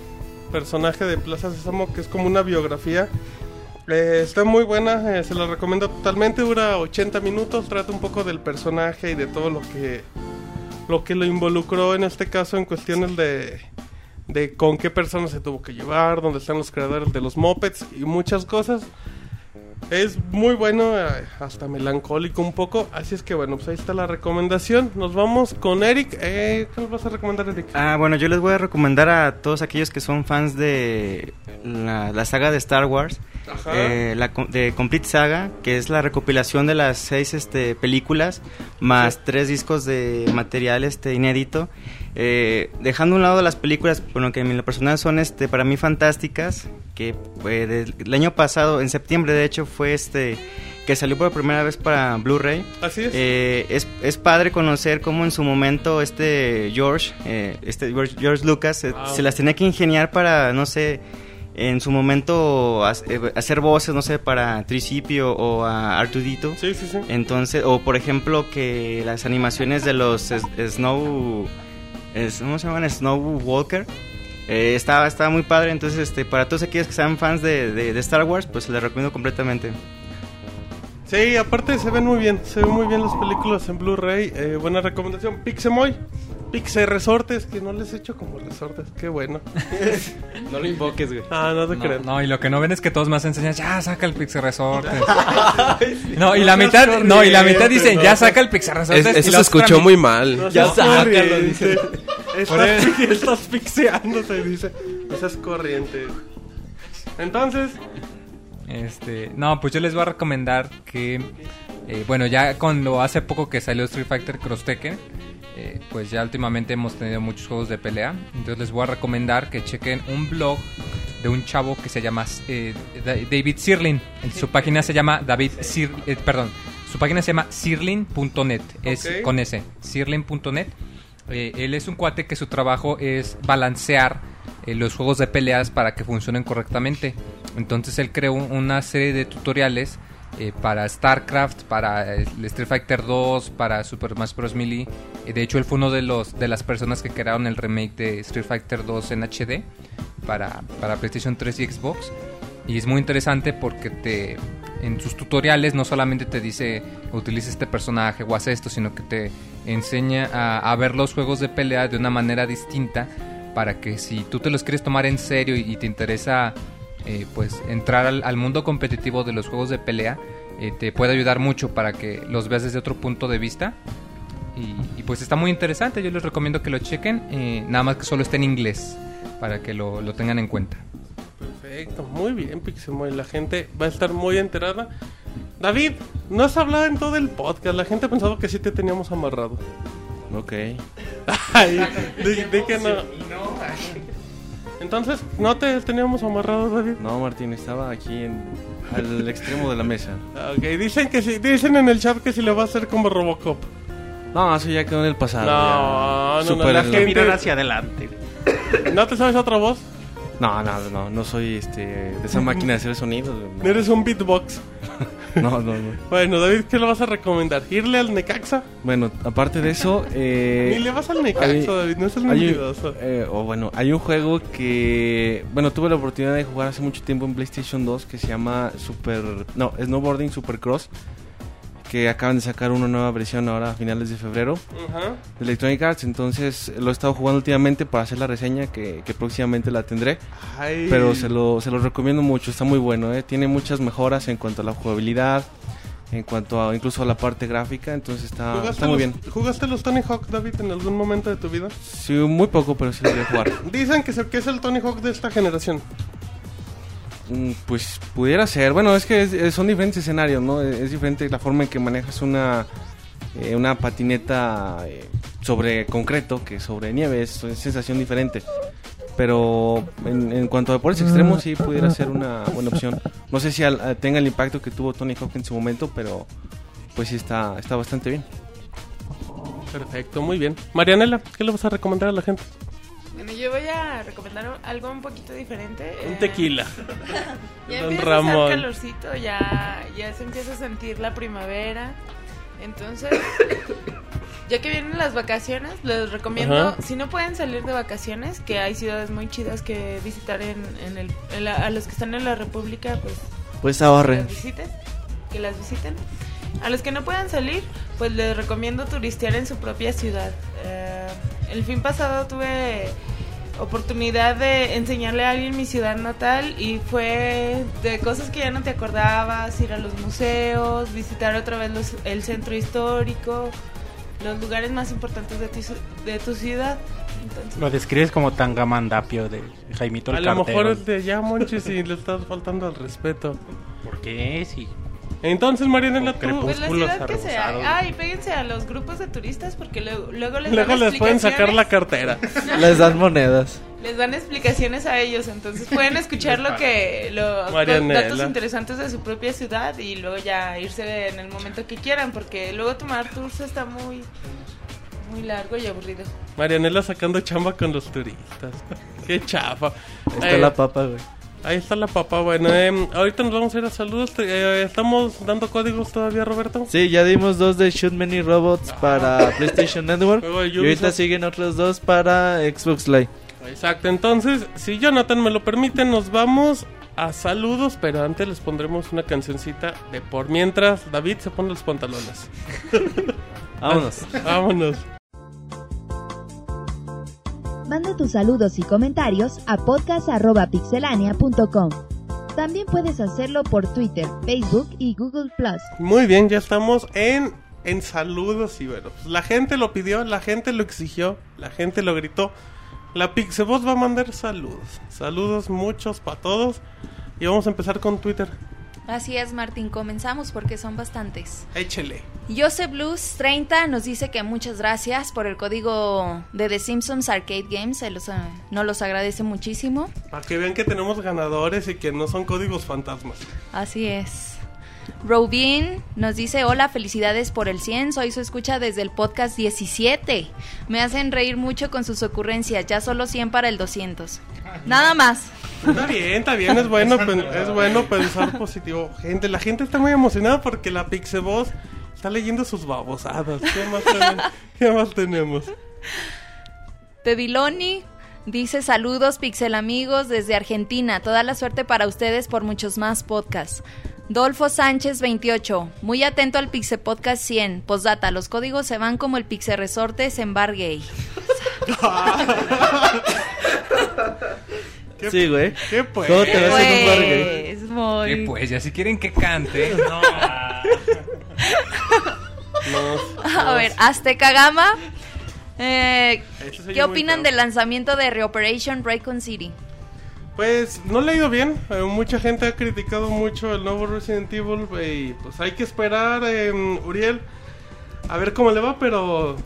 Speaker 2: personaje de Plaza Sésamo, que es como una biografía. Eh, está muy buena, eh, se la recomiendo totalmente. Dura 80 minutos, trata un poco del personaje y de todo lo que lo que lo involucró en este caso en cuestiones de de con qué personas se tuvo que llevar, dónde están los creadores de los mopeds y muchas cosas. Es muy bueno, eh, hasta melancólico un poco. Así es que bueno, pues ahí está la recomendación. Nos vamos con Eric. Eh, ¿Qué nos vas a recomendar, Eric?
Speaker 8: Ah, bueno, yo les voy a recomendar a todos aquellos que son fans de la, saga de Star Wars. Eh, la de Complete Saga, que es la recopilación de las seis este, películas, más tres discos de material este, inédito. Eh, dejando a un lado las películas, bueno, que en lo personal son este, para mí fantásticas, que eh, del- el año pasado, en septiembre de hecho, fue este que salió por primera vez para Blu-ray.
Speaker 2: Así es.
Speaker 8: Eh, es, es padre conocer cómo en su momento este George, eh, este George, George Lucas, eh,
Speaker 2: Wow.
Speaker 8: se las tenía que ingeniar para, no sé, en su momento eh, hacer voces, no sé, para Tricipio o a Artudito.
Speaker 2: Sí, sí, sí.
Speaker 8: Entonces, o por ejemplo que las animaciones de los Snow, ¿cómo se llaman? Snow Walker. Eh, estaba, estaba muy padre, entonces este, para todos aquellos que sean fans de, de- de Star Wars, pues les recomiendo completamente.
Speaker 2: Sí, aparte se ven muy bien, se ven muy bien las películas en Blu-ray. eh, buena recomendación. Pixemoy. Pixel Resortes, que no les he hecho como resortes, qué bueno.
Speaker 3: No lo invoques, güey.
Speaker 2: Ah, no te
Speaker 12: No,
Speaker 2: crean.
Speaker 12: no, y lo que no ven es que todos más enseñan, ya saca el Pixel Resortes. no, y la mitad, no, y la mitad dicen, ya saca el Pixel Resortes.
Speaker 6: Es- eso se escuchó muy mal.
Speaker 2: No
Speaker 6: Ya sácalo, dice.
Speaker 2: Estás, estás dice. Esa es corriente. Entonces,
Speaker 12: Este, no, pues yo les voy a recomendar que, eh, bueno, ya cuando hace poco que salió Street Fighter Cross Tekken, eh, pues ya últimamente hemos tenido muchos juegos de pelea. Entonces les voy a recomendar que chequen un blog de un chavo que se llama eh, Da- David Sirlin. Su página se llama David Sir, eh, perdón, su página se llama sirlin.net, es con S, sirlin.net. Él es un cuate que su trabajo es balancear los juegos de peleas para que funcionen correctamente. Entonces él creó un- una serie de tutoriales eh, para StarCraft, para Street Fighter 2, para Super Smash Bros. Melee. Eh, de hecho él fue uno de los de las personas que crearon el remake de Street Fighter 2 en HD para, para PlayStation 3 y Xbox. Y es muy interesante porque te en sus tutoriales no solamente te dice utiliza este personaje o haz esto, sino que te enseña a, ver los juegos de pelea de una manera distinta para que si tú te los quieres tomar en serio y te interesa eh, pues entrar al, al mundo competitivo de los juegos de pelea, eh, te puede ayudar mucho para que los veas desde otro punto de vista. Y, y, pues está muy interesante, yo les recomiendo que lo chequen, eh, nada más que solo esté en inglés para que lo, lo tengan en cuenta.
Speaker 2: perfecto, muy bien, Pixemoy. La gente va a estar muy enterada. David, no has hablado en todo el podcast. La gente ha pensado que sí te teníamos amarrado.
Speaker 9: Ok.
Speaker 2: Ay, di, di que no. Entonces, ¿no te teníamos amarrado, David?
Speaker 9: No, Martín, estaba aquí en, al extremo de la mesa.
Speaker 2: Ok, dicen que sí, dicen en el chat que si le va a hacer como Robocop.
Speaker 9: No, eso ya quedó en el pasado.
Speaker 2: No,
Speaker 9: ya.
Speaker 2: no, no, la
Speaker 9: en-
Speaker 2: gente-
Speaker 4: Mirar hacia adelante.
Speaker 2: ¿No te sabes otra voz?
Speaker 9: No, no, no, no soy este, de esa máquina de hacer sonidos.
Speaker 2: Eres un beatbox.
Speaker 9: No, no, no.
Speaker 2: Bueno, David, ¿qué le vas a recomendar? ¿Irle al Necaxa?
Speaker 9: Bueno, aparte de eso... Eh,
Speaker 2: Ni le vas al Necaxa,
Speaker 9: hay-
Speaker 2: David, no
Speaker 9: hay un-
Speaker 2: mentiroso.
Speaker 9: eh, o bueno, hay un juego que... Bueno, tuve la oportunidad de jugar hace mucho tiempo en PlayStation 2 que se llama Super... No, Snowboarding Supercross. Que acaban de sacar una nueva versión ahora a finales de febrero. De Electronic Arts, entonces lo he estado jugando últimamente para hacer la reseña que, que próximamente la tendré.
Speaker 2: Ay.
Speaker 9: Pero se lo, se lo recomiendo mucho, está muy bueno, ¿eh? tiene muchas mejoras en cuanto a la jugabilidad, en cuanto a incluso a la parte gráfica, entonces está,
Speaker 2: ¿Jugaste
Speaker 9: está muy
Speaker 2: los-
Speaker 9: bien.
Speaker 2: ¿Jugaste los Tony Hawk, David, en algún momento de tu vida?
Speaker 9: Sí, muy poco, pero sí lo voy a jugar.
Speaker 2: Dicen que es el Tony Hawk de esta generación.
Speaker 9: Mm, Pues pudiera ser, bueno, es que es- es- son diferentes escenarios, ¿no? Es, diferente la forma en que manejas una, eh, una patineta eh, sobre concreto que sobre nieve, es, sensación diferente. Pero en, cuanto a deportes extremos, sí pudiera ser una buena opción. No sé si al- a- tenga el impacto que tuvo Tony Hawk en su momento, pero pues sí está, está bastante bien.
Speaker 2: Perfecto, muy bien. Marianela, ¿qué le vas a recomendar a la gente?
Speaker 10: Bueno, yo voy a recomendar algo un poquito diferente.
Speaker 2: Un
Speaker 10: eh,
Speaker 2: tequila.
Speaker 10: Ya
Speaker 2: Don
Speaker 10: empieza a hacer calorcito, ya, ya se empieza a sentir la primavera. Entonces, ya que vienen las vacaciones, les recomiendo,
Speaker 2: Ajá.
Speaker 10: si no pueden salir de vacaciones, que hay ciudades muy chidas que visitar en, en el, en la- a los que están en la República, pues
Speaker 5: Pues
Speaker 10: que
Speaker 5: ahorren.
Speaker 10: las visiten, que las visiten. A los que no puedan salir, pues les recomiendo turistear en su propia ciudad. Eh, el fin pasado tuve oportunidad de enseñarle a alguien mi ciudad natal y fue de cosas que ya no te acordabas, ir a los museos, visitar otra vez los- el centro histórico, los lugares más importantes de tu, de tu ciudad. Entonces,
Speaker 4: Lo describes como Tangamandapio de Jaimito el
Speaker 2: A lo
Speaker 4: Cartero.
Speaker 2: mejor es de allá, Monchis, y le estás faltando al respeto.
Speaker 4: ¿Por qué? Sí.
Speaker 2: Entonces, Marianela, tú...
Speaker 10: pues la ciudad que sea. Ay, péguense a los grupos de turistas porque luego, luego les
Speaker 2: Luego
Speaker 10: dan
Speaker 2: les pueden sacar la cartera.
Speaker 5: Les dan monedas.
Speaker 10: Les dan explicaciones a ellos, entonces pueden escuchar lo que los datos interesantes de su propia ciudad y luego ya irse en el momento que quieran, porque luego tomar tours está muy muy largo y aburrido.
Speaker 2: Marianela sacando chamba con los turistas. Qué chafa.
Speaker 5: Ahí está
Speaker 2: Eh,
Speaker 5: la papa, güey.
Speaker 2: Ahí está la papa. Bueno, eh, ahorita nos vamos a ir a saludos. Eh, ¿Estamos dando códigos todavía, Roberto?
Speaker 5: Sí, ya dimos dos de Shoot Many Robots para PlayStation Network. Y ahorita siguen otros dos para Xbox Live.
Speaker 2: Exacto, entonces, si Jonathan me lo permite, nos vamos a saludos, pero antes les pondremos una cancioncita de por mientras David se pone los pantalones.
Speaker 5: Vámonos.
Speaker 2: Vámonos.
Speaker 1: Manda tus saludos y comentarios a podcast.pixelania.com. También puedes hacerlo por Twitter, Facebook y Google Plus.
Speaker 2: Muy bien, ya estamos en, en saludos y bueno, pues, la gente lo pidió, la gente lo exigió, la gente lo gritó. La Pixeboss va a mandar saludos. Saludos muchos para todos. Y vamos a empezar con Twitter.
Speaker 11: Así es, Martín, comenzamos porque son bastantes.
Speaker 2: Échele.
Speaker 11: Joseph Blues 30 nos dice que muchas gracias por el código de The Simpsons Arcade Games, se los, eh, nos los agradece muchísimo.
Speaker 2: Para que vean que tenemos ganadores y que no son códigos fantasmas.
Speaker 11: Así es. Robin nos dice, hola, felicidades por el 100, soy su escucha desde el podcast 17. Me hacen reír mucho con sus ocurrencias, ya solo 100 para el 200. Nada más.
Speaker 2: Está bien, está bien, es bueno, es bueno pensar positivo. Gente, la gente está muy emocionada porque la Pixeboss está leyendo sus babosadas. ¿Qué más, tenemos? ¿Qué más tenemos?
Speaker 11: Pebiloni dice saludos pixel amigos desde Argentina. Toda la suerte para ustedes por muchos más podcasts. Dolfo Sánchez 28. Muy atento al Pixel Podcast 100. Postdata, los códigos se van como el Pixel Resortes en Bar Gay.
Speaker 5: Sí, güey.
Speaker 2: ¿Qué pues?
Speaker 5: ¿Cómo te ves en un bar gay?
Speaker 11: Pues, muy-
Speaker 12: ¿Qué pues? Ya si quieren que cante. No.
Speaker 11: A ver, Azteca Gama. eh, ¿Qué opinan del lanzamiento de Reoperation Raycon City?
Speaker 2: Pues no le ha ido bien. Eh, mucha gente ha criticado mucho el nuevo Resident Evil. eh, Y pues hay que esperar, eh, Uriel, a ver cómo le va, pero.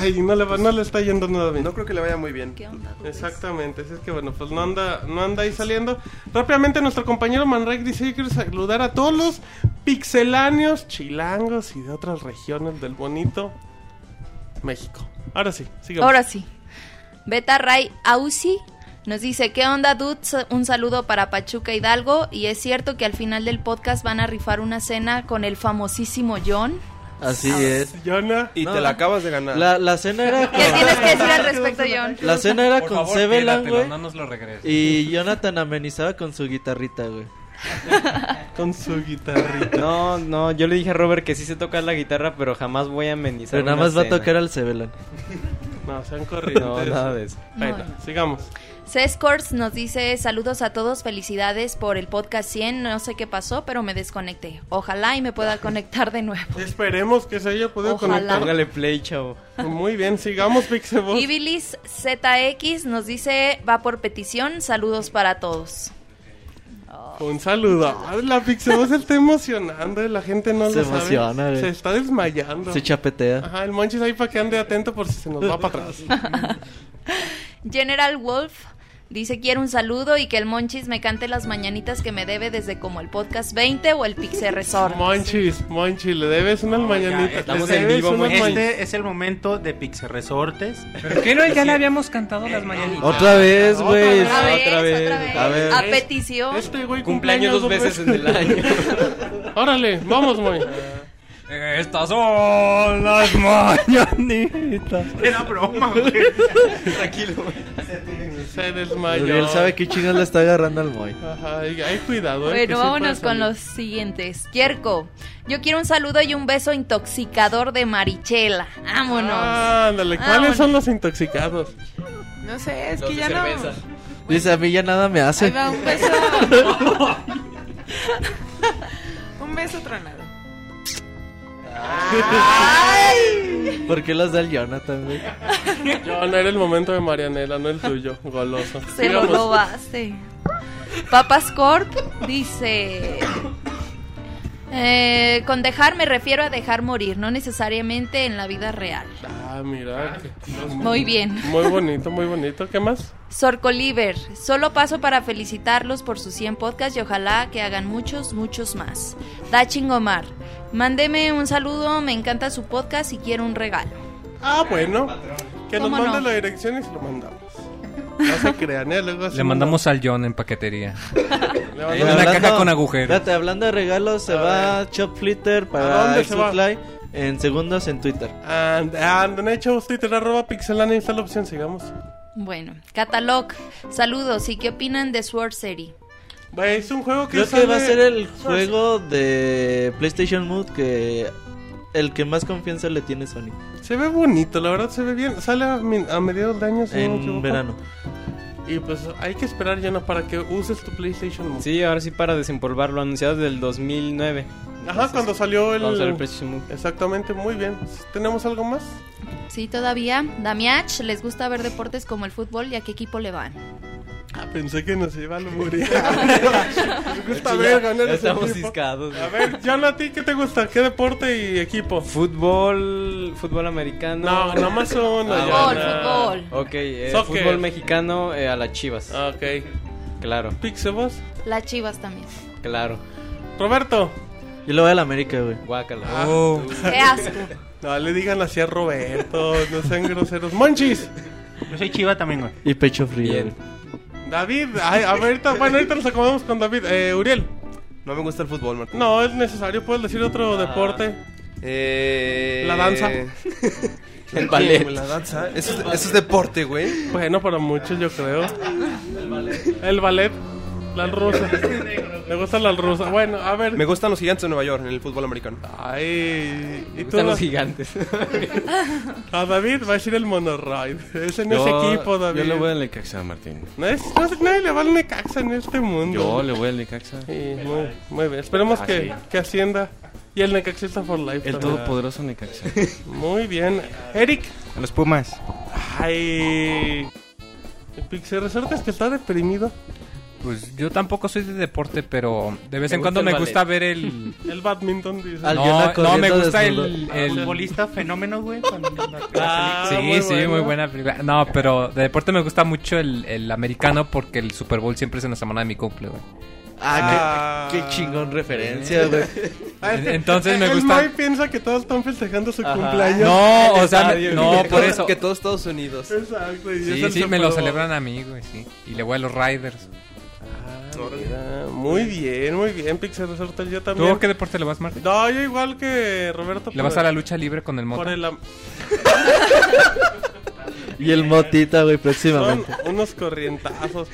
Speaker 2: Ay, no le, va, no le está yendo nada bien.
Speaker 6: No creo que le vaya muy bien.
Speaker 11: ¿Qué onda?
Speaker 2: Exactamente, así es que bueno, pues no anda, no anda ahí saliendo. Rápidamente nuestro compañero Manrek dice que quiere saludar a todos los pixeláneos, chilangos y de otras regiones del bonito México. Ahora sí, sigamos.
Speaker 11: Ahora sí. Beta Ray Ausi nos dice, ¿qué onda, dudes? Un saludo para Pachuca Hidalgo. Y es cierto que al final del podcast van a rifar una cena con el famosísimo John.
Speaker 5: Así es.
Speaker 2: Jonah.
Speaker 6: Y
Speaker 5: No.
Speaker 6: te la acabas de ganar.
Speaker 5: La, la cena era con,
Speaker 11: ¿Qué tienes que decir al respecto, John?
Speaker 5: la cena era
Speaker 12: Por
Speaker 5: con
Speaker 12: quédatelo,
Speaker 5: güey.
Speaker 12: no nos lo regreses.
Speaker 5: Y Jonathan amenizaba con su guitarrita, güey.
Speaker 2: Con su guitarrita.
Speaker 3: No, no, yo le dije a Robert que sí se toca la guitarra, pero jamás voy a amenizar.
Speaker 5: Pero nada
Speaker 3: una
Speaker 5: más va a tocar al Sevelan.
Speaker 2: No, sean corrientes.
Speaker 3: No, nada de eso.
Speaker 2: Bueno,
Speaker 11: No.
Speaker 2: sigamos.
Speaker 11: Sescors nos dice, saludos a todos, felicidades por el podcast 100. No sé qué pasó, pero me desconecté. Ojalá y me pueda conectar de nuevo.
Speaker 2: Esperemos que se haya podido
Speaker 11: Ojalá.
Speaker 2: conectar.
Speaker 3: Póngale play, chavo.
Speaker 2: Muy bien, sigamos, Pixeboss.
Speaker 11: Ibilis ZX nos dice, va por petición, saludos para todos.
Speaker 2: Un saludo. Ay, La Pixeboss se está emocionando, la gente no
Speaker 5: Se
Speaker 2: lo sabe.
Speaker 5: emociona, güey.
Speaker 2: Se está desmayando.
Speaker 5: Se chapetea.
Speaker 2: Ajá, el Monchis ahí para que ande atento por si se nos va para atrás.
Speaker 11: General Wolf dice quiere un saludo y que el Monchis me cante las mañanitas que me debe desde como el podcast 20 o el Pixel Resort.
Speaker 2: Monchis, Monchis, le debes unas mañanitas.
Speaker 4: estamos
Speaker 2: le
Speaker 3: en vivo, Monchis.
Speaker 4: Este es el momento de Pixel Resortes.
Speaker 12: ¿Pero qué no? Ya le habíamos cantado las mañanitas.
Speaker 5: Otra vez, güey.
Speaker 2: Otra
Speaker 3: Otra vez.
Speaker 11: otra vez.
Speaker 5: A ver.
Speaker 11: A petición.
Speaker 2: Este güey
Speaker 3: Cumpleaños dos veces en el año.
Speaker 2: Órale, vamos, Moy.
Speaker 12: Estas son las mañanitas.
Speaker 4: Era broma, güey.
Speaker 3: Tranquilo.
Speaker 2: Se desmayó.
Speaker 5: Uriel sabe qué chingas le está agarrando al Moy.
Speaker 2: Ajá, hay, cuidado, eh.
Speaker 11: Bueno, vámonos con los siguientes. Yerko, yo quiero un saludo y un beso intoxicador de Marichela. Vámonos.
Speaker 2: Ándale, ¿cuáles
Speaker 11: Vámonos.
Speaker 2: son los intoxicados?
Speaker 10: No sé, es
Speaker 3: Los
Speaker 10: que ya no.
Speaker 3: cerveza.
Speaker 5: Dice, a mí ya nada me
Speaker 10: Ahí
Speaker 5: hace.
Speaker 10: va un beso. un beso tronado.
Speaker 5: ¿Por qué los da el Jonathan, güey?
Speaker 2: Yo no era el momento de Marianela, no el tuyo, goloso.
Speaker 11: Se lo robaste. Papas Corp dice... eh, con dejar me refiero a dejar morir, no necesariamente en la vida real.
Speaker 2: Ah, mira. que-
Speaker 11: Muy bien.
Speaker 2: Muy bonito, muy bonito. ¿Qué más?
Speaker 11: Sorcoliver, solo paso para felicitarlos por sus 100 podcasts y ojalá que hagan muchos, muchos más. Daching Omar, mándeme un saludo, me encanta su podcast y quiero un regalo.
Speaker 2: Ah, bueno. Que nos
Speaker 11: ¿Cómo
Speaker 2: mande
Speaker 11: no?
Speaker 2: la dirección y se lo mandamos. No se crean, ¿eh? Luego así
Speaker 12: Le mandamos al John en paquetería.
Speaker 2: Le
Speaker 12: Hay
Speaker 2: mandamos-
Speaker 12: una caja con agujeros.
Speaker 5: Fíjate, hablando de regalos, se
Speaker 2: A
Speaker 5: va Chop Flitter
Speaker 2: ¿A
Speaker 5: para
Speaker 2: dónde se va?
Speaker 5: Xbox Live en segundos en Twitter.
Speaker 2: And, and en hecho Twitter arroba pixelania está la opción, sigamos.
Speaker 11: Bueno, Catalog, saludos y qué opinan de Sword City.
Speaker 2: Es un juego que
Speaker 5: Creo
Speaker 2: sale-
Speaker 5: que va a ser el juego de PlayStation Move que el que más confianza le tiene Sony.
Speaker 2: Se ve bonito, la verdad se ve bien. Sale a, a mediados de año, si no me
Speaker 5: En
Speaker 2: equivoco.
Speaker 5: verano.
Speaker 2: Y pues hay que esperar, Yana, para que uses tu PlayStation Move.
Speaker 3: Sí, ahora sí para desempolvarlo, anunciado desde el 2009.
Speaker 2: Ajá, cuando salió el...
Speaker 3: Cuando salió el PlayStation Move.
Speaker 2: Exactamente, muy bien. ¿Tenemos algo más?
Speaker 11: Sí, todavía. Damiach, ¿les gusta ver deportes como el fútbol y a qué equipo le van?
Speaker 2: Ah, pensé que nos iba a alburear. Me gusta ver ganar ese
Speaker 3: Estamos
Speaker 2: equipo.
Speaker 3: ciscados.
Speaker 2: A ver, Yana, ¿a ti qué te gusta? ¿Qué deporte y equipo?
Speaker 3: Fútbol, fútbol americano.
Speaker 2: No, nomás uno,
Speaker 3: Ah,
Speaker 11: Fútbol, fútbol.
Speaker 3: Ok, eh, fútbol mexicano eh, a las chivas.
Speaker 2: Ok.
Speaker 3: Claro,
Speaker 2: ¿Pixebos?
Speaker 11: Las chivas también.
Speaker 3: claro.
Speaker 2: Roberto.
Speaker 5: Yo le voy a la América, güey.
Speaker 3: Guácala.
Speaker 2: Ah,
Speaker 11: Qué asco.
Speaker 2: No le digan así a Roberto, no sean groseros. Monchis.
Speaker 4: Yo soy chiva también, güey.
Speaker 5: Y pecho frío.
Speaker 3: Bien.
Speaker 2: David, ay, a ver, ahorita, bueno, ahorita nos acomodamos con David. Eh, Uriel.
Speaker 6: No me gusta el fútbol, Martín.
Speaker 2: No, es necesario, puedes decir otro deporte.
Speaker 6: Eh...
Speaker 2: La danza.
Speaker 3: El ballet.
Speaker 6: La danza. Eso es, eso es deporte, güey.
Speaker 2: Bueno, para muchos yo creo. El ballet. La rusa. Me gusta la rusa. Bueno, a ver.
Speaker 6: Me gustan los gigantes de Nueva York en el fútbol americano.
Speaker 2: Ay, ¿y
Speaker 3: Me
Speaker 2: tú?
Speaker 3: gustan los gigantes.
Speaker 2: A David va a decir el monorride. Ese no
Speaker 9: Yo-
Speaker 2: es equipo, David.
Speaker 9: Yo le voy al Necaxa, Martín.
Speaker 2: No es, no es- nadie le va al Necaxa en este mundo.
Speaker 9: Yo le voy al Necaxa.
Speaker 2: Sí, muy, muy bien. Esperemos
Speaker 9: Ah,
Speaker 2: que,
Speaker 9: sí.
Speaker 2: que ascienda. Y el Necaxista for life.
Speaker 9: El
Speaker 2: también.
Speaker 9: todopoderoso Necaxa.
Speaker 2: Muy bien. Eric.
Speaker 8: Los Pumas.
Speaker 2: Ay. El Pixel Resort es que está deprimido.
Speaker 12: Pues yo tampoco soy de deporte, pero de vez
Speaker 2: ¿Te
Speaker 12: en cuando me
Speaker 2: ballet?
Speaker 12: gusta ver el...
Speaker 2: El badminton, dice.
Speaker 5: Al-
Speaker 12: No, no, me gusta el... el-
Speaker 4: Futbolista fenómeno, güey. la-
Speaker 2: Ah,
Speaker 12: Sí,
Speaker 2: muy
Speaker 12: sí,
Speaker 2: bueno.
Speaker 12: muy buena película. No, pero de deporte me gusta mucho el, el americano porque el Super Bowl siempre es en la semana de mi cumple, güey.
Speaker 5: Ah, qué, qué chingón referencia, güey.
Speaker 2: Ah, este-
Speaker 12: Entonces me
Speaker 2: el
Speaker 12: gusta-
Speaker 2: Mike piensa que todos están festejando su
Speaker 3: Ajá.
Speaker 2: cumpleaños.
Speaker 12: No, o sea,
Speaker 3: Estadio.
Speaker 12: no, por eso.
Speaker 6: Que todos Estados Unidos.
Speaker 2: Exacto. y es
Speaker 12: Sí,
Speaker 2: el
Speaker 12: sí, me
Speaker 2: Super
Speaker 12: lo
Speaker 2: Bowl.
Speaker 12: celebran a mí, güey, sí. Y le voy a los Riders.
Speaker 2: Mira, muy bien, muy bien, Pixel Resort. Yo también.
Speaker 12: ¿Tú qué deporte le vas, Martín?
Speaker 2: No, yo igual que Roberto.
Speaker 12: ¿Le vas a la lucha libre con el moto?
Speaker 2: Por el
Speaker 5: Y el motita, güey,
Speaker 2: Son
Speaker 5: próximamente.
Speaker 2: unos corrientazos.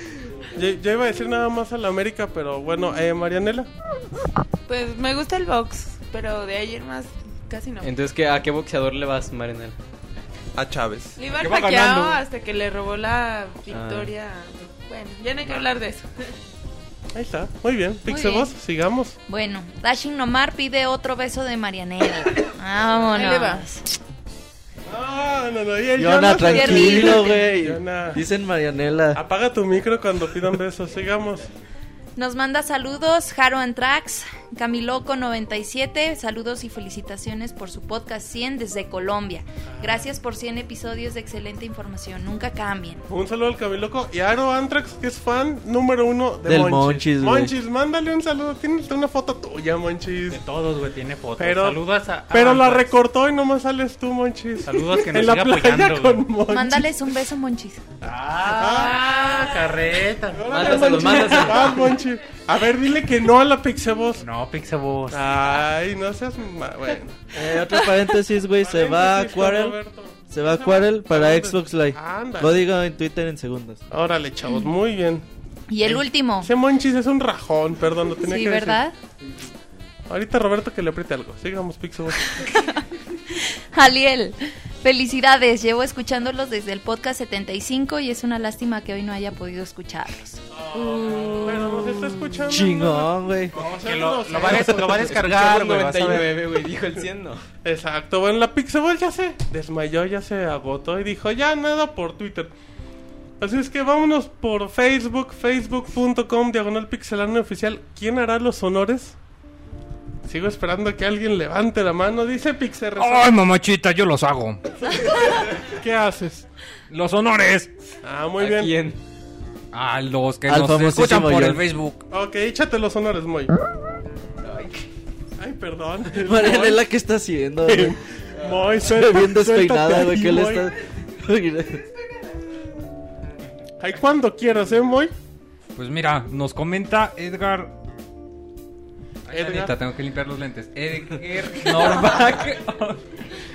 Speaker 2: Yo, yo iba a decir nada más a la América, pero bueno, eh, Marianela.
Speaker 10: Pues me gusta el box, pero de ayer más casi no.
Speaker 3: Entonces, ¿qué, ¿a qué boxeador le vas, Marinel?
Speaker 6: A Chávez.
Speaker 10: Le iba
Speaker 3: ganando.
Speaker 10: hasta que le robó la victoria. Bueno, ya no hay que hablar de eso.
Speaker 2: Ahí está, muy bien. Pixel
Speaker 11: bien.
Speaker 2: Boss, sigamos.
Speaker 11: Bueno, Dashing Nomar pide otro beso de Marianela.
Speaker 10: Ahí le va.
Speaker 11: Vámonos.
Speaker 2: Ah, no, no, y el
Speaker 5: Yona,
Speaker 2: Jonas-
Speaker 5: tranquilo, güey.
Speaker 2: Yona.
Speaker 5: Dicen Marianela.
Speaker 2: Apaga tu micro cuando pidan besos, sigamos.
Speaker 11: Nos manda saludos Jaro Antrax, Camiloco97, saludos y felicitaciones por su podcast 100 desde Colombia. Gracias por 100 episodios de excelente información, nunca cambien.
Speaker 2: Un saludo al Cabiloco y a Aro Antrax, que es fan número uno de
Speaker 5: Del
Speaker 2: Monchis.
Speaker 5: Monchis,
Speaker 2: mándale un saludo. Tienes una foto tuya, Monchis.
Speaker 4: De todos, güey, tiene fotos.
Speaker 2: Pero,
Speaker 4: Saludos a. a
Speaker 2: pero la recortó y nomás sales tú, Monchis.
Speaker 4: Saludos que nos
Speaker 2: en la playa
Speaker 4: apoyando,
Speaker 2: con.
Speaker 11: Mándales un beso, Monchis.
Speaker 4: Ah, carreta.
Speaker 3: Mándaselo,
Speaker 2: Monchis.
Speaker 3: mándaselo.
Speaker 2: Ah, Monchis. A ver, dile que no a la Pixeboss.
Speaker 4: No, Pixabos.
Speaker 2: Ay, no seas... ma- Bueno.
Speaker 5: Eh, otro paréntesis, güey. Se va a.
Speaker 2: Roberto.
Speaker 5: Se va a Quarel para Xbox Live.
Speaker 2: Ándale.
Speaker 5: Lo digo en Twitter en segundos.
Speaker 2: Órale, chavos, muy bien.
Speaker 11: Y el último,
Speaker 2: Ese Monchis es un rajón, perdón, lo tenía
Speaker 11: sí,
Speaker 2: que decir.
Speaker 11: ¿verdad?
Speaker 2: Ahorita Roberto que le apriete algo. Sigamos, Pixeboss.
Speaker 11: Aliel, felicidades, llevo escuchándolos desde el podcast 75 y es una lástima que hoy no haya podido escucharlos.
Speaker 2: Pero nos está escuchando.
Speaker 5: Chingón, güey.
Speaker 2: No,
Speaker 4: lo, lo va a, lo va a descargar, güey. vas a ver.
Speaker 3: 99, güey, dijo el 100, ¿no?
Speaker 2: Exacto, bueno, la Pixaball ya se desmayó, ya se agotó y dijo, ya nada por Twitter. Así es que vámonos por Facebook, facebook.com, diagonal pixelano oficial. ¿Quién hará los honores? Sigo esperando que alguien levante la mano. Dice Pixel.
Speaker 12: ¡Ay, mamachita, yo los hago!
Speaker 2: ¿Qué haces?
Speaker 12: ¡Los honores!
Speaker 2: Ah, muy
Speaker 3: ¿A
Speaker 2: bien.
Speaker 3: quién?
Speaker 12: A los que
Speaker 5: Al
Speaker 12: nos escuchan por el Facebook.
Speaker 2: Ok, échate los honores, muy. Ay, perdón.
Speaker 5: Marianela, ¿qué está haciendo, güey? Se ve bien despeinada, güey. ¿Qué le
Speaker 2: está?
Speaker 5: está.?
Speaker 2: Ay, cuando quieras, ¿eh, Moy?
Speaker 12: Pues mira, nos comenta Edgar.
Speaker 2: Edgar.
Speaker 12: Tengo que limpiar los lentes. Edgar Norback.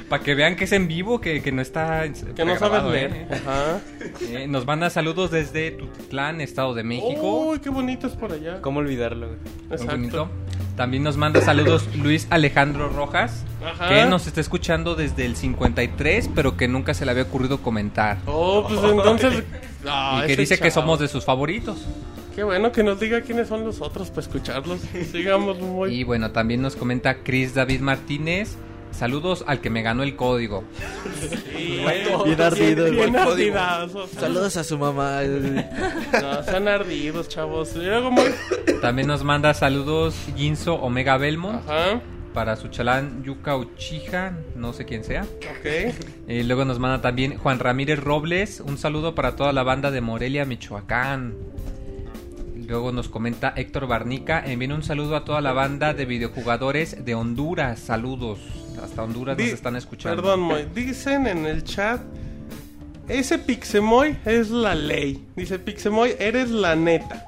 Speaker 12: Para que vean que es en vivo, que, que no está.
Speaker 2: Que no sabes leer.
Speaker 12: ¿eh?
Speaker 2: Ajá.
Speaker 12: Eh, nos manda saludos desde Tutitlán, Estado de México.
Speaker 2: Uy, qué bonito es por allá.
Speaker 3: ¿Cómo olvidarlo,
Speaker 2: Exacto.
Speaker 12: bonito. También nos manda saludos Luis Alejandro Rojas,
Speaker 2: Ajá.
Speaker 12: que nos está escuchando desde el 53, pero que nunca se le había ocurrido comentar.
Speaker 2: Oh, pues entonces. Ah,
Speaker 12: y que
Speaker 2: ese
Speaker 12: dice que somos de sus favoritos.
Speaker 2: Qué bueno que nos diga quiénes son los otros para escucharlos. Sigamos muy.
Speaker 12: Y bueno, también nos comenta Chris David Martínez. Saludos al que me ganó el código.
Speaker 5: Bien ardido,
Speaker 2: Bien, bien ardidazos.
Speaker 5: Saludos a su mamá.
Speaker 2: No, sean ardidos, chavos. Y luego muy.
Speaker 12: También nos manda saludos Ginzo Omega Belmont.
Speaker 2: Ajá.
Speaker 12: Para su chalán Yuka Uchiha, no sé quién sea.
Speaker 2: Ok.
Speaker 12: Y luego nos manda también Juan Ramírez Robles. Un saludo para toda la banda de Morelia, Michoacán. Luego nos comenta Héctor Barnica. Envíen un saludo a toda la banda de videojugadores de Honduras. Saludos. Hasta Honduras nos están escuchando.
Speaker 2: Perdón, Moy. Dicen en el chat. Ese Pixemoy es la ley. Dice Pixemoy, eres la neta.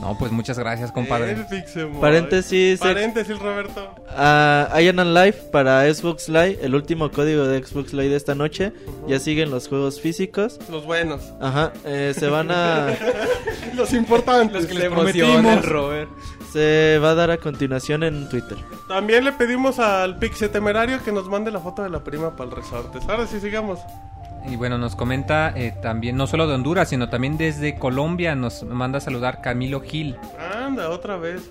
Speaker 12: No, pues muchas gracias, compadre.
Speaker 2: El Pixemoy.
Speaker 5: Paréntesis,
Speaker 2: Paréntesis, Roberto.
Speaker 5: a Ian and Live para Xbox Live, el último código de Xbox Live de esta noche. Ya siguen los juegos físicos.
Speaker 2: Los buenos.
Speaker 5: Ajá, eh, se van a.
Speaker 2: Los importantes.
Speaker 5: Los que les
Speaker 2: prometimos.
Speaker 5: prometimos. Se va a dar a continuación en Twitter.
Speaker 2: También le pedimos al Pixe Temerario que nos mande la foto de la prima para el resorte. Ahora sí, sigamos.
Speaker 12: Y bueno, nos comenta eh, también, no solo de Honduras, sino también desde Colombia, nos manda a saludar Camilo Gil.
Speaker 2: Anda, otra vez.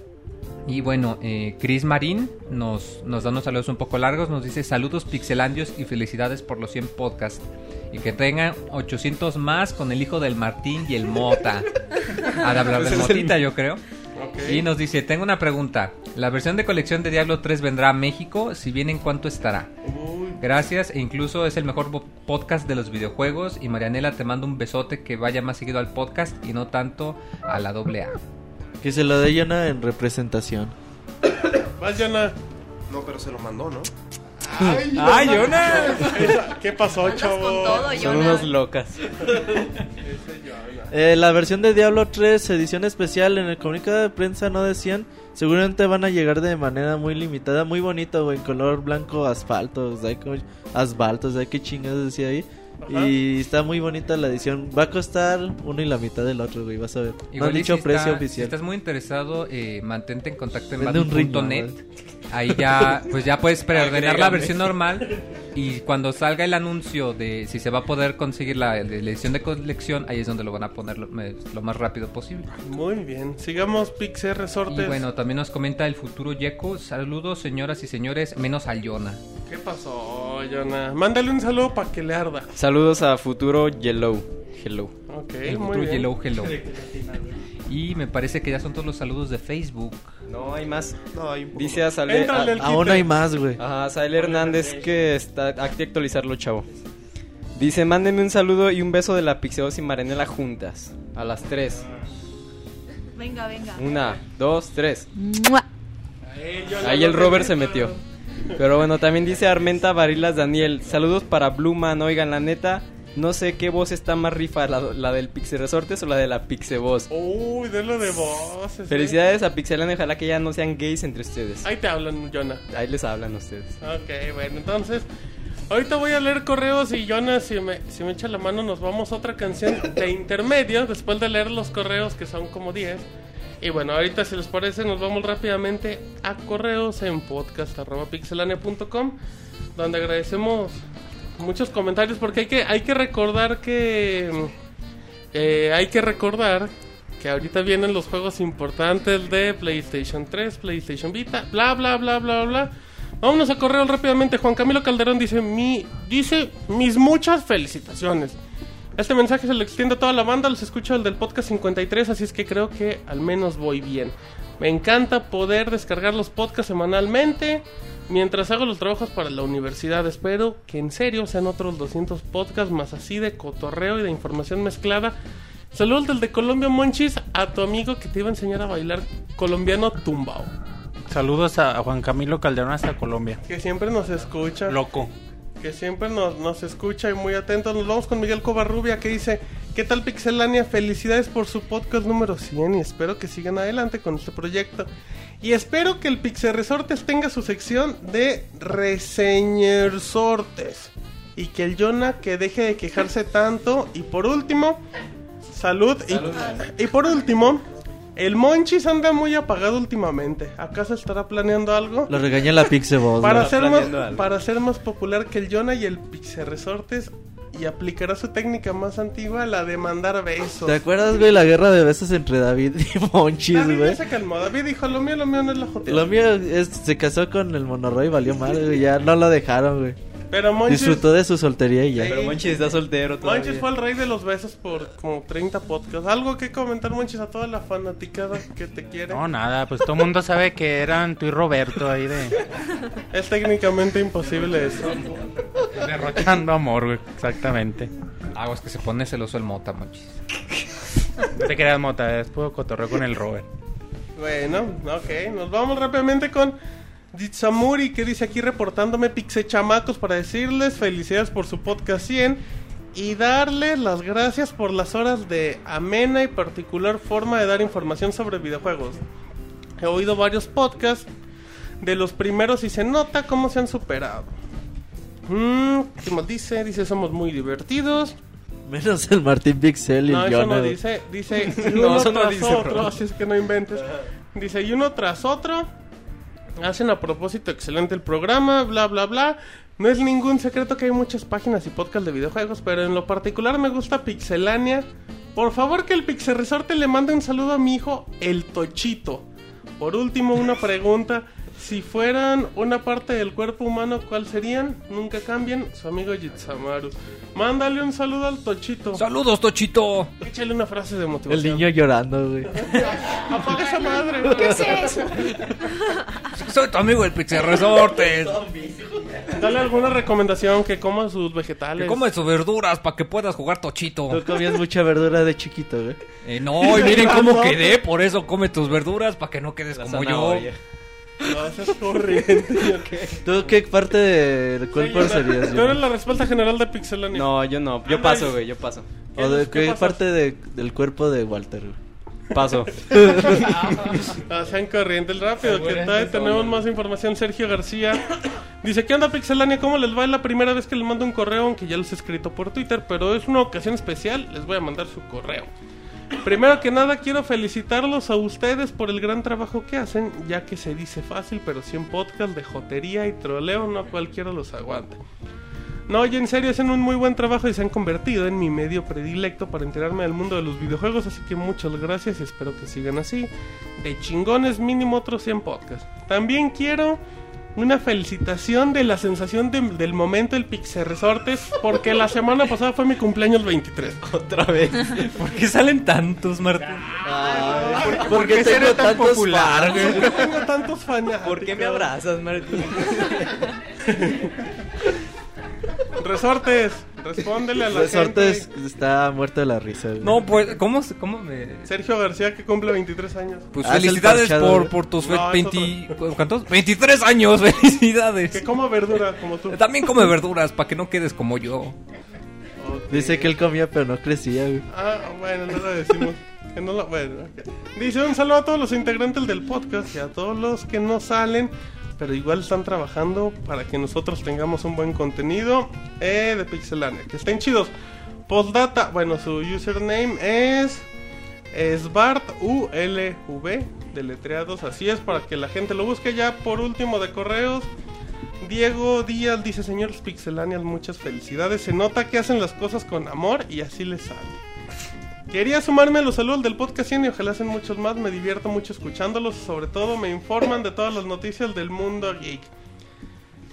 Speaker 12: Y bueno, eh, Chris Marín nos, nos da unos saludos un poco largos, nos dice saludos pixelandios y felicidades por los 100 podcasts. Y que tengan 800 más con el hijo del Martín y el Mota. De hablar del Motita, yo creo. Y nos dice, tengo una pregunta. ¿La versión de colección de Diablo 3 vendrá a México? Si bien, ¿en cuánto estará? Gracias, e incluso es el mejor podcast de los videojuegos. Y Marianela, te mando un besote que vaya más seguido al podcast y no tanto a la doble A.
Speaker 5: Que se lo dé Yana en representación.
Speaker 2: Vas, Jonah.
Speaker 6: No, pero se lo mandó, ¿no?
Speaker 2: ¡Ay,
Speaker 14: ¡Ay, Jonah!
Speaker 2: Esa- ¿Qué pasó, chavo?
Speaker 14: Son unos locas.
Speaker 5: Eh, la versión de Diablo 3, edición especial, en el comunicado de prensa no decían. Seguramente van a llegar de manera muy limitada, muy bonito, güey, en color blanco asfalto, ¿sabes cómo? Asfalto, ¿sabes qué chingados decía ahí?
Speaker 12: Ajá.
Speaker 5: Y está muy bonita la edición. Va a costar uno y la mitad del otro, güey, vas a ver. No
Speaker 12: Igual
Speaker 5: han
Speaker 12: y
Speaker 5: dicho
Speaker 12: si
Speaker 5: precio
Speaker 12: está-
Speaker 5: oficial.
Speaker 12: Si estás muy interesado, eh, mantente en contacto en
Speaker 5: Vende un.
Speaker 12: Ahí ya, pues ya puedes preordenar la versión normal. Y cuando salga el anuncio de si se va a poder conseguir la, edición de colección, ahí es donde lo van a poner lo, más rápido posible.
Speaker 2: Muy bien. Sigamos, Pixe Resortes.
Speaker 12: Y bueno, también nos comenta el futuro Yeko. Saludos, señoras y señores, menos al Yona.
Speaker 2: ¿Qué pasó, Jonah? Mándale un saludo para que le arda.
Speaker 14: Saludos a Futuro Yellow. Hello.
Speaker 2: Ok,
Speaker 12: El
Speaker 2: muy
Speaker 12: futuro
Speaker 2: bien.
Speaker 12: Yellow Hello. Y me parece que ya son todos los saludos de Facebook.
Speaker 14: No, hay más.
Speaker 6: No, hay un poco
Speaker 14: Dice a. Sale.
Speaker 2: Al
Speaker 5: Aún hay más, güey.
Speaker 14: Ajá, Sale Hernández que está. Hay que actualizarlo, chavo. Dice: Mándenme un saludo y un beso de la Pixeos y Marenela juntas. A las 3.
Speaker 11: Venga, venga.
Speaker 14: Una, dos, tres.
Speaker 2: Eh,
Speaker 14: Ahí el
Speaker 2: te
Speaker 14: Robert se metió. Pero bueno, también dice Armenta Varilas Daniel. Saludos para Blue Man. Oigan, la neta, no sé qué voz está más rifa, la, la del Pixe Resortes o la de la Pixe Voz.
Speaker 2: Uy, de lo de voces. eh.
Speaker 14: Felicidades a Pixelan, ojalá que ya no sean gays entre ustedes.
Speaker 2: Ahí te hablan, Jonah.
Speaker 14: Ahí les hablan ustedes.
Speaker 2: Ok, bueno, entonces. Ahorita voy a leer correos y Jonas, si me, si me echa la mano, nos vamos a otra canción de intermedio después de leer los correos, que son como 10. Y bueno, ahorita si les parece, nos vamos rápidamente a correos en podcast.pixelania.com, donde agradecemos muchos comentarios, porque hay que, hay que recordar que. eh, hay que recordar que ahorita vienen los juegos importantes de PlayStation 3, PlayStation Vita, bla bla bla bla bla. Vámonos a correo rápidamente. Juan Camilo Calderón dice mi dice mis muchas felicitaciones. Este mensaje se lo extiende a toda la banda, los escucho el del podcast 53, así es que creo que al menos voy bien. Me encanta poder descargar los podcasts semanalmente mientras hago los trabajos para la universidad. Espero que en serio sean otros 200 podcasts más así de cotorreo y de información mezclada. Saludos del de Colombia Monchis a tu amigo que te iba a enseñar a bailar colombiano tumbao.
Speaker 4: Saludos a Juan Camilo Calderón hasta Colombia.
Speaker 2: Que siempre nos escucha.
Speaker 4: Loco.
Speaker 2: Que siempre nos, nos escucha y muy atento. Nos vamos con Miguel Covarrubia que dice: ¿Qué tal Pixelania? Felicidades por su podcast número 100 y espero que sigan adelante con este proyecto. Y espero que el Pixel Resortes tenga su sección de reseñersortes. Y que el Jonah que deje de quejarse tanto. Y por último, salud. Y, y por último, El Monchis anda muy apagado últimamente. ¿Acaso estará planeando algo?
Speaker 5: Lo regaña la Pixeboss.
Speaker 2: Para
Speaker 5: güey.
Speaker 2: ser, más, para ser más popular que el Jonah y el Pixel Resortes y aplicará su técnica más antigua, la de mandar besos.
Speaker 5: ¿Te acuerdas, güey, la guerra de besos entre David y Monchis,
Speaker 2: David
Speaker 5: güey?
Speaker 2: ya se calmó. David dijo, lo mío, lo mío no es la jotería.
Speaker 5: Lo mío es, se casó con el monorroy y valió mal, güey. Ya no lo dejaron, güey.
Speaker 2: Pero Monchis-
Speaker 5: Disfrutó de su soltería y ya.
Speaker 2: Pero Monchis
Speaker 14: está soltero
Speaker 2: Monchis fue el rey de los besos por como 30 podcasts. Algo que comentar, Monchis, a toda la fanaticada que te quiere.
Speaker 4: No, nada, pues todo el mundo sabe que eran tú y Roberto ahí de...
Speaker 2: Es técnicamente imposible eso.
Speaker 4: Derrochando amor, güey, exactamente.
Speaker 12: Aguas que se pone celoso el mota, monchis.
Speaker 4: No te creas, Mota, es puro cotorreo con el Robert.
Speaker 2: Bueno, ok, nos vamos rápidamente con Ditsamuri que dice aquí reportándome Pixe Chamacos para decirles felicidades por su podcast 100 y darles las gracias por las horas de amena y particular forma de dar información sobre videojuegos. He oído varios podcasts de los primeros y se nota cómo se han superado. Mm, ¿Qué más dice? Dice somos muy divertidos.
Speaker 5: Menos el Martín Pixel y
Speaker 2: No,
Speaker 5: el
Speaker 2: eso no dice, dice y
Speaker 5: No,
Speaker 2: uno
Speaker 5: eso no
Speaker 2: tras
Speaker 5: dice,
Speaker 2: otro,
Speaker 5: bro.
Speaker 2: así es que no inventes. Dice, y uno tras otro, hacen a propósito excelente el programa, bla, bla, bla. No es ningún secreto que hay muchas páginas y podcasts de videojuegos, pero en lo particular me gusta Pixelania. Por favor que el Pixel Resorte le mande un saludo a mi hijo, el Tochito. Por último, una pregunta. Si fueran una parte del cuerpo humano, ¿cuál serían? Nunca cambien. Su amigo Jitsamaru. Mándale un saludo al Tochito.
Speaker 12: ¡Saludos, Tochito!
Speaker 2: Échale una frase de
Speaker 5: El
Speaker 2: motivación.
Speaker 5: niño llorando, güey.
Speaker 2: Apaga esa madre.
Speaker 12: ¿Qué es eso? Soy tu amigo el Pixel Resortes.
Speaker 2: Dale alguna recomendación que coma sus vegetales.
Speaker 12: Que comes tus verduras para que puedas jugar Tochito.
Speaker 5: Tú comías mucha verdura de chiquito, güey.
Speaker 12: Eh, no, y miren cómo quedé, por eso come tus verduras para que no quedes como yo.
Speaker 2: No, eso es corriente.
Speaker 5: ¿Tú qué parte del cuerpo serías?
Speaker 2: Tú eres la respuesta general de Pixelania.
Speaker 14: No, yo no. Yo paso, güey, yo paso.
Speaker 5: ¿O de
Speaker 2: ¿Qué
Speaker 5: qué
Speaker 2: pasas?
Speaker 5: parte de- del cuerpo de Walter, güey?
Speaker 14: Paso.
Speaker 2: Ah, sean corrientes rápido, que todavía tenemos más información. Sergio García dice: ¿Qué onda, Pixelania? ¿Cómo les va? Es la primera vez que les mando un correo, aunque ya los he escrito por Twitter, pero es una ocasión especial. Les voy a mandar su correo. Primero que nada, quiero felicitarlos a ustedes por el gran trabajo que hacen, ya que se dice fácil, pero 100 podcasts de jotería y troleo, no cualquiera los aguanta. No, oye, en serio, hacen un muy buen trabajo y se han convertido en mi medio predilecto para enterarme del mundo de los videojuegos, así que muchas gracias y espero que sigan así. De chingones, mínimo otros 100 podcasts. También quiero una felicitación de la sensación de- del momento del Pixel Resortes, porque la semana pasada fue mi cumpleaños 23.
Speaker 14: Otra vez. ¿Por qué salen tantos, Martín?
Speaker 5: ¿Por qué
Speaker 14: será
Speaker 5: tengo
Speaker 14: tan
Speaker 5: tantos
Speaker 14: popular, güey?
Speaker 2: ¿Por qué tengo tantos fanáticos?
Speaker 14: ¿Por qué me abrazas, Martín?
Speaker 2: Resortes, respóndele a la
Speaker 5: Resortes
Speaker 2: gente.
Speaker 5: está muerto de la risa, güey.
Speaker 12: No, pues, ¿cómo, se- cómo me...?
Speaker 2: Sergio García que cumple 23 años.
Speaker 12: Pues
Speaker 5: Ah, es el
Speaker 12: felicidades
Speaker 5: parchado,
Speaker 12: por,
Speaker 5: güey.
Speaker 12: por tus
Speaker 2: No, es
Speaker 12: 20... ¿Cuántos? 23 años, felicidades.
Speaker 2: Que coma verdura como tú.
Speaker 12: También come verduras para que no quedes como yo.
Speaker 5: Dice que él comía pero no crecía, güey.
Speaker 2: Ah, bueno, no lo decimos. Que no lo, bueno. ok. Dice un saludo a todos los integrantes del podcast y a todos los que no salen, pero igual están trabajando para que nosotros tengamos un buen contenido eh, de Pixelania. Que estén chidos. Postdata, bueno, su username es SbartULV, deletreados, así es, para que la gente lo busque ya. Por último, de correos. Diego Díaz dice, señores Pixelanials, muchas felicidades. Se nota que hacen las cosas con amor y así les sale. Quería sumarme a los saludos del podcast 100 y ojalá hacen muchos más. Me divierto mucho escuchándolos. Sobre todo me informan de todas las noticias del mundo geek.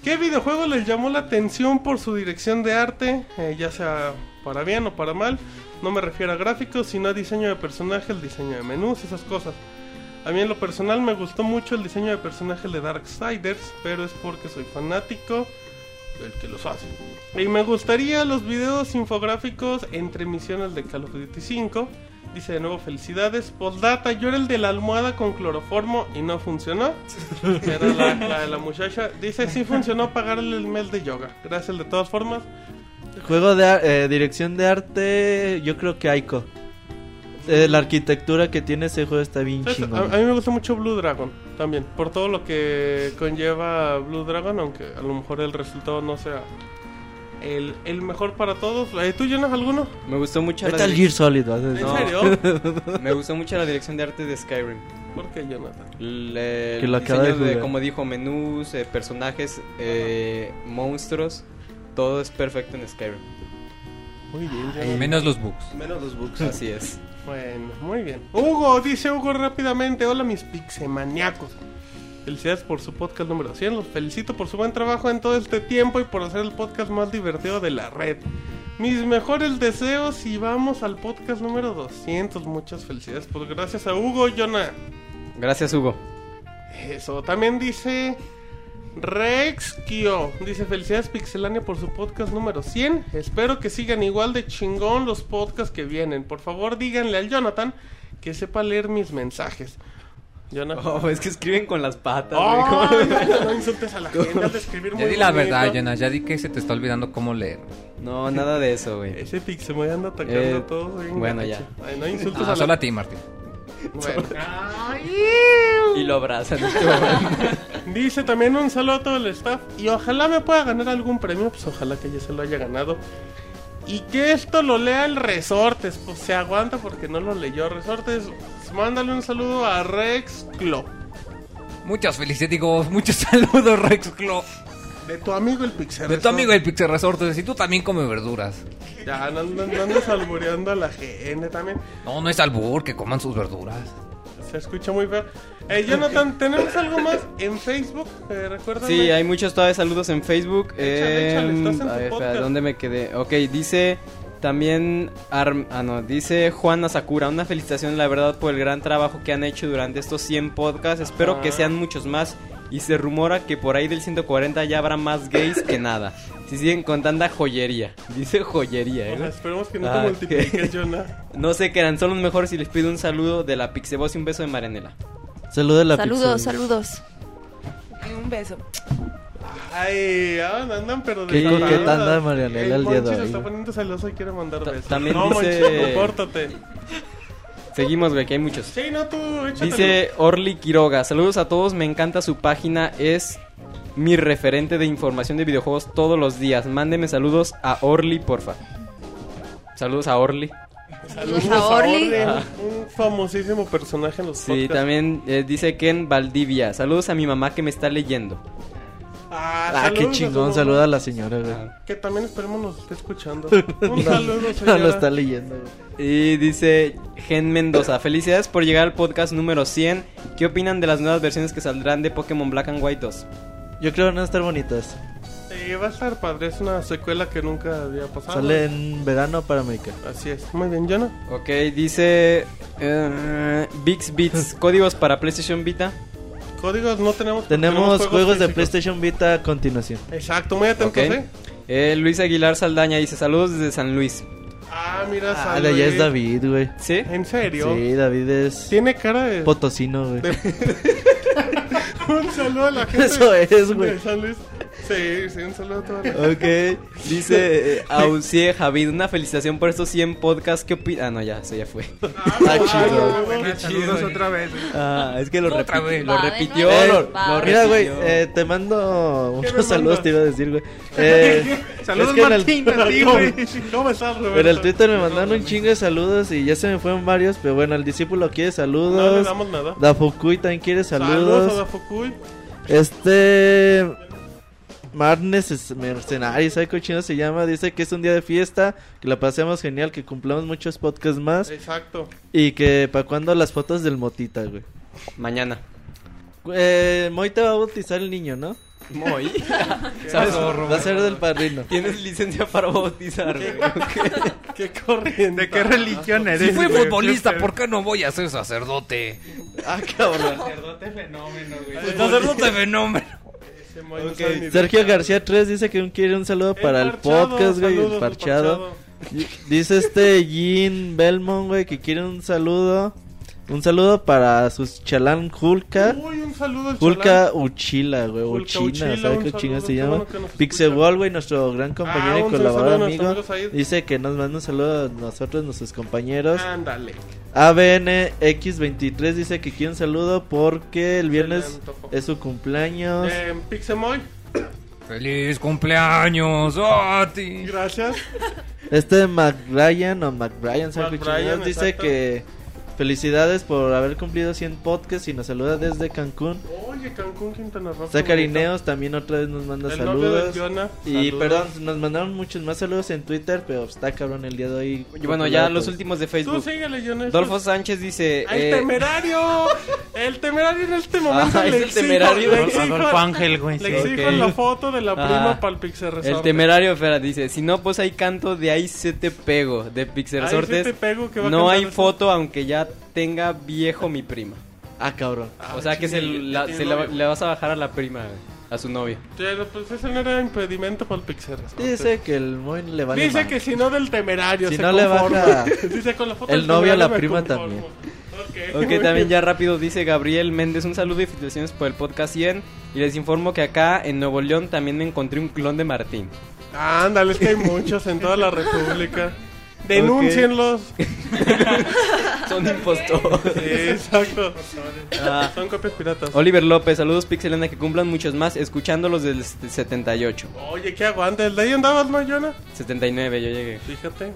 Speaker 2: ¿Qué videojuego les llamó la atención por su dirección de arte? Eh, ya sea para bien o para mal. No me refiero a gráficos, sino a diseño de personaje, el diseño de menús, esas cosas. A mí en lo personal me gustó mucho el diseño de personaje de Darksiders, pero es porque soy fanático del que los hace. Y me gustaría los videos infográficos entre misiones de Call of Duty 5. Dice de nuevo felicidades. Postdata, yo era el de la almohada con cloroformo y no funcionó. Era la, la de la muchacha. Dice sí funcionó pagarle el mes de yoga. Gracias de todas formas.
Speaker 5: Juego de ar- eh, dirección de arte, yo creo que Aiko. Eh, la arquitectura que tiene ese juego está bien
Speaker 2: ¿Sabes? A, a mí me gusta mucho Blue Dragon también. Por todo lo que conlleva Blue Dragon, aunque a lo mejor el resultado no sea el, el mejor para todos. ¿Tú, Jonas, alguno?
Speaker 3: Me gustó mucho la
Speaker 5: Metal
Speaker 3: direc-
Speaker 5: Gear Solid,
Speaker 2: ¿En
Speaker 5: decir.
Speaker 2: serio?
Speaker 3: Me gustó mucho la dirección de arte de Skyrim.
Speaker 2: ¿Por qué, Jonathan?
Speaker 3: El,
Speaker 5: Que lo
Speaker 3: el
Speaker 5: acaba de
Speaker 3: de, como dijo, menús, eh, personajes, eh, monstruos, todo es perfecto en Skyrim.
Speaker 2: Muy bien, Jonathan.
Speaker 12: Menos los bugs.
Speaker 6: Menos los bugs.
Speaker 3: Así es.
Speaker 2: Bueno, muy bien. Hugo, dice Hugo rápidamente. Hola, mis pixemaniacos. Felicidades por su podcast número 100. Los felicito por su buen trabajo en todo este tiempo y por hacer el podcast más divertido de la red. Mis mejores deseos y vamos al podcast número 200. Muchas felicidades. Pues gracias a Hugo, Jonah.
Speaker 3: Gracias, Hugo.
Speaker 2: Eso también dice Rex Kio. Dice felicidades Pixelania por su podcast número 100. Espero que sigan igual de chingón los podcasts que vienen. Por favor díganle al Jonathan que sepa leer mis mensajes. Jonathan.
Speaker 3: Oh, es que escriben con las patas. Güey.
Speaker 2: no, no insultes a la gente, de escribir
Speaker 12: Ya
Speaker 2: muy
Speaker 12: di la
Speaker 2: bonito.
Speaker 12: verdad, Jonas. Ya di que se te está olvidando cómo leer.
Speaker 3: No, nada de eso, güey.
Speaker 2: Ese Pixel me anda atacando
Speaker 3: Eh,
Speaker 2: a todos. bien
Speaker 3: bueno, ya.
Speaker 2: Ay, no insultes
Speaker 12: Ah,
Speaker 2: a
Speaker 12: solo
Speaker 2: la
Speaker 12: a ti, Martín.
Speaker 2: Bueno.
Speaker 3: Y lo abrazan.
Speaker 2: Dice también un saludo a todo el staff y ojalá me pueda ganar algún premio, pues ojalá que ya se lo haya ganado. Y que esto lo lea el Resortes, pues se aguanta porque no lo leyó Resortes. Mándale un saludo a Rex Clo,
Speaker 12: Muchas felicidades, digo, muchos saludos, Rex Clo.
Speaker 2: de tu amigo el Pixel.
Speaker 12: De tu amigo el Pixel Resortes. Y tú también come verduras.
Speaker 2: Ya, no, no, no andes albureando a la gente también.
Speaker 12: No, no es albur, que coman sus verduras.
Speaker 2: Se escucha muy feo. Eh, Jonathan, ¿tenemos algo más en Facebook? Eh, recuérdame.
Speaker 3: Sí, hay muchos todavía saludos en Facebook.
Speaker 2: Échale, échale,
Speaker 3: Em,
Speaker 2: estás en tu
Speaker 3: a ver, espera,
Speaker 2: podcast.
Speaker 3: ¿dónde me quedé? Ok, dice también Arm- ah no, dice Juana Sakura, una felicitación la verdad por el gran trabajo que han hecho durante estos 100 podcasts. Espero
Speaker 2: Ajá.
Speaker 3: que sean muchos más y se rumora que por ahí del 140 ya habrá más gays que nada. Si siguen con tanta joyería. Dice joyería, ¿eh?
Speaker 2: Esperemos que no
Speaker 3: Ah,
Speaker 2: te multipliques,
Speaker 3: que-
Speaker 2: Jonah.
Speaker 3: No sé qué eran, son los mejores y les pido un saludo de la Pixeboss y un beso de Marianela.
Speaker 5: Saludos a la
Speaker 11: Saludos,
Speaker 5: Pixel.
Speaker 11: saludos.
Speaker 10: Un beso.
Speaker 2: Ay, andan, andan, pero
Speaker 5: Qué
Speaker 2: desatadas.
Speaker 5: coqueta anda Marianela el día de
Speaker 2: se
Speaker 5: hoy.
Speaker 2: está poniendo celoso y quiere mandar besos.
Speaker 3: también
Speaker 2: no,
Speaker 3: dice-
Speaker 2: Monchi, compórtate.
Speaker 3: Seguimos, güey, que hay muchos.
Speaker 2: Sí, no, tú, échatelo.
Speaker 3: Dice Orly Quiroga, saludos a todos, me encanta su página, es mi referente de información de videojuegos todos los días. Mándeme saludos a Orly, porfa. Saludos a Orly.
Speaker 2: Saludos
Speaker 11: a Orly.
Speaker 2: Orly, Un famosísimo personaje en los
Speaker 3: Sí,
Speaker 2: podcasts.
Speaker 3: también eh, dice Ken Valdivia, saludos a mi mamá que me está leyendo.
Speaker 2: Ah,
Speaker 5: Ah, qué chingón, saluda a la señora, güey.
Speaker 2: Que también esperemos nos esté escuchando. Un saludo,
Speaker 5: No
Speaker 2: señora.
Speaker 5: lo está leyendo, güey.
Speaker 3: Y dice Gen Mendoza, felicidades por llegar al podcast número 100. ¿Qué opinan de las nuevas versiones que saldrán de Pokémon Black and White 2?
Speaker 5: Yo creo que van a estar bonitas.
Speaker 2: Sí, va a estar padre, es una secuela que nunca había pasado.
Speaker 5: Sale en verano para América.
Speaker 2: Así es. Muy bien, Jonah.
Speaker 3: Ok, dice eh, Bix Beats, códigos para PlayStation Vita.
Speaker 2: Códigos no tenemos. porque
Speaker 5: Tenemos juegos de. PlayStation Vita a continuación.
Speaker 2: Exacto, muy atentos,
Speaker 3: Ok.
Speaker 2: ¿eh?
Speaker 3: Eh, Luis Aguilar Saldaña dice saludos desde San Luis.
Speaker 2: Ah, mira,
Speaker 5: Ah,
Speaker 2: San
Speaker 5: de allá es
Speaker 2: Luis.
Speaker 5: David, güey.
Speaker 3: ¿Sí?
Speaker 2: ¿En serio?
Speaker 5: Sí, David es
Speaker 2: Tiene cara de.
Speaker 5: potosino, güey.
Speaker 2: un saludo a la gente.
Speaker 5: Eso es, güey.
Speaker 2: de San Luis. Sí, sí, un saludo a toda la
Speaker 3: Ok, dice eh, Ausie Javid, una felicitación por estos 100 podcasts. ¿Qué opinas? Ah, no, ya, eso ya fue.
Speaker 5: Ah, chido.
Speaker 4: Bueno, saludos otra vez.
Speaker 3: Ah, es que lo,
Speaker 12: Otra
Speaker 3: repi-
Speaker 12: vez.
Speaker 3: lo
Speaker 11: Va de
Speaker 3: repitió.
Speaker 11: nuevo.
Speaker 3: lo-
Speaker 11: Va.
Speaker 3: lo
Speaker 5: Mira, güey,
Speaker 3: repitió.
Speaker 5: eh, te mando
Speaker 2: ¿Qué
Speaker 5: unos saludos,
Speaker 2: mandas?
Speaker 5: te iba a decir, güey. Eh,
Speaker 4: Saludos,
Speaker 5: es que en el-
Speaker 4: Martín, a ti, güey.
Speaker 2: ¿Cómo estás, Roberto?
Speaker 5: En el Twitter me mandaron un chingo de saludos y ya se me fueron varios, pero bueno, el discípulo quiere saludos.
Speaker 2: No le damos nada.
Speaker 5: Dafukui también quiere
Speaker 2: Saludos
Speaker 5: saludos.
Speaker 2: a Dafukui.
Speaker 5: Este. Marnes es Mercenario, ¿sabe qué chino se llama? Dice que es un día de fiesta, que la pasemos genial, que cumplamos muchos podcasts más
Speaker 2: Exacto.
Speaker 5: y que para cuando las fotos del Motita, güey.
Speaker 3: Mañana.
Speaker 5: Eh, Moy te va a bautizar el niño, ¿no?
Speaker 3: Moy. ¿Sabes?
Speaker 5: Va a ser del padrino.
Speaker 3: Tienes licencia para bautizar, güey.
Speaker 2: Qué corriente.
Speaker 4: ¿De qué religión eres?
Speaker 12: Si fui
Speaker 4: güey?
Speaker 12: futbolista, ¿por qué no voy a ser sacerdote?
Speaker 5: Ah, cabrón.
Speaker 4: Sacerdote fenómeno, güey.
Speaker 12: Sacerdote fenómeno.
Speaker 2: Ese Moy no
Speaker 5: Ok,
Speaker 2: sabe ni de
Speaker 5: Sergio García 3 dice que quiere un saludo para el
Speaker 2: Parchado,
Speaker 5: podcast, güey, el
Speaker 2: al
Speaker 5: parchado. Dice este Jean Belmont, güey, que quiere un saludo. Un saludo para sus chalán Hulka.
Speaker 2: Uy, un saludo al chalán.
Speaker 5: Uchila, güey, Uchina, ¿sabes qué chinga se llama?
Speaker 2: bueno nos
Speaker 5: Pixelwall, güey, nuestro gran compañero
Speaker 2: Ah,
Speaker 5: y
Speaker 2: un
Speaker 5: colaborador
Speaker 2: a
Speaker 5: amigo. Dice que nos manda un saludo a nosotros, nuestros compañeros.
Speaker 2: Ándale.
Speaker 5: ABNX23 dice que quiere un saludo porque el viernes es su cumpleaños.
Speaker 2: Eh, Pixemoy.
Speaker 12: ¡Feliz cumpleaños, Oti!
Speaker 2: Gracias.
Speaker 5: Este McBrien o McBrien, ¿sabe
Speaker 2: McBrien,
Speaker 5: qué chingados? dice
Speaker 2: exacto.
Speaker 5: que felicidades por haber cumplido 100 podcasts y nos saluda desde Cancún.
Speaker 2: Oye, Cancún, Quintana Roo.
Speaker 5: Zacarineos también otra vez nos manda
Speaker 2: El novio
Speaker 5: saludos.
Speaker 2: de Jonah,
Speaker 5: Y
Speaker 2: saludos.
Speaker 5: perdón, nos mandaron muchos más saludos en Twitter, pero está cabrón el día de hoy.
Speaker 3: Y bueno, ya
Speaker 5: Pues,
Speaker 3: los últimos de
Speaker 2: Tú
Speaker 3: Facebook.
Speaker 2: síguele, Jonah.
Speaker 3: Dolfo Sánchez dice...
Speaker 2: ¡El
Speaker 3: eh,
Speaker 2: temerario! El temerario en este momento
Speaker 3: Ah, es
Speaker 2: le
Speaker 3: el
Speaker 2: exijo-
Speaker 3: temerario.
Speaker 2: le exijo-
Speaker 4: Adolfo Ángel, güey,
Speaker 2: Le
Speaker 4: sí.
Speaker 2: exijo la foto de la prima
Speaker 3: Ah,
Speaker 2: para el Pixel
Speaker 3: El
Speaker 2: Resort.
Speaker 3: temerario, espera, dice, si no, pues hay canto de ahí se te pego, de Pixel
Speaker 2: Ahí se
Speaker 3: Resortes.
Speaker 2: te pego, que va
Speaker 3: no hay
Speaker 2: eso.
Speaker 3: foto, aunque ya tenga viejo mi prima.
Speaker 5: Ah, cabrón.
Speaker 3: o sea que se, la- se le, le vas a bajar a la prima, güey, a su novio.
Speaker 2: Pero pues ese no era impedimento para el Pixel Resort.
Speaker 5: Dice que el muy le vale
Speaker 2: Dice que si no del temerario
Speaker 5: Si
Speaker 2: se
Speaker 5: no le
Speaker 2: conforma.
Speaker 5: baja
Speaker 2: Dice con la foto
Speaker 5: el
Speaker 2: del
Speaker 5: novio a la prima
Speaker 2: conformo.
Speaker 5: también.
Speaker 2: Ok,
Speaker 3: también
Speaker 2: bien.
Speaker 3: ya rápido dice Gabriel Méndez, un saludo y felicitaciones por el podcast 100. Y les informo que acá en Nuevo León también me encontré un clon de Martín.
Speaker 2: Ándale, es que hay muchos en toda la república. Denúncienlos.
Speaker 3: Son impostores.
Speaker 2: Sí, exacto.
Speaker 3: Ah.
Speaker 2: Son copias piratas.
Speaker 3: Oliver López, saludos Pixelena, que cumplan muchos más, escuchándolos del 78.
Speaker 2: Oye, qué aguante. ¿El de ahí andabas, Jonah?
Speaker 3: 79, yo llegué.
Speaker 2: Fíjate.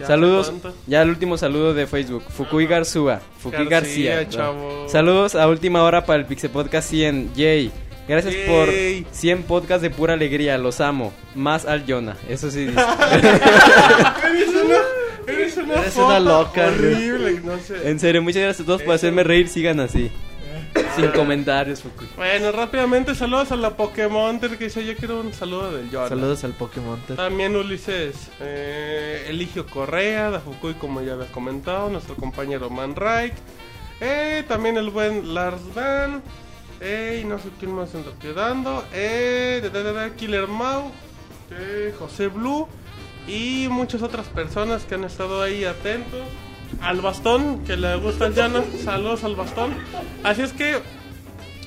Speaker 2: Ya
Speaker 3: Saludos, ya el último saludo de Facebook, Fukui Garzúa, Fukui
Speaker 2: García,
Speaker 3: García.
Speaker 2: chavo.
Speaker 3: Saludos a última hora para el Pixel Podcast 100, Jay. Gracias
Speaker 2: Yay.
Speaker 3: por 100 podcasts de pura alegría, los amo. Más al Jonah, eso sí dice.
Speaker 2: Eres una, eres una,
Speaker 5: Eres
Speaker 2: foto
Speaker 5: una loca,
Speaker 2: horrible, no sé.
Speaker 3: en serio, muchas gracias a todos por hacerme reír, sigan así. Sin comentarios, Fukui.
Speaker 2: Bueno, rápidamente saludos a la Pokémon que dice yo quiero un saludo del Jonah.
Speaker 5: Saludos al Pokémon.
Speaker 2: También Ulises eh, Eligio Correa, de Fukui, como ya había comentado, nuestro compañero Man Reich. Eh, también el buen Lars Van. Eh, y no sé quién más se anda quedando. Eh, de, de, de, de, Killer Mau. eh, José Blue. Y muchas otras personas que han estado ahí atentos. Al bastón, que le gusta el llano. Saludos al bastón. Así es que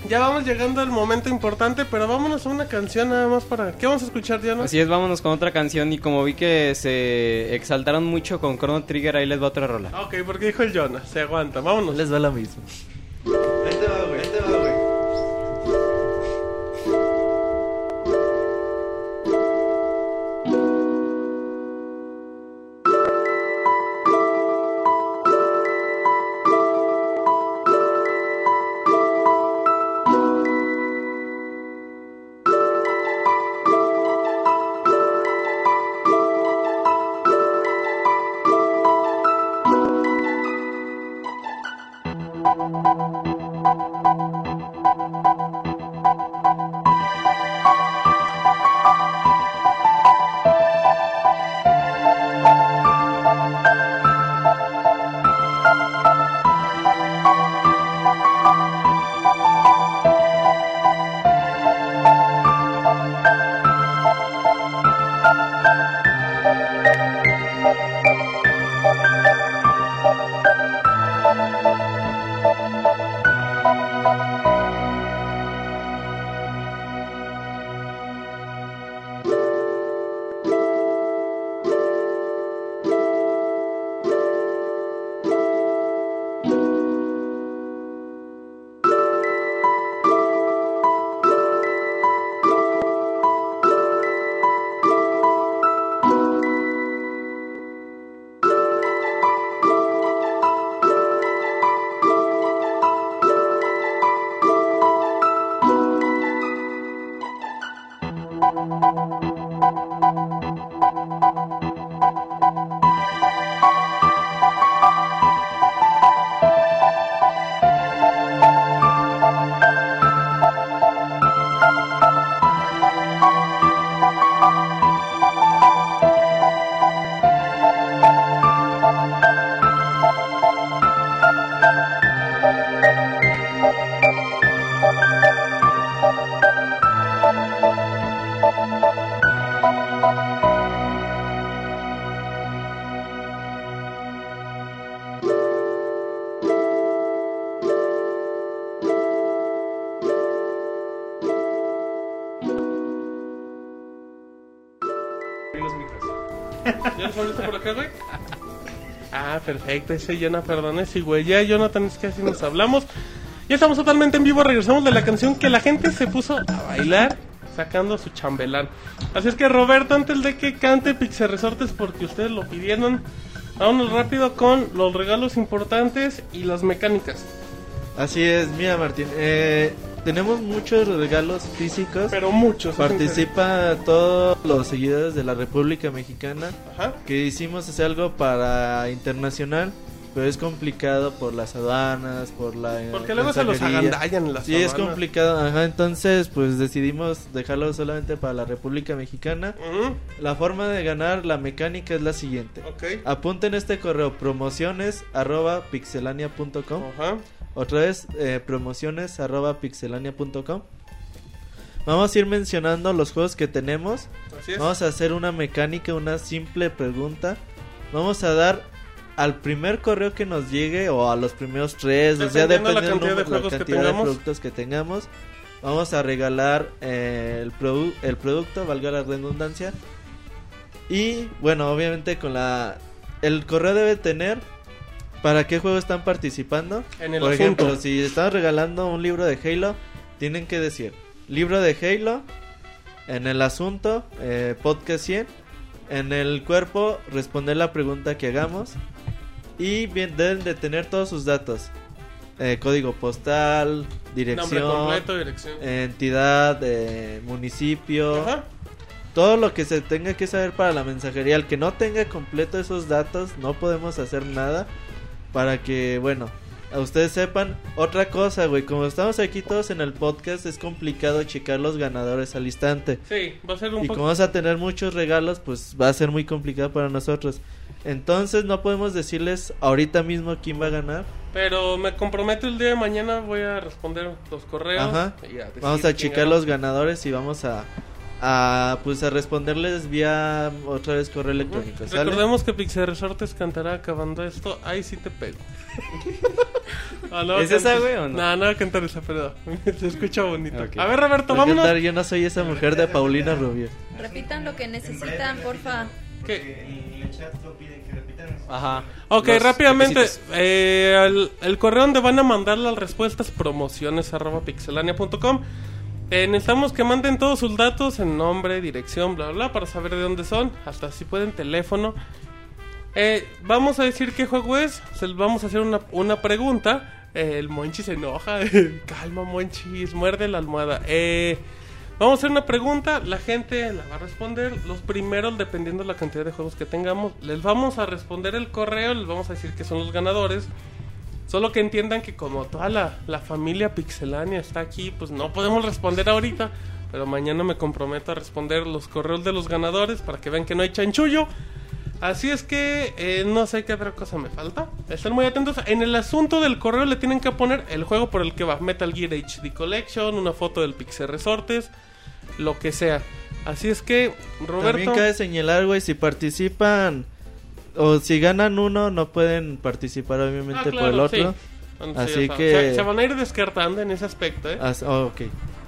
Speaker 2: ya vamos llegando al momento importante, pero vámonos a una canción nada más para... ¿Qué vamos a escuchar, Diana?
Speaker 3: Así es, vámonos con otra canción y como vi que se exaltaron mucho con Chrono Trigger, ahí les va otra rola.
Speaker 2: Ok, porque dijo el Jonah, se aguanta, vámonos.
Speaker 5: Les va lo mismo.
Speaker 2: Ahí te va, güey, ahí te va, güey. Perfecto, ese Jonah, perdón, ese güey. Ya, Jonathan, es que así nos hablamos. Ya estamos totalmente en vivo, regresamos de la canción que la gente se puso a bailar. sacando su chambelán. Así es que Roberto, antes de que cante Pixel Resortes porque ustedes lo pidieron, vámonos rápido con los regalos importantes y las mecánicas.
Speaker 5: Así es, mira Martín, eh, tenemos muchos regalos físicos.
Speaker 2: Pero muchos.
Speaker 5: Participa todos los seguidores de la República Mexicana.
Speaker 2: Ajá.
Speaker 5: Que hicimos hacer algo para internacional. Pero es complicado por las aduanas, por la.
Speaker 2: Porque luego se los agandallan en las
Speaker 5: Sí, es
Speaker 2: aduanas.
Speaker 5: complicado. Ajá, entonces, pues decidimos dejarlo solamente para la República Mexicana. La forma de ganar la mecánica es la siguiente.
Speaker 2: Ok.
Speaker 5: Apunten este correo: promociones arroba pixelania.com. Otra vez, eh, promociones arroba pixelania.com. Vamos a ir mencionando los juegos que tenemos.
Speaker 2: Así es.
Speaker 5: Vamos a hacer una mecánica, una simple pregunta. Vamos a dar al primer correo que nos llegue o a los primeros tres, o sea,
Speaker 2: Dependiendo la cantidad de
Speaker 5: la cantidad de productos que tengamos. Vamos a regalar eh, el, produ- el producto, valga la redundancia. Y bueno, obviamente con la... El correo debe tener para qué juego están participando.
Speaker 2: En el
Speaker 5: Por
Speaker 2: asunto.
Speaker 5: ejemplo, si están regalando un libro de Halo, tienen que decir libro de Halo. En el asunto, eh, podcast 100. En el cuerpo, responder la pregunta que hagamos. Y bien, deben de tener todos sus datos. Eh, código postal, dirección,
Speaker 2: completo, dirección.
Speaker 5: entidad, eh, municipio.
Speaker 2: Ajá.
Speaker 5: Todo lo que se tenga que saber para la mensajería. El que no tenga completo esos datos, no podemos hacer nada. Para que, bueno, a ustedes sepan. Otra cosa, güey, como estamos aquí todos en el podcast, es complicado checar los ganadores al instante.
Speaker 2: Sí, va a ser un
Speaker 5: Y como vamos a tener muchos regalos, pues va a ser muy complicado para nosotros. Entonces no podemos decirles ahorita mismo quién va a ganar.
Speaker 2: Pero me comprometo el día de mañana voy a responder los correos.
Speaker 5: Ajá.
Speaker 2: y a
Speaker 5: Vamos a checar
Speaker 2: ganó.
Speaker 5: los ganadores y vamos a, a pues a responderles vía otra vez correo electrónico. ¿sale?
Speaker 2: Recordemos que Pixel Resortes cantará acabando esto. Ahí sí te pego. Ah, no,
Speaker 14: ¿Es esa, güey, o no?
Speaker 2: No, no voy a cantar esa, pero se escucha bonito.
Speaker 14: Ok.
Speaker 2: A ver, Roberto,
Speaker 5: Por
Speaker 2: vámonos.
Speaker 5: cantar, yo no soy esa mujer de Paulina Rubio.
Speaker 11: Repitan lo que necesitan, porfa.
Speaker 14: Ajá.
Speaker 2: Ok,
Speaker 14: Los
Speaker 2: rápidamente, eh, el, el correo donde van a mandar las respuestas promociones arroba pixelania.com. Eh, necesitamos que manden todos sus datos en nombre, dirección, bla, bla, para saber de dónde son, hasta si pueden teléfono. Eh, vamos a decir qué juego es, se vamos a hacer una, una pregunta. Eh, el Monchi se enoja, calma Monchis, muerde la almohada. Eh, vamos a hacer una pregunta, la gente la va a responder. Los primeros, dependiendo de la cantidad de juegos que tengamos, les vamos a responder el correo, les vamos a decir que son los ganadores. Solo que entiendan que como toda la, la familia pixelánea está aquí, pues no podemos responder ahorita. Pero mañana me comprometo a responder los correos de los ganadores para que vean que no hay chanchullo. Así es que eh, no sé qué otra cosa me falta. Estén muy atentos. En el asunto del correo le tienen que poner el juego por el que va. Metal Gear HD Collection, una foto del Pixel Resortes, lo que sea. Así es que, Roberto...
Speaker 5: También cabe señalar, güey, si participan o si ganan uno, no pueden participar obviamente
Speaker 2: Ah,
Speaker 5: por el otro.
Speaker 2: sí.
Speaker 5: Así que...
Speaker 2: saben, Se, se van a ir descartando en ese aspecto, ¿eh?
Speaker 5: As- oh, ok.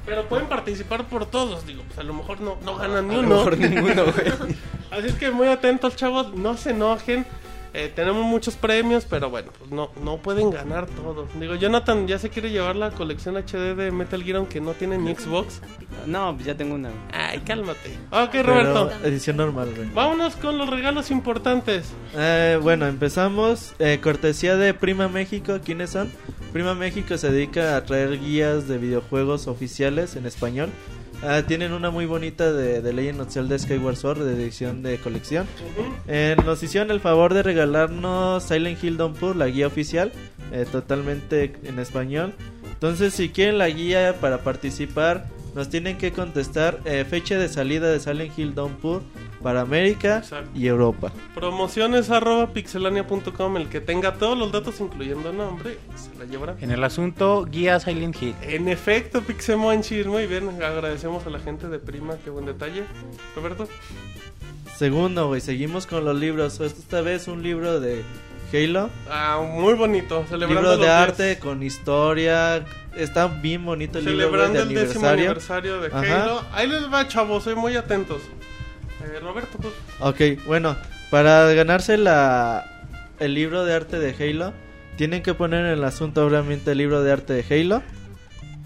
Speaker 2: Pero pueden participar por todos, digo, pues a lo mejor no, no ganan ni
Speaker 14: A lo
Speaker 2: uno.
Speaker 14: mejor ninguno, güey.
Speaker 2: Así es que muy atentos, chavos, no se enojen. Eh, tenemos muchos premios, pero bueno, pues no, no pueden ganar todos. Digo, Jonathan ya se quiere llevar la colección HD de Metal Gear aunque no tiene ni Xbox.
Speaker 14: No, pues ya tengo una.
Speaker 2: Ay, cálmate. Ok,
Speaker 5: Pero
Speaker 2: Roberto.
Speaker 5: edición normal, güey.
Speaker 2: Vámonos con los regalos importantes.
Speaker 5: Eh, bueno, empezamos. Eh, cortesía de Prima México. ¿Quiénes son? Prima México se dedica a traer guías de videojuegos oficiales en español. Ah, tienen una muy bonita de, de Legend of Zelda Skyward Sword de edición de colección. Eh, nos hicieron el favor de regalarnos Silent Hill Downpour, la guía oficial, eh, totalmente en español. Entonces, si quieren la guía para participar, nos tienen que contestar eh, fecha de salida de Silent Hill Downpour para América y Europa.
Speaker 2: Promociones arroba pixelania.com. El que tenga todos los datos, incluyendo nombre, se la llevará.
Speaker 4: En el asunto, guía Silent Hill.
Speaker 2: En efecto, Pixemonchis, muy bien. Agradecemos a la gente de Prima, qué buen detalle. Roberto.
Speaker 5: Segundo, güey, seguimos con los libros. Esta vez un libro de Halo.
Speaker 2: Ah, muy bonito. Celebrando
Speaker 5: libro de
Speaker 2: los
Speaker 5: arte con historia. Está bien bonito el libro güey,
Speaker 2: Celebrando
Speaker 5: de
Speaker 2: el décimo
Speaker 5: aniversario.
Speaker 2: aniversario de
Speaker 5: Ajá.
Speaker 2: Halo. Ahí les va, chavos, soy muy atentos. Eh, Roberto, pues.
Speaker 5: Ok, bueno, para ganarse la el libro de arte de Halo, tienen que poner en el asunto obviamente el libro de arte de Halo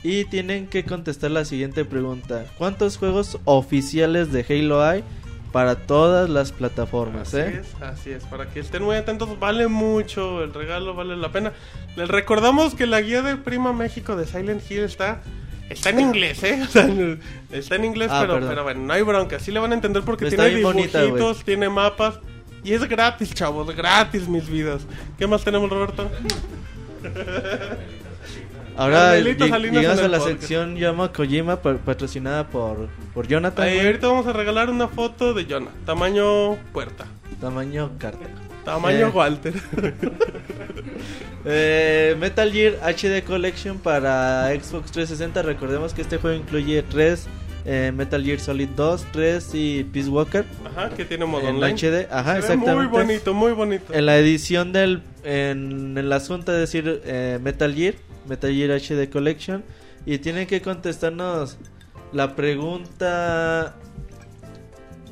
Speaker 5: Y tienen que contestar la siguiente pregunta. ¿Cuántos juegos oficiales de Halo hay para todas las plataformas?
Speaker 2: Así
Speaker 5: eh?
Speaker 2: es, así es, para que estén muy atentos, vale mucho, el regalo vale la pena. Les recordamos que la guía de Prima México de Silent Hill está está en inglés, ¿eh? O sea, está en inglés,
Speaker 5: Ah,
Speaker 2: pero, pero bueno, no hay bronca, sí le van a entender porque tiene
Speaker 5: bonita,
Speaker 2: dibujitos, tiene mapas y es gratis, chavos, gratis mis vidas. ¿Qué más tenemos, Roberto?
Speaker 5: Ahora lleg- llegamos a la
Speaker 2: podcast.
Speaker 5: sección Llama Kojima pa- patrocinada por, por Jonathan.
Speaker 2: Ahí, ahorita vamos a regalar una foto de Jonah, tamaño puerta,
Speaker 5: Tamaño carta.
Speaker 2: Tamaño
Speaker 5: Eh.
Speaker 2: Walter.
Speaker 5: Eh, Metal Gear HD Collection para Xbox 360. Recordemos que este juego incluye 3 Metal Gear Solid 2, 3 y Peace Walker.
Speaker 2: Ajá, que tiene modo
Speaker 5: en
Speaker 2: online.
Speaker 5: HD. Ajá,
Speaker 2: Se
Speaker 5: exactamente.
Speaker 2: Muy bonito, muy bonito.
Speaker 5: En la edición del. En el asunto de decir eh, Metal Gear. Metal Gear HD Collection. Y tienen que contestarnos la pregunta.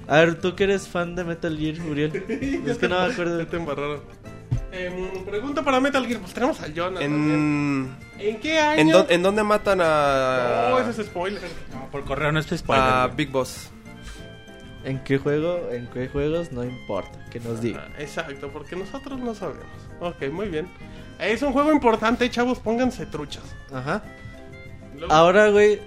Speaker 5: A ver, tú que eres fan de Metal Gear, Uriel. es que no me acuerdo.
Speaker 2: Ya te embarraron. Em, pregunta para Metal Gear, pues tenemos a Jonah.
Speaker 6: En...
Speaker 2: ¿En qué año?
Speaker 6: ¿En, dó- en dónde matan a...
Speaker 2: No, ese es spoiler.
Speaker 4: No, por correo no es spoiler.
Speaker 6: a. Big Boss?
Speaker 5: ¿En qué juego? ¿En qué juegos? No importa, que nos diga.
Speaker 2: Ah, exacto, porque nosotros no sabemos. Ok, muy bien. Es un juego importante, chavos, pónganse truchas.
Speaker 5: Ajá.
Speaker 2: Luego-
Speaker 5: Ahora, güey,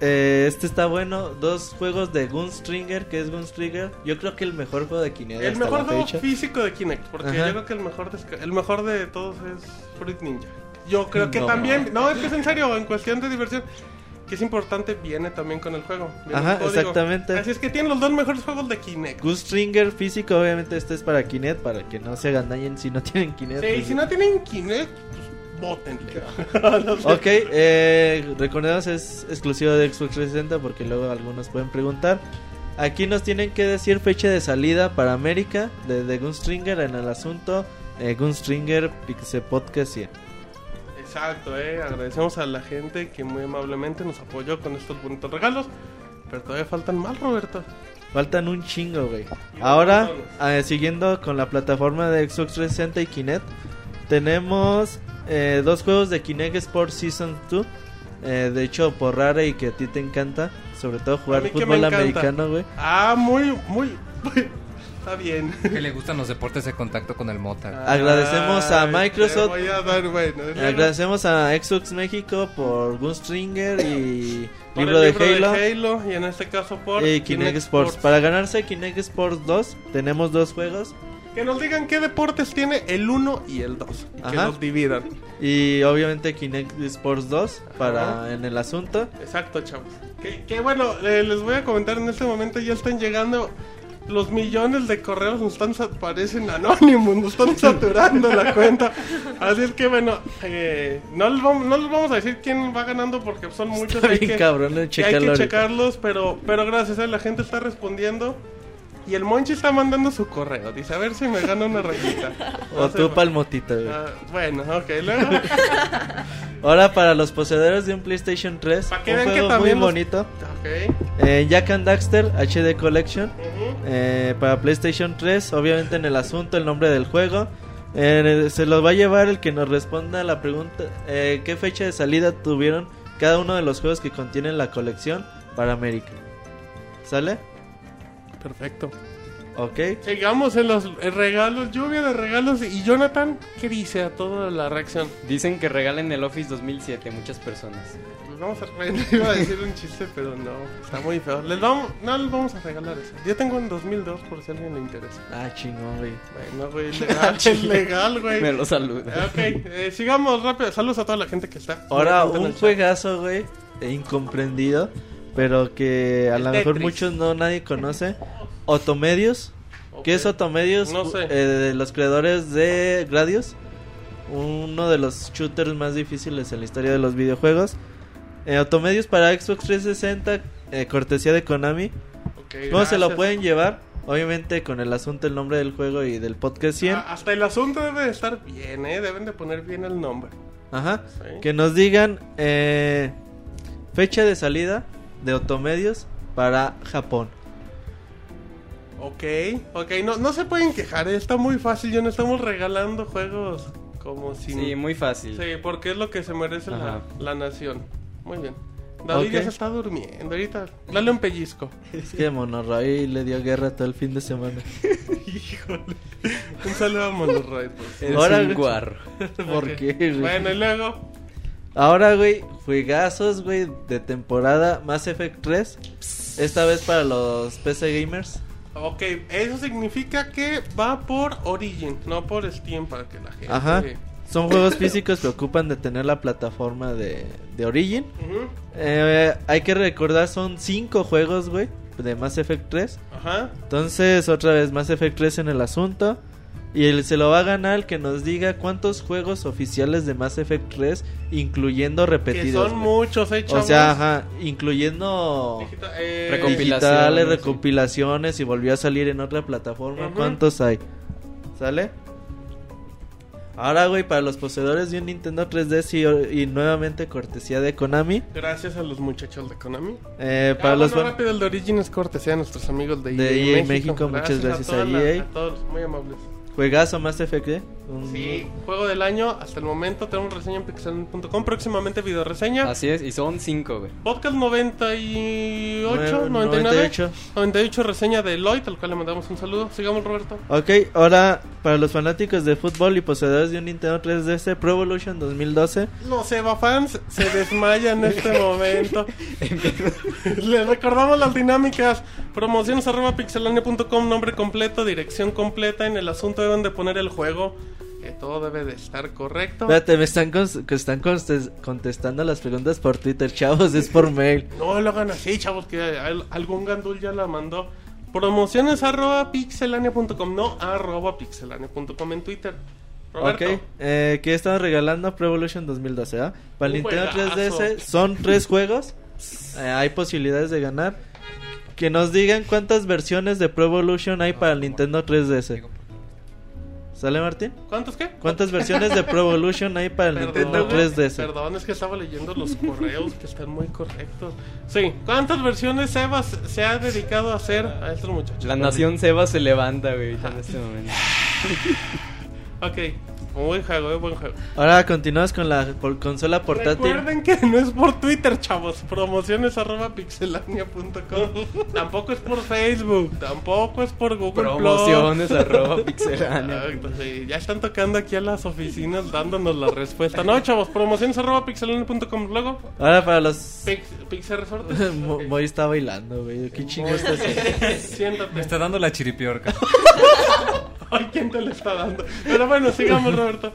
Speaker 5: eh, este está bueno. Dos juegos de Gunstringer, que es Gunstringer. Yo creo que el mejor juego de Kinect
Speaker 2: el
Speaker 5: hasta
Speaker 2: mejor
Speaker 5: la
Speaker 2: juego
Speaker 5: fecha.
Speaker 2: físico de Kinect, porque
Speaker 5: Ajá.
Speaker 2: yo creo que el mejor, desca- el mejor de todos es Fruit Ninja. Yo creo que
Speaker 5: No.
Speaker 2: también, no, es que es en serio, en cuestión de diversión, que es importante, viene también con el juego.
Speaker 5: Ajá,
Speaker 2: el
Speaker 5: exactamente.
Speaker 2: Así es que tienen los dos mejores juegos de Kinect.
Speaker 5: Gunstringer físico, obviamente este es para Kinect, para que no se hagan daño si no tienen Kinect.
Speaker 2: Sí,
Speaker 5: pues-
Speaker 2: si no tienen Kinect, pues sé.
Speaker 5: Ok, eh, recordemos es exclusivo de Xbox 360 porque luego algunos pueden preguntar. Aquí nos tienen que decir fecha de salida para América de, de Gunstringer en el asunto eh, Gunstringer Pixel Podcast 100.
Speaker 2: Exacto, eh. Agradecemos a la gente que muy amablemente nos apoyó con estos bonitos regalos. Pero todavía faltan más, Roberto.
Speaker 5: Faltan un chingo, güey. Ahora, eh, siguiendo con la plataforma de Xbox 360 y Kinect, tenemos eh, dos juegos de Kinect Sports Season 2. eh, de hecho, por rara y que a ti te encanta, sobre todo jugar fútbol americano, güey.
Speaker 2: Ah, muy, muy. muy- Está bien.
Speaker 12: Que le gustan los deportes de contacto con el mota.
Speaker 5: Agradecemos a Microsoft.
Speaker 2: voy a dar, bueno,
Speaker 5: Agradecemos a Xbox México por Gunstringer y
Speaker 2: por
Speaker 5: libro,
Speaker 2: el
Speaker 5: de Halo.
Speaker 2: y en este caso por
Speaker 5: Y Kinect Sports. Para ganarse Kinect Sports 2, tenemos dos juegos.
Speaker 2: Que nos digan qué deportes tiene el 1 y el 2. y Que
Speaker 5: Ajá.
Speaker 2: los dividan.
Speaker 5: Y obviamente Kinect Sports 2 para en el asunto.
Speaker 2: Exacto, chavos. Que, que bueno, eh, les voy a comentar en este momento, ya están llegando los millones de correos, nos están, parecen anónimos, nos están saturando la cuenta. Así es que bueno, eh, no, les vamos, no les vamos a decir quién va ganando porque son muchos.
Speaker 5: Está
Speaker 2: hay
Speaker 5: bien
Speaker 2: que,
Speaker 5: cabrón
Speaker 2: que hay que checarlos, pero, pero gracias a la gente está respondiendo. Y el Monchi está mandando su correo. Dice, a ver si me gana una rayita.
Speaker 5: O tú palmotita, güey.
Speaker 2: ah, bueno, ok, luego.
Speaker 5: Ahora para los poseedores de un PlayStation 3,
Speaker 2: Pa' que
Speaker 5: un
Speaker 2: vean que
Speaker 5: juego muy
Speaker 2: los-
Speaker 5: bonito.
Speaker 2: Ok.
Speaker 5: Eh, Jack and Daxter HD Collection eh, para PlayStation 3. Obviamente en el asunto el nombre del juego. Eh, se los va a llevar el que nos responda a la pregunta eh, qué fecha de salida tuvieron cada uno de los juegos que contienen la colección para América. ¿Sale?
Speaker 2: Perfecto.
Speaker 5: Ok.
Speaker 2: Sigamos en los regalos, lluvia de regalos. ¿Y Jonathan qué dice a toda la reacción?
Speaker 14: Dicen que regalen el Office 2007 muchas personas.
Speaker 2: Pues vamos a iba a decir un chiste, pero no, está muy feo. Les vamos, no les vamos a regalar eso. Yo tengo en 2002 por si a alguien le interesa.
Speaker 5: Ah, chingón, güey.
Speaker 2: Bueno, güey, legal, es legal, güey.
Speaker 14: Me lo saluda.
Speaker 2: Ok, eh, sigamos rápido. Saludos a toda la gente que está.
Speaker 5: Ahora un juegazo, güey, e incomprendido, pero que a lo mejor muchos no nadie conoce. Otomedios. ¿Qué es Otomedios?
Speaker 2: No sé.
Speaker 5: Eh, de los creadores de Gradius. Uno de los shooters más difíciles en la historia de los videojuegos. Eh, Otomedios para Xbox 360, eh, cortesía de Konami. ¿Cómo se lo pueden llevar? Obviamente con el asunto, el nombre del juego y del podcast 100.
Speaker 2: Ah, hasta el asunto debe de estar bien, ¿eh? Deben de poner bien el nombre.
Speaker 5: Ajá.
Speaker 2: Sí.
Speaker 5: Que nos digan eh, fecha de salida de Otomedios para Japón.
Speaker 2: Ok, ok, no, no se pueden quejar, ¿eh? está muy fácil, ya no estamos regalando juegos como sin...
Speaker 14: Sí, muy fácil.
Speaker 2: Sí, porque es lo que se merece la, la nación. muy bien. David ya se está durmiendo. Ahorita, dale un pellizco.
Speaker 5: Es que Monorroy le dio guerra todo el fin de semana.
Speaker 2: Un saludo a Monoroy. pues.
Speaker 5: Ahora,
Speaker 14: un guarro.
Speaker 5: ¿Por qué?
Speaker 2: Bueno, y luego.
Speaker 5: Ahora, güey, juegazos, güey, de temporada Mass Effect 3. Esta vez para los PC gamers.
Speaker 2: Ok, eso significa que va por Origin, no por Steam, para que la gente.
Speaker 5: Ajá. Son juegos físicos que ocupan de tener la plataforma de, de Origin. Eh, hay que recordar, son cinco juegos, güey, de Mass Effect 3.
Speaker 2: Ajá.
Speaker 5: Entonces, otra vez, Mass Effect 3 en el asunto. Y él se lo va a ganar el que nos diga cuántos juegos oficiales de Mass Effect 3, incluyendo
Speaker 2: Que
Speaker 5: repetidos.
Speaker 2: son
Speaker 5: güey.
Speaker 2: muchos, eh,
Speaker 5: O sea, ajá, incluyendo
Speaker 2: eh,
Speaker 5: digitales,
Speaker 14: Recompilaciones, sí.
Speaker 5: y volvió a salir en otra plataforma. ¿Cuántos hay? ¿Sale? Ahora, güey, para los poseedores de un Nintendo 3DS y, y nuevamente cortesía de Konami.
Speaker 2: Gracias a los muchachos de Konami.
Speaker 5: Eh,
Speaker 2: Ah,
Speaker 5: para los
Speaker 2: bueno, rápido, el de Origin es cortesía de nuestros amigos de EA,
Speaker 5: De EA México, muchas gracias a
Speaker 2: la-
Speaker 5: EA.
Speaker 2: a todos, muy amables.
Speaker 5: Juegazo Mass Effect, ¿eh?
Speaker 2: Sí, juego del año hasta el momento. Tenemos reseña en pixel.com. Próximamente video reseña.
Speaker 14: Así es, y son cinco, güey.
Speaker 2: Podcast 98,
Speaker 5: Nueve-
Speaker 2: 99.
Speaker 5: 98.
Speaker 2: 98 reseña de Lloyd, al cual le mandamos un saludo. Sigamos, Roberto.
Speaker 5: Ok, ahora para los fanáticos de fútbol y poseedores de un Nintendo 3DS Pro Evolution 2012.
Speaker 2: Los Eva fans se desmayan en este momento. Les recordamos las dinámicas. Promociones arroba pixelania.com, nombre completo, dirección completa. En el asunto deben de poner el juego. Que todo debe de estar correcto.
Speaker 5: Espérate, me están, que están contestando las preguntas por Twitter, chavos, es por mail.
Speaker 2: No lo hagan así, chavos, que al- algún gandul ya la mandó. Promociones arroba pixelania.com, no arroba pixelania.com en Twitter. Roberto.
Speaker 5: Ok, eh, que están regalando Pro Evolution 2012, ¿ah? Para el Nintendo
Speaker 2: juegazo.
Speaker 5: 3DS son tres juegos. Eh, hay posibilidades de ganar. Que nos digan cuántas versiones de Pro Evolution hay para el Nintendo 3DS. ¿Sale, Martín?
Speaker 2: ¿Cuántos qué?
Speaker 5: ¿Cuántas versiones de Pro Evolution hay para el Nintendo 3DS?
Speaker 2: Perdón, es que estaba leyendo los correos que están muy correctos. Sí, ¿cuántas versiones Sebas se ha dedicado a hacer a estos muchachos?
Speaker 14: La nación Seba se levanta, güey, en este momento.
Speaker 2: Ok, buen juego, eh, buen juego.
Speaker 5: Ahora continuamos con la por- consola portátil.
Speaker 2: Recuerden que no es por Twitter, chavos. Promociones arroba pixelania.com. tampoco es por Facebook. Tampoco es por Google
Speaker 14: Promociones
Speaker 2: Plus.
Speaker 14: arroba pixelania.
Speaker 2: Exacto, sí. Ya están tocando aquí a las oficinas dándonos la respuesta. No, chavos, promociones arroba pixelania.com. Luego,
Speaker 5: Ahora para los...
Speaker 2: Pix, Pixel Resort.
Speaker 5: Mo- Moy está bailando, güey. ¿Qué chingo está haciendo?
Speaker 2: Siéntate.
Speaker 12: Me está dando la chiripiorca.
Speaker 2: Ay, ¿quién te lo está dando? Pero bueno, sigamos, Roberto.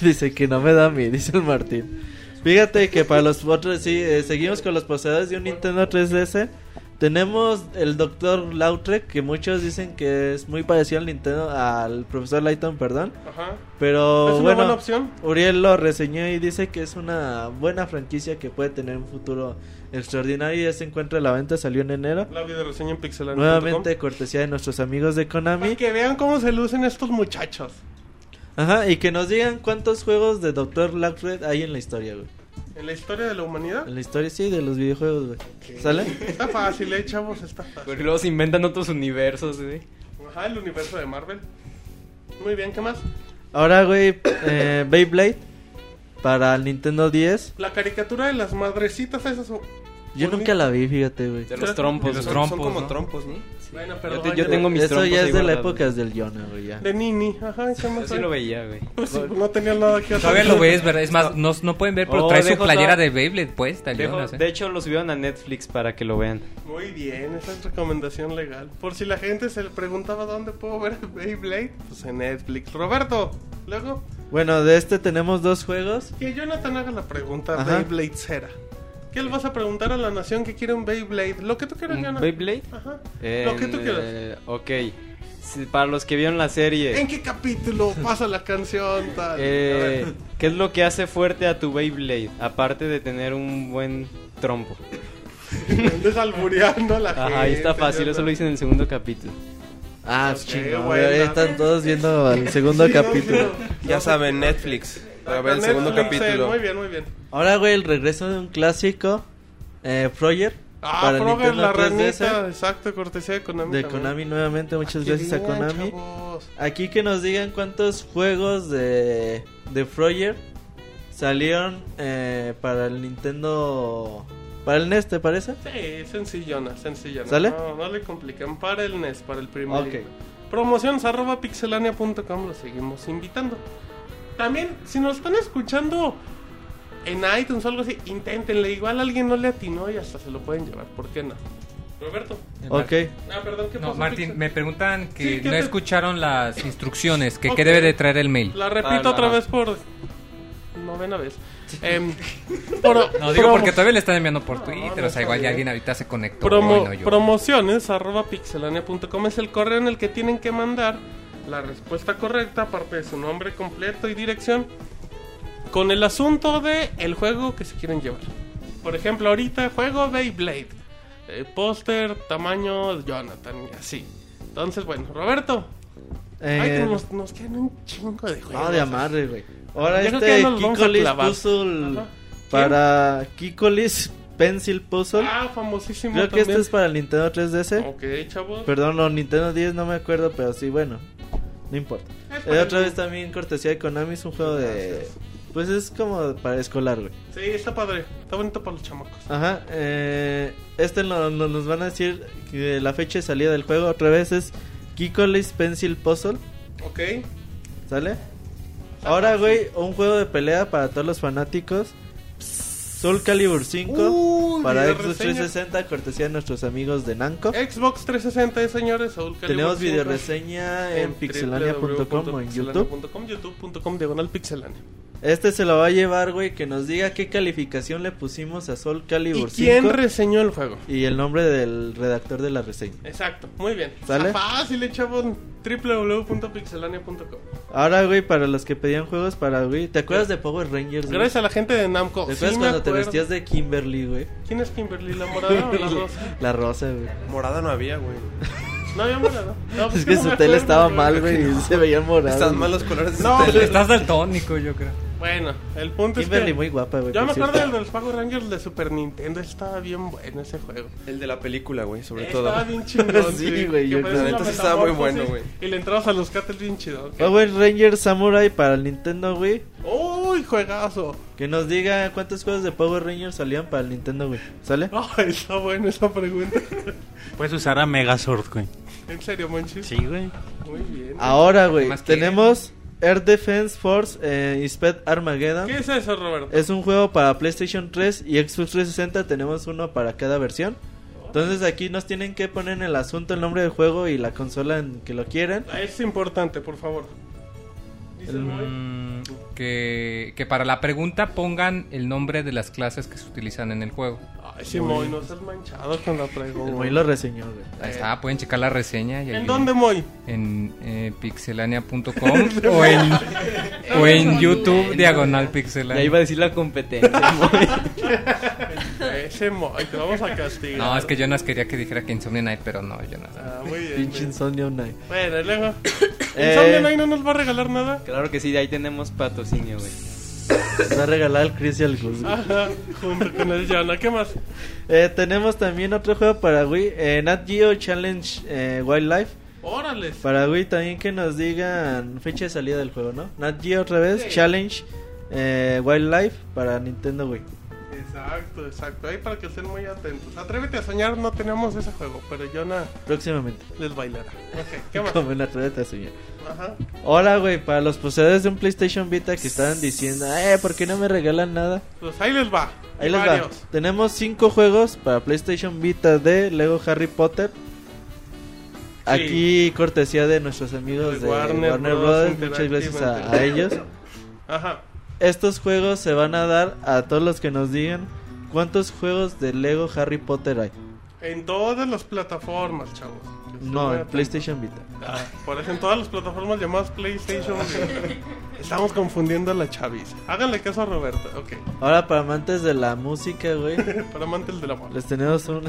Speaker 5: Dice que no me da a mí, dice el Martín. Fíjate que para los otros, sí, eh, seguimos con los poseedores de un Nintendo 3DS. Tenemos el Dr. Lautrec, que muchos dicen que es muy parecido al Nintendo, al profesor Layton, perdón.
Speaker 2: Ajá.
Speaker 5: Pero
Speaker 2: ¿Es una
Speaker 5: bueno,
Speaker 2: buena opción?
Speaker 5: Uriel lo reseñó y dice que es una buena franquicia que puede tener un futuro extraordinario. Ya se encuentra a la venta, salió en enero.
Speaker 2: La video reseña en pixelania.com.
Speaker 5: Nuevamente cortesía de nuestros amigos de Konami.
Speaker 2: Para que vean cómo se lucen estos muchachos.
Speaker 5: Ajá, y que nos digan cuántos juegos de Dr. Lautrec hay en la historia, güey.
Speaker 2: En la historia de la humanidad.
Speaker 5: En la historia, sí, de los videojuegos, güey. ¿Sale?
Speaker 2: Está fácil, eh, chavos, está fácil.
Speaker 14: Porque luego se inventan otros universos, güey.
Speaker 2: Ajá, el universo de Marvel. Muy bien, ¿qué más?
Speaker 5: Ahora, güey, eh, Beyblade para el Nintendo 10.
Speaker 2: La caricatura de las madrecitas esas.
Speaker 5: Yo nunca la vi, fíjate, güey.
Speaker 14: De los trompos,
Speaker 6: Son,
Speaker 14: güey.
Speaker 6: son como trompos, ¿no?
Speaker 2: Bueno,
Speaker 14: Yo, te- yo tengo mis
Speaker 5: Eso
Speaker 14: trompos
Speaker 5: ya es de la época del Yona, güey, ya.
Speaker 2: De Nini, ajá, ¿qué más
Speaker 14: Yo sí lo veía, güey.
Speaker 2: Pues sí, no tenía nada que hacer.
Speaker 12: Todavía lo ves, ¿verdad? Es más, no, no pueden ver, pero
Speaker 14: Oh,
Speaker 12: trae su playera de Beyblade, pues, tal
Speaker 14: Dejo-
Speaker 12: Jonas, ¿eh?
Speaker 14: De hecho, lo subieron a Netflix para que lo vean.
Speaker 2: Muy bien, esa es recomendación legal. Por si la gente se le preguntaba dónde puedo ver Beyblade, pues en Netflix. Roberto, luego,
Speaker 5: Bueno, de este tenemos dos juegos.
Speaker 2: que Jonathan haga la pregunta
Speaker 5: Ajá.
Speaker 2: Beyblade Cera. ¿Qué le vas a preguntar a la nación que quiere un Beyblade? Lo que tú quieras,
Speaker 14: ¿Un. Beyblade?
Speaker 2: Ajá. Lo que tú quieras.
Speaker 14: Eh, ok. Sí, para los que vieron la serie,
Speaker 2: ¿En qué capítulo pasa la canción? Tal?
Speaker 14: eh. ¿qué es lo que hace fuerte a tu Beyblade? Aparte de tener un buen trompo.
Speaker 2: Andes albureando a la gente.
Speaker 14: Ajá, ahí está fácil, eso lo hice en el segundo capítulo.
Speaker 5: Ah,
Speaker 2: Ok,
Speaker 5: chingón,
Speaker 2: bueno.
Speaker 5: están todos viendo el segundo
Speaker 2: Sí, no,
Speaker 5: capítulo.
Speaker 2: no.
Speaker 6: Ya saben, Netflix. Para ver el segundo capítulo.
Speaker 2: Muy bien, muy bien.
Speaker 5: Ahora, güey, el regreso de un clásico, eh, Frogger.
Speaker 2: Ah,
Speaker 5: para el
Speaker 2: Frogger,
Speaker 5: Nintendo
Speaker 2: la
Speaker 5: 3DS.
Speaker 2: ranita, exacto, cortesía de Konami.
Speaker 5: De
Speaker 2: también.
Speaker 5: Konami nuevamente, muchas gracias a
Speaker 2: bien,
Speaker 5: Konami.
Speaker 2: chavos.
Speaker 5: Aquí que nos digan cuántos juegos de, de Frogger salieron eh, para el Nintendo... Para el NES, ¿te parece?
Speaker 2: Sí, sencillona, sencillona.
Speaker 5: ¿Sale?
Speaker 2: No, no le compliquen. Para el NES, para el primer.
Speaker 5: Ok.
Speaker 2: Promociones arroba pixelania.com, lo seguimos invitando. También, si nos están escuchando en iTunes o algo así, inténtenle. Igual alguien no le atinó y hasta se lo pueden llevar. ¿Por qué no? Roberto.
Speaker 5: Ok.
Speaker 2: Ah, perdón, ¿qué
Speaker 12: No,
Speaker 2: pasó,
Speaker 12: Martín,
Speaker 2: Pixel?
Speaker 12: me preguntan que
Speaker 2: Sí, ¿qué
Speaker 12: no
Speaker 2: te-
Speaker 12: escucharon las instrucciones, que
Speaker 2: Ok.
Speaker 12: qué debe de traer el mail.
Speaker 2: La repito
Speaker 12: Ah,
Speaker 2: otra vez por novena vez. Pro-
Speaker 12: No, digo porque todavía le están enviando por Twitter, o sea, igual ya alguien ahorita se conectó.
Speaker 2: Promo-
Speaker 12: hoy, no yo.
Speaker 2: promociones arroba pixelania.com es el correo en el que tienen que mandar la respuesta correcta, aparte de su nombre completo y dirección, con el asunto de el juego que se quieren llevar. Por ejemplo, ahorita juego Beyblade, eh, póster tamaño Jonathan y así. Entonces, bueno, Roberto.
Speaker 5: Eh,
Speaker 2: ay, que nos, nos quedan un chingo de juegos.
Speaker 5: No, de amarre, güey. Ahora
Speaker 2: Yo
Speaker 5: este Kikolis. Puzzle para Kikolis Pencil Puzzle.
Speaker 2: Ah, famosísimo
Speaker 5: Creo que este es para el Nintendo 3DS.
Speaker 2: Ok, chavos.
Speaker 5: Perdón, no, Nintendo 10 no me acuerdo, pero sí, bueno. No importa.
Speaker 2: Es
Speaker 5: Eh, otra vez también cortesía de Konami es un juego de... Pues es como para escolar, güey.
Speaker 2: Sí, está padre. Está bonito para los chamacos.
Speaker 5: Ajá, eh, este no- no- nos van a decir que la fecha de salida del juego otra vez es Kikolis Pencil Puzzle,
Speaker 2: Ok.
Speaker 5: ¿sale? Ahora, güey, un juego de pelea para todos los fanáticos. Soul Calibur 5
Speaker 2: Uy,
Speaker 5: para Xbox
Speaker 2: reseña.
Speaker 5: 360, cortesía de nuestros amigos de Namco.
Speaker 2: Xbox 360, señores. Soul Calibur
Speaker 5: Tenemos
Speaker 2: 5,
Speaker 5: video reseña en pixelania.com o en YouTube.
Speaker 2: youtube.com, diagonal pixelania.
Speaker 5: Este se lo va a llevar, güey, que nos diga qué calificación le pusimos a Soul
Speaker 2: ¿Y
Speaker 5: Calibur 5
Speaker 2: quién reseñó el juego?
Speaker 5: y el nombre del redactor de la reseña.
Speaker 2: Exacto, muy bien.
Speaker 5: ¿Sale?
Speaker 2: Está fácil, chavos. www.pixelania.com.
Speaker 5: Ahora, güey, para los que pedían juegos para Wii, ¿te acuerdas de Power Rangers? güey?
Speaker 2: Gracias a la gente de Namco.
Speaker 5: ¿Te
Speaker 2: Sí
Speaker 5: acuerdas
Speaker 2: me
Speaker 5: cuando te vestías de Kimberly, güey?
Speaker 2: ¿Quién es Kimberly? ¿La morada o la rosa?
Speaker 5: La rosa, güey.
Speaker 6: Morada no había, güey.
Speaker 2: No había morada. No, pues
Speaker 5: es que
Speaker 2: no
Speaker 5: su tele estaba
Speaker 2: güey.
Speaker 5: mal, güey, y se veía morado.
Speaker 6: Están
Speaker 5: güey.
Speaker 6: mal los colores de
Speaker 2: No,
Speaker 6: su tele.
Speaker 12: Estás daltónico, yo creo.
Speaker 2: Bueno, el punto
Speaker 5: Kimberly
Speaker 2: es que...
Speaker 5: muy guapa, güey.
Speaker 2: Yo me acuerdo del de los Power Rangers de Super Nintendo. Estaba bien bueno ese juego.
Speaker 6: El de la película, güey, sobre todo.
Speaker 2: Estaba bien chingón.
Speaker 5: Sí, güey,
Speaker 6: sí estaba muy bueno, güey.
Speaker 2: Y le entrabas a los cattles bien chido. ok.
Speaker 5: Power Rangers Samurai para el Nintendo Wii.
Speaker 2: ¡Uy, juegazo!
Speaker 5: Que nos diga cuántos juegos de Power Rangers salían para el Nintendo Wii. ¿Sale?
Speaker 2: Ay, está buena esa pregunta.
Speaker 4: Puedes usar a Megazord, güey.
Speaker 2: ¿En serio, Monchis?
Speaker 4: Sí, güey.
Speaker 2: Muy bien.
Speaker 5: Ahora, güey,
Speaker 12: que-
Speaker 5: tenemos Air Defense Force eh, Inspect Armageddon.
Speaker 2: ¿Qué es eso, Roberto?
Speaker 5: Es un juego para PlayStation 3 y Xbox 360. Tenemos uno para cada versión. Entonces aquí nos tienen que poner en el asunto el nombre del juego y la consola en que lo quieren.
Speaker 2: Ah, Es importante, por favor. Dice el.
Speaker 12: Mm, que, que para la pregunta pongan el nombre de las clases que se utilizan en el juego.
Speaker 2: Ay, sí, Moy, no seas manchado con la
Speaker 5: El
Speaker 2: pregunta.
Speaker 5: Moy lo reseñó, güey.
Speaker 12: Ahí está, pueden checar la reseña. Y ahí
Speaker 2: ¿En dónde, Moy?
Speaker 12: En eh, pixelania.com o en, o en YouTube diagonal
Speaker 14: Ya
Speaker 12: pixelania.
Speaker 14: iba a decir la competencia.
Speaker 2: Ese Moy, te vamos a castigar.
Speaker 12: No, es que Jonas quería que dijera que Insomnia Night, pero no, Jonas.
Speaker 2: Ah, muy bien.
Speaker 5: Pinche
Speaker 2: bien.
Speaker 5: Insomnio Night.
Speaker 2: Bueno, luego.
Speaker 5: Eh.
Speaker 2: ¿Insomnia Night no nos va a regalar nada?
Speaker 14: claro que sí, de ahí tenemos patrocinio, güey.
Speaker 5: Nos va a regalar el Chris y el Gus. güey.
Speaker 2: Ajá, junto con el Yana. ¿Qué más?
Speaker 5: Eh, tenemos también otro juego para Wii. Eh, Nat Geo Challenge eh, Wildlife.
Speaker 2: Órale.
Speaker 5: Para Wii también que nos digan fecha de salida del juego, ¿no? Nat Geo otra vez,
Speaker 2: Sí.
Speaker 5: Challenge eh, Wildlife para Nintendo Wii.
Speaker 2: Exacto, exacto. Ahí para que estén muy atentos. Atrévete a soñar, no tenemos ese juego, pero Yana
Speaker 5: Próximamente.
Speaker 2: les bailará. Ok, ¿qué más?
Speaker 5: Como en Atrévete a soñar.
Speaker 2: Ajá.
Speaker 5: Hola, güey, para los poseedores de un PlayStation Vita que estaban diciendo, eh, ¿por qué no me regalan nada?
Speaker 2: Pues ahí les va.
Speaker 5: Ahí les
Speaker 2: Varios.
Speaker 5: va. Tenemos cinco juegos para PlayStation Vita de Lego Harry Potter. Aquí cortesía de nuestros amigos
Speaker 2: De
Speaker 5: de
Speaker 2: Warner
Speaker 5: Warner,
Speaker 2: Bros.
Speaker 5: Muchas gracias a, a ellos.
Speaker 2: Ajá.
Speaker 5: Estos juegos se van a dar a todos los que nos digan cuántos juegos de Lego Harry Potter hay.
Speaker 2: En todas las plataformas, chavos.
Speaker 5: No, en. PlayStation Vita.
Speaker 2: Ah, por eso en todas las plataformas llamadas PlayStation. Estamos confundiendo a la chaviza. Háganle caso a Roberto. Ok.
Speaker 5: Ahora para amantes de la música, güey,
Speaker 2: Para amantes del amor.
Speaker 5: les tenemos un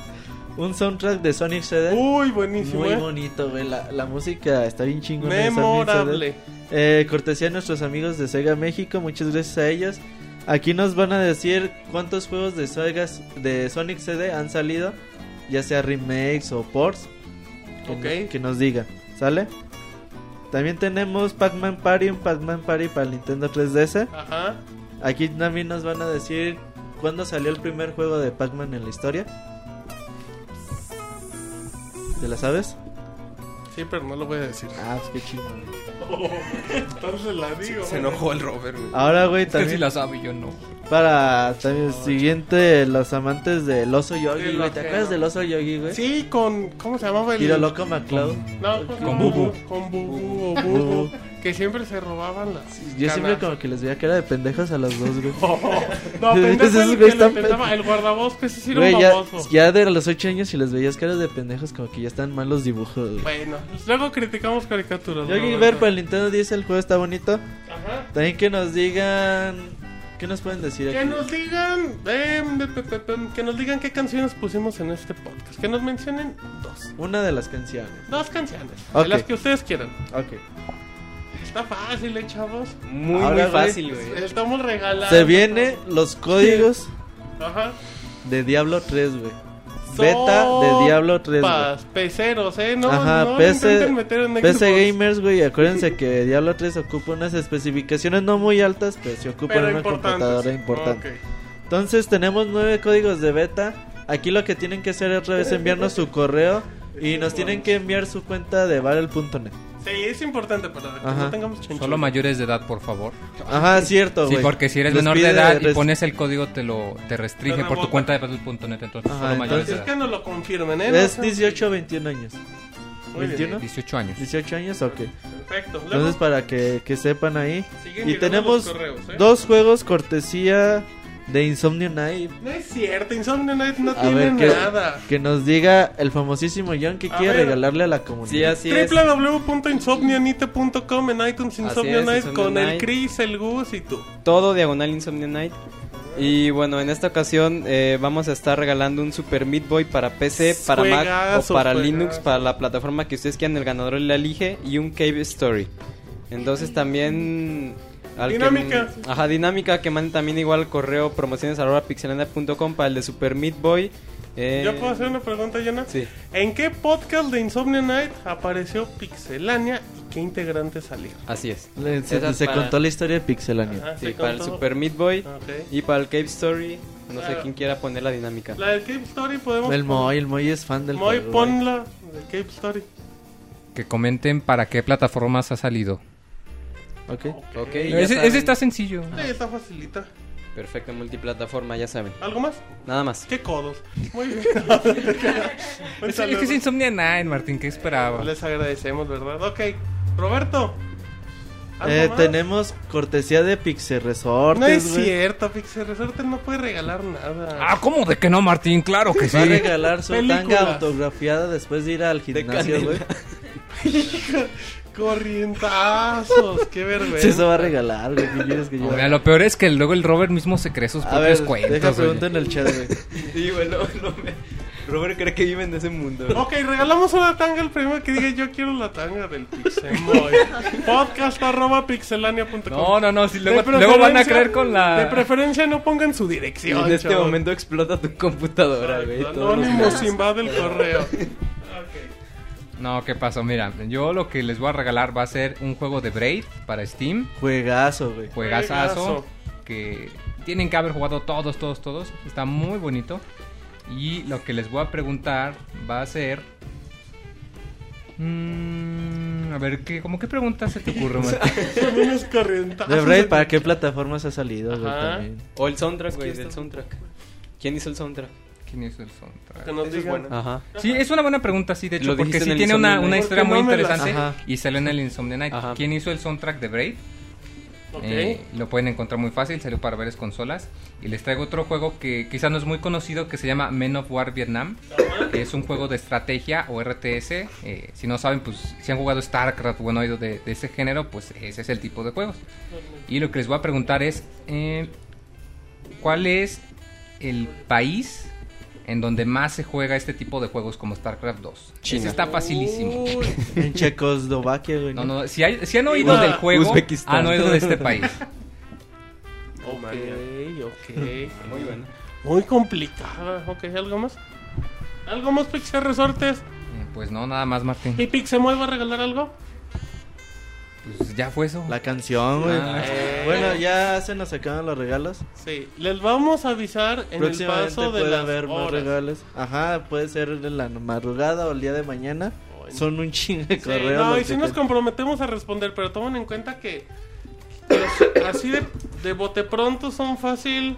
Speaker 5: un soundtrack de Sonic CD.
Speaker 2: Uy, buenísimo.
Speaker 5: Muy
Speaker 2: ¿eh?
Speaker 5: bonito, güey. La, la música está bien chingona. de Sonic
Speaker 2: Memorable.
Speaker 5: Eh, cortesía de nuestros amigos de Sega México. Muchas gracias a ellos. Aquí nos van a decir cuántos juegos de, Sega, de Sonic CD han salido. Ya sea remakes o ports. Que,
Speaker 2: Ok.
Speaker 5: no- que nos digan. ¿Sale? También tenemos Pac-Man Party. Un Pac-Man Party para el Nintendo 3DS.
Speaker 2: Ajá.
Speaker 5: Aquí también nos van a decir cuándo salió el primer juego de Pac-Man en la historia. ¿Te la sabes?
Speaker 2: Sí, pero no lo voy a decir.
Speaker 5: Ah, pues qué chido.
Speaker 2: Entonces la digo.
Speaker 6: Se enojó el Robert, güey.
Speaker 5: Ahora, güey,
Speaker 12: Es que
Speaker 5: también.
Speaker 12: si la sabe, yo no.
Speaker 5: Para también siguiente, los amantes del oso yogi,
Speaker 2: Sí,
Speaker 5: güey. ¿Te
Speaker 2: que
Speaker 5: acuerdas
Speaker 2: no.
Speaker 5: del oso yogi, güey?
Speaker 2: Sí, con. ¿Cómo se llamaba el.?
Speaker 5: Tiro loco McCloud.
Speaker 2: No,
Speaker 12: Con Bubu.
Speaker 2: Con Bubu o Bubu. Que siempre se robaban las.
Speaker 5: Yo siempre como que les veía cara de pendejos a los dos, güey.
Speaker 2: No,
Speaker 5: Esos
Speaker 2: pendejo el que
Speaker 5: están
Speaker 2: intentaba,
Speaker 5: pe-
Speaker 2: el guardabosques, sí era
Speaker 5: Güey,
Speaker 2: un
Speaker 5: ya,
Speaker 2: baboso.
Speaker 5: ya de los 8 años y les veías caras de pendejos como que ya están mal los dibujos, güey.
Speaker 2: Bueno, luego criticamos caricaturas.
Speaker 5: Yogi
Speaker 2: Roberto.
Speaker 5: ver para el Nintendo 10 el juego está bonito.
Speaker 2: Ajá.
Speaker 5: También que nos digan... ¿Qué nos pueden decir
Speaker 2: Que
Speaker 5: aquí?
Speaker 2: nos digan, pe- que nos digan qué canciones pusimos en este podcast. Que nos mencionen dos.
Speaker 5: Una de las canciones.
Speaker 2: Dos canciones.
Speaker 5: Ok.
Speaker 2: De las que ustedes quieran.
Speaker 5: Ok.
Speaker 2: Está fácil, eh, chavos.
Speaker 14: Muy,
Speaker 5: Ahora,
Speaker 14: muy
Speaker 5: güey,
Speaker 14: fácil, güey.
Speaker 2: Estamos regalando.
Speaker 5: Se viene los códigos
Speaker 2: Ajá.
Speaker 5: de Diablo 3, güey. Beta de Diablo 3, güey.
Speaker 2: Sopas, peceros, eh. No,
Speaker 5: Ajá,
Speaker 2: no
Speaker 5: PC,
Speaker 2: intenten meter en
Speaker 5: PC. Gamers, güey. Acuérdense que Diablo 3 ocupa unas especificaciones no muy altas, pero sí ocupa
Speaker 2: Pero
Speaker 5: una computadora importante. Entonces tenemos nueve códigos de beta. Aquí lo que tienen que hacer es otra vez enviarnos su correo y nos tienen que enviar su cuenta de barrel.net.
Speaker 2: Sí, es importante para que
Speaker 5: Ajá.
Speaker 2: no tengamos chanchullo.
Speaker 12: Solo mayores de edad, por favor.
Speaker 5: Ajá, cierto,
Speaker 12: Sí,
Speaker 5: güey.
Speaker 12: porque si eres
Speaker 5: Les
Speaker 12: menor de
Speaker 5: pide
Speaker 12: edad y
Speaker 5: res-
Speaker 12: pones el código, te lo te restringe
Speaker 2: Te
Speaker 12: por tu
Speaker 2: rebota.
Speaker 12: cuenta de Battle.net. Entonces,
Speaker 5: Ajá,
Speaker 12: solo mayores de
Speaker 2: Es
Speaker 12: edad.
Speaker 2: que no lo confirmen, eh. No
Speaker 5: Es
Speaker 2: sean-
Speaker 5: 18 o 21 años.
Speaker 2: Muy bien.
Speaker 5: ¿21?
Speaker 12: 18 años.
Speaker 5: 18 años, ok.
Speaker 2: Perfecto. Luego,
Speaker 5: Entonces para que, que sepan ahí.
Speaker 2: Siguen
Speaker 5: Y
Speaker 2: llegando
Speaker 5: tenemos
Speaker 2: los correos, ¿eh?
Speaker 5: dos juegos cortesía de Insomnio Night.
Speaker 2: No es cierto, Insomnia Night no
Speaker 5: A
Speaker 2: tiene
Speaker 5: ver, que,
Speaker 2: nada.
Speaker 5: que nos diga el famosísimo John que
Speaker 2: A
Speaker 5: quiere
Speaker 2: ver.
Speaker 5: regalarle a la comunidad.
Speaker 14: Sí, así es.
Speaker 2: www.insomnianite.com en iTunes Insomnia
Speaker 14: es,
Speaker 2: Night con el. Chris, el Gus y tú.
Speaker 14: Todo diagonal Insomnia Night. Y bueno, en esta ocasión eh, vamos a estar regalando un Super Meat Boy para PC, para Mac o para
Speaker 2: juegazo.
Speaker 14: Linux, para la plataforma que ustedes quieran, el ganador la elige y un Cave Story. Entonces también... al que-
Speaker 2: Dinámica.
Speaker 14: ajá, dinámica, que manden también igual al correo promociones arroba pixelania.com para el de Super Meat Boy. Eh,
Speaker 2: ¿Ya puedo hacer una pregunta, Yana?
Speaker 14: Sí.
Speaker 2: ¿En qué podcast de Insomnia Night apareció Pixelania y qué integrantes salieron?
Speaker 14: Así es.
Speaker 5: Le- se
Speaker 14: para-
Speaker 5: contó la historia de Pixelania.
Speaker 2: Ajá,
Speaker 14: Sí, para el. Super Meat Boy
Speaker 2: Ok.
Speaker 14: y para el Cave Story. No sé quién quiera poner la dinámica.
Speaker 2: La del Cape Story podemos...
Speaker 5: El Moy, el Moy es fan del
Speaker 2: Moy, ponla de Cape Story.
Speaker 12: Que comenten para qué plataformas ha salido.
Speaker 5: Ok.
Speaker 14: Ok, ya
Speaker 12: Ese,
Speaker 14: saben.
Speaker 12: ese está sencillo.
Speaker 2: Sí, está facilita.
Speaker 14: Perfecto, multiplataforma, ya saben.
Speaker 2: ¿Algo más?
Speaker 14: Nada más.
Speaker 2: ¿Qué codos? Muy bien.
Speaker 12: Es, que es Insomnia Night, Martín. ¿Qué esperaba?
Speaker 2: Les agradecemos, ¿verdad? Ok. Roberto. ¿algo
Speaker 5: Eh, tenemos cortesía de Pixel Resortes,
Speaker 2: No es
Speaker 5: güey.
Speaker 2: cierto, Pixel Resorte no puede regalar nada.
Speaker 12: Ah, ¿cómo de que no, Martín? Claro que sí.
Speaker 5: Va a regalar su
Speaker 2: Película.
Speaker 5: tanga autografiada después de ir al gimnasio, güey.
Speaker 2: Corrientazos, qué vergüenza.
Speaker 5: Eso va a regalar, güey. ¿Qué quieres que yo
Speaker 12: Mira, lo peor es que luego el Robert mismo se cree sus
Speaker 5: A
Speaker 12: propios
Speaker 5: ver,
Speaker 12: cuentos.
Speaker 5: deja pregunta en el chat, güey.
Speaker 14: Sí, bueno, no me... Robert cree que vive en ese mundo.
Speaker 2: Ok, regalamos una tanga al primero que diga yo quiero la tanga del Pixemoy. Podcast arroba pixelania.com.
Speaker 12: No, no, no, si luego, luego van a creer con la...
Speaker 2: De preferencia no pongan su
Speaker 14: Y
Speaker 2: dirección.
Speaker 14: en este momento explota tu computadora, güey. todos los
Speaker 2: Anónimos invade el correo.
Speaker 12: No, ¿qué pasó? Mira, yo lo que les voy a regalar va a ser un juego de Braid para Steam.
Speaker 5: Juegazo, güey.
Speaker 12: Juegazazo.
Speaker 2: Juegazo.
Speaker 12: Que tienen que haber jugado todos, todos, todos. Está muy bonito. Y lo que les voy a preguntar va a ser... mm, a ver, ¿qué, ¿cómo qué pregunta se te ocurre, Martín?
Speaker 2: Son unos corrientazos.
Speaker 5: De Braid, ¿para qué plataformas ha salido, güey?
Speaker 2: Ajá.
Speaker 5: También.
Speaker 14: O el soundtrack, güey, del soundtrack. ¿Quién hizo el soundtrack?
Speaker 12: ¿Quién hizo el soundtrack?
Speaker 2: Que nos
Speaker 6: Eso es
Speaker 2: digan.
Speaker 6: bueno.
Speaker 14: Ajá.
Speaker 12: Sí, es una buena pregunta, sí, de hecho,
Speaker 14: Lo
Speaker 12: porque
Speaker 14: dijiste
Speaker 12: sí
Speaker 14: el
Speaker 12: tiene una, una historia muy
Speaker 2: no me la-
Speaker 12: interesante
Speaker 5: Ajá.
Speaker 12: y salió en el Insomnia Night.
Speaker 14: Ajá.
Speaker 12: ¿Quién hizo el soundtrack de Braid?
Speaker 2: Ok.
Speaker 12: Eh, lo pueden encontrar muy fácil, salió para varias consolas. Y les traigo otro juego que quizás no es muy conocido que se llama Men of War Vietnam. que es un juego de estrategia o RTS. eh, si no saben, pues si han jugado StarCraft o han oído de, de ese género, pues ese es el tipo de juegos. Y lo que les voy a preguntar es: eh, ¿cuál es el país en donde más se juega este tipo de juegos como StarCraft 2?
Speaker 14: China.
Speaker 12: Ese está facilísimo.
Speaker 2: Uy,
Speaker 5: En Checoslovaquia, güey.
Speaker 12: No, no, si, hay- si han oído del juego,
Speaker 14: Uzbekistán.
Speaker 12: han oído de este país.
Speaker 2: ok, ok.
Speaker 14: Muy bueno.
Speaker 2: Muy complicada. Ok, ¿algo más? ¿Algo más, Pixel Resortes?
Speaker 12: Eh, Pues no, nada más, Martín.
Speaker 2: ¿Y Pixemoy va a regalar algo?
Speaker 12: Pues ya fue eso.
Speaker 5: La canción, güey.
Speaker 12: Ah.
Speaker 5: Bueno, ya se nos acaban los regalos.
Speaker 2: Sí, les vamos a avisar en el
Speaker 5: Próximamente
Speaker 2: paso de
Speaker 5: puede
Speaker 2: las
Speaker 5: haber más regalos. Ajá, puede ser en la madrugada o el día de mañana. Son un chingo de
Speaker 2: Sí,
Speaker 5: correos.
Speaker 2: no, y si nos
Speaker 5: te-
Speaker 2: comprometemos a responder, pero tomen en cuenta que los- así de, de bote pronto son fácil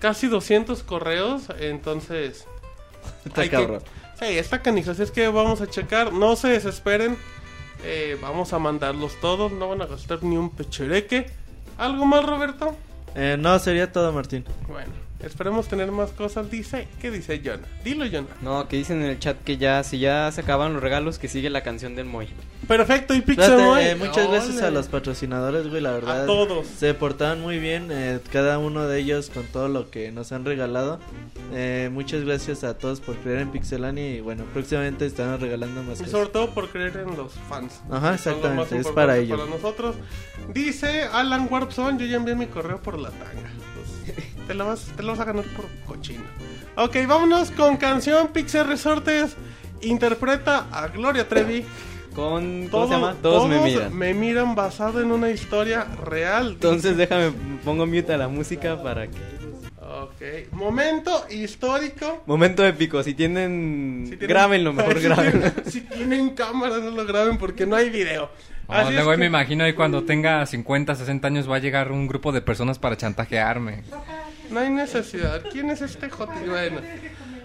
Speaker 2: casi 200 correos, entonces...
Speaker 5: Está
Speaker 2: hay que-
Speaker 5: cabrón.
Speaker 2: sí, está canijo, así es que vamos a checar, no se desesperen, eh, vamos a mandarlos todos, no van a gastar ni un pechereque. ¿Algo más, Roberto?
Speaker 5: Eh, no, sería todo, Martín.
Speaker 2: Bueno, esperemos tener más cosas. Dice, ¿qué dice Jonah? Dilo, Jonah.
Speaker 14: No, que dicen en el chat que ya, si ya se acaban los regalos, que sigue la canción del Moy.
Speaker 2: Perfecto, y Pixemoy.
Speaker 5: eh, muchas gracias
Speaker 2: Ole.
Speaker 5: a los patrocinadores, güey, la verdad.
Speaker 2: A todos.
Speaker 5: Se portaban muy bien, eh, cada uno de ellos con todo lo que nos han regalado. Eh, muchas gracias a todos por creer en Pixelania y bueno, próximamente estarán regalando más
Speaker 2: Y
Speaker 5: cosas.
Speaker 2: sobre todo por creer en los fans.
Speaker 5: Ajá, exactamente, es para ello.
Speaker 2: Para nosotros. Dice Alan Warpson, yo ya envié mi correo por la tanga. Te, la vas, te la vas a ganar por cochino. Ok, vámonos con canción Pixel Resortes. Interpreta a Gloria Trevi.
Speaker 14: Con, ¿cómo
Speaker 2: Todo-
Speaker 14: se llama? Todos, me miran.
Speaker 2: me miran basado en una historia real.
Speaker 14: Entonces déjame, pongo mute a la música para que...
Speaker 2: Ok, momento histórico.
Speaker 14: Momento épico, si tienen...
Speaker 2: Si tienen-
Speaker 14: Grábenlo, mejor
Speaker 2: si
Speaker 14: grábenlo.
Speaker 2: tienen- Si tienen cámara, no lo graben porque no hay video. Es
Speaker 12: luego
Speaker 2: que-
Speaker 12: me imagino ahí cuando tenga 50, 60 años va a llegar un grupo de personas para chantajearme.
Speaker 2: No hay necesidad. ¿Quién es este J? Bueno.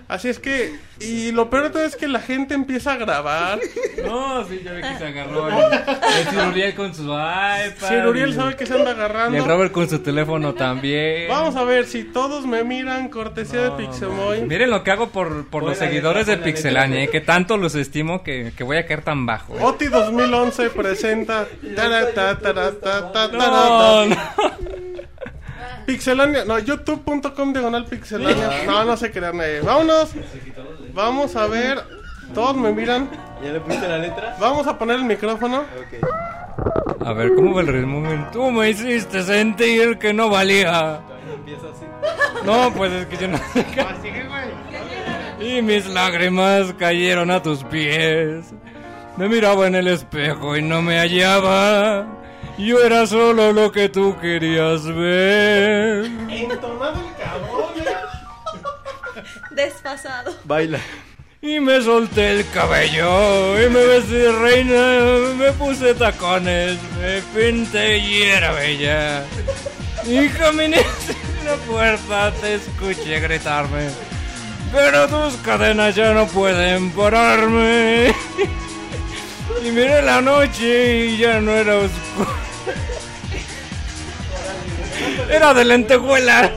Speaker 2: Así es que, y lo peor de todo es que la gente empieza a grabar.
Speaker 12: No, sí, ya ve que se agarró el, el Sir Uriel con su iPad.
Speaker 2: Si Uriel
Speaker 12: y-
Speaker 2: sabe que se anda
Speaker 12: Y el
Speaker 2: agarrando.
Speaker 12: Robert con su teléfono también.
Speaker 2: Vamos a ver si todos me miran, cortesía de Pixemoy.
Speaker 12: Miren lo que hago por, por los seguidores de
Speaker 2: la
Speaker 12: Pixelania, eh, que tanto los estimo que, que voy a caer tan bajo. eh.
Speaker 2: Oti 2011 presenta. tara, ta, tara, ta, ta,
Speaker 12: No,
Speaker 2: tara, ta.
Speaker 12: no.
Speaker 2: Pixelania, no, youtube.com diagonal pixelania. No, no se crean. eh. Vámonos. Vamos a ver. Todos me miran.
Speaker 14: ¿Ya le pusiste la letra?
Speaker 2: Vamos a poner el micrófono.
Speaker 12: A ver, ¿cómo va el ritmo? Tú me hiciste sentir que no valía.
Speaker 14: Empieza así.
Speaker 12: No, pues es que yo no sé qué- Y mis lágrimas cayeron a tus pies. Me miraba en el espejo y no me hallaba. Yo era solo lo que tú querías ver.
Speaker 2: Entonado el cabrón.
Speaker 11: Desfasado.
Speaker 14: Baila.
Speaker 12: Y me solté el cabello y me vestí de reina, me puse tacones, me pinté y era bella. Y caminé hacia la puerta, te escuché gritarme, pero tus cadenas ya no pueden pararme. Y miré la noche y ya no era oscuro. Era de lentejuela.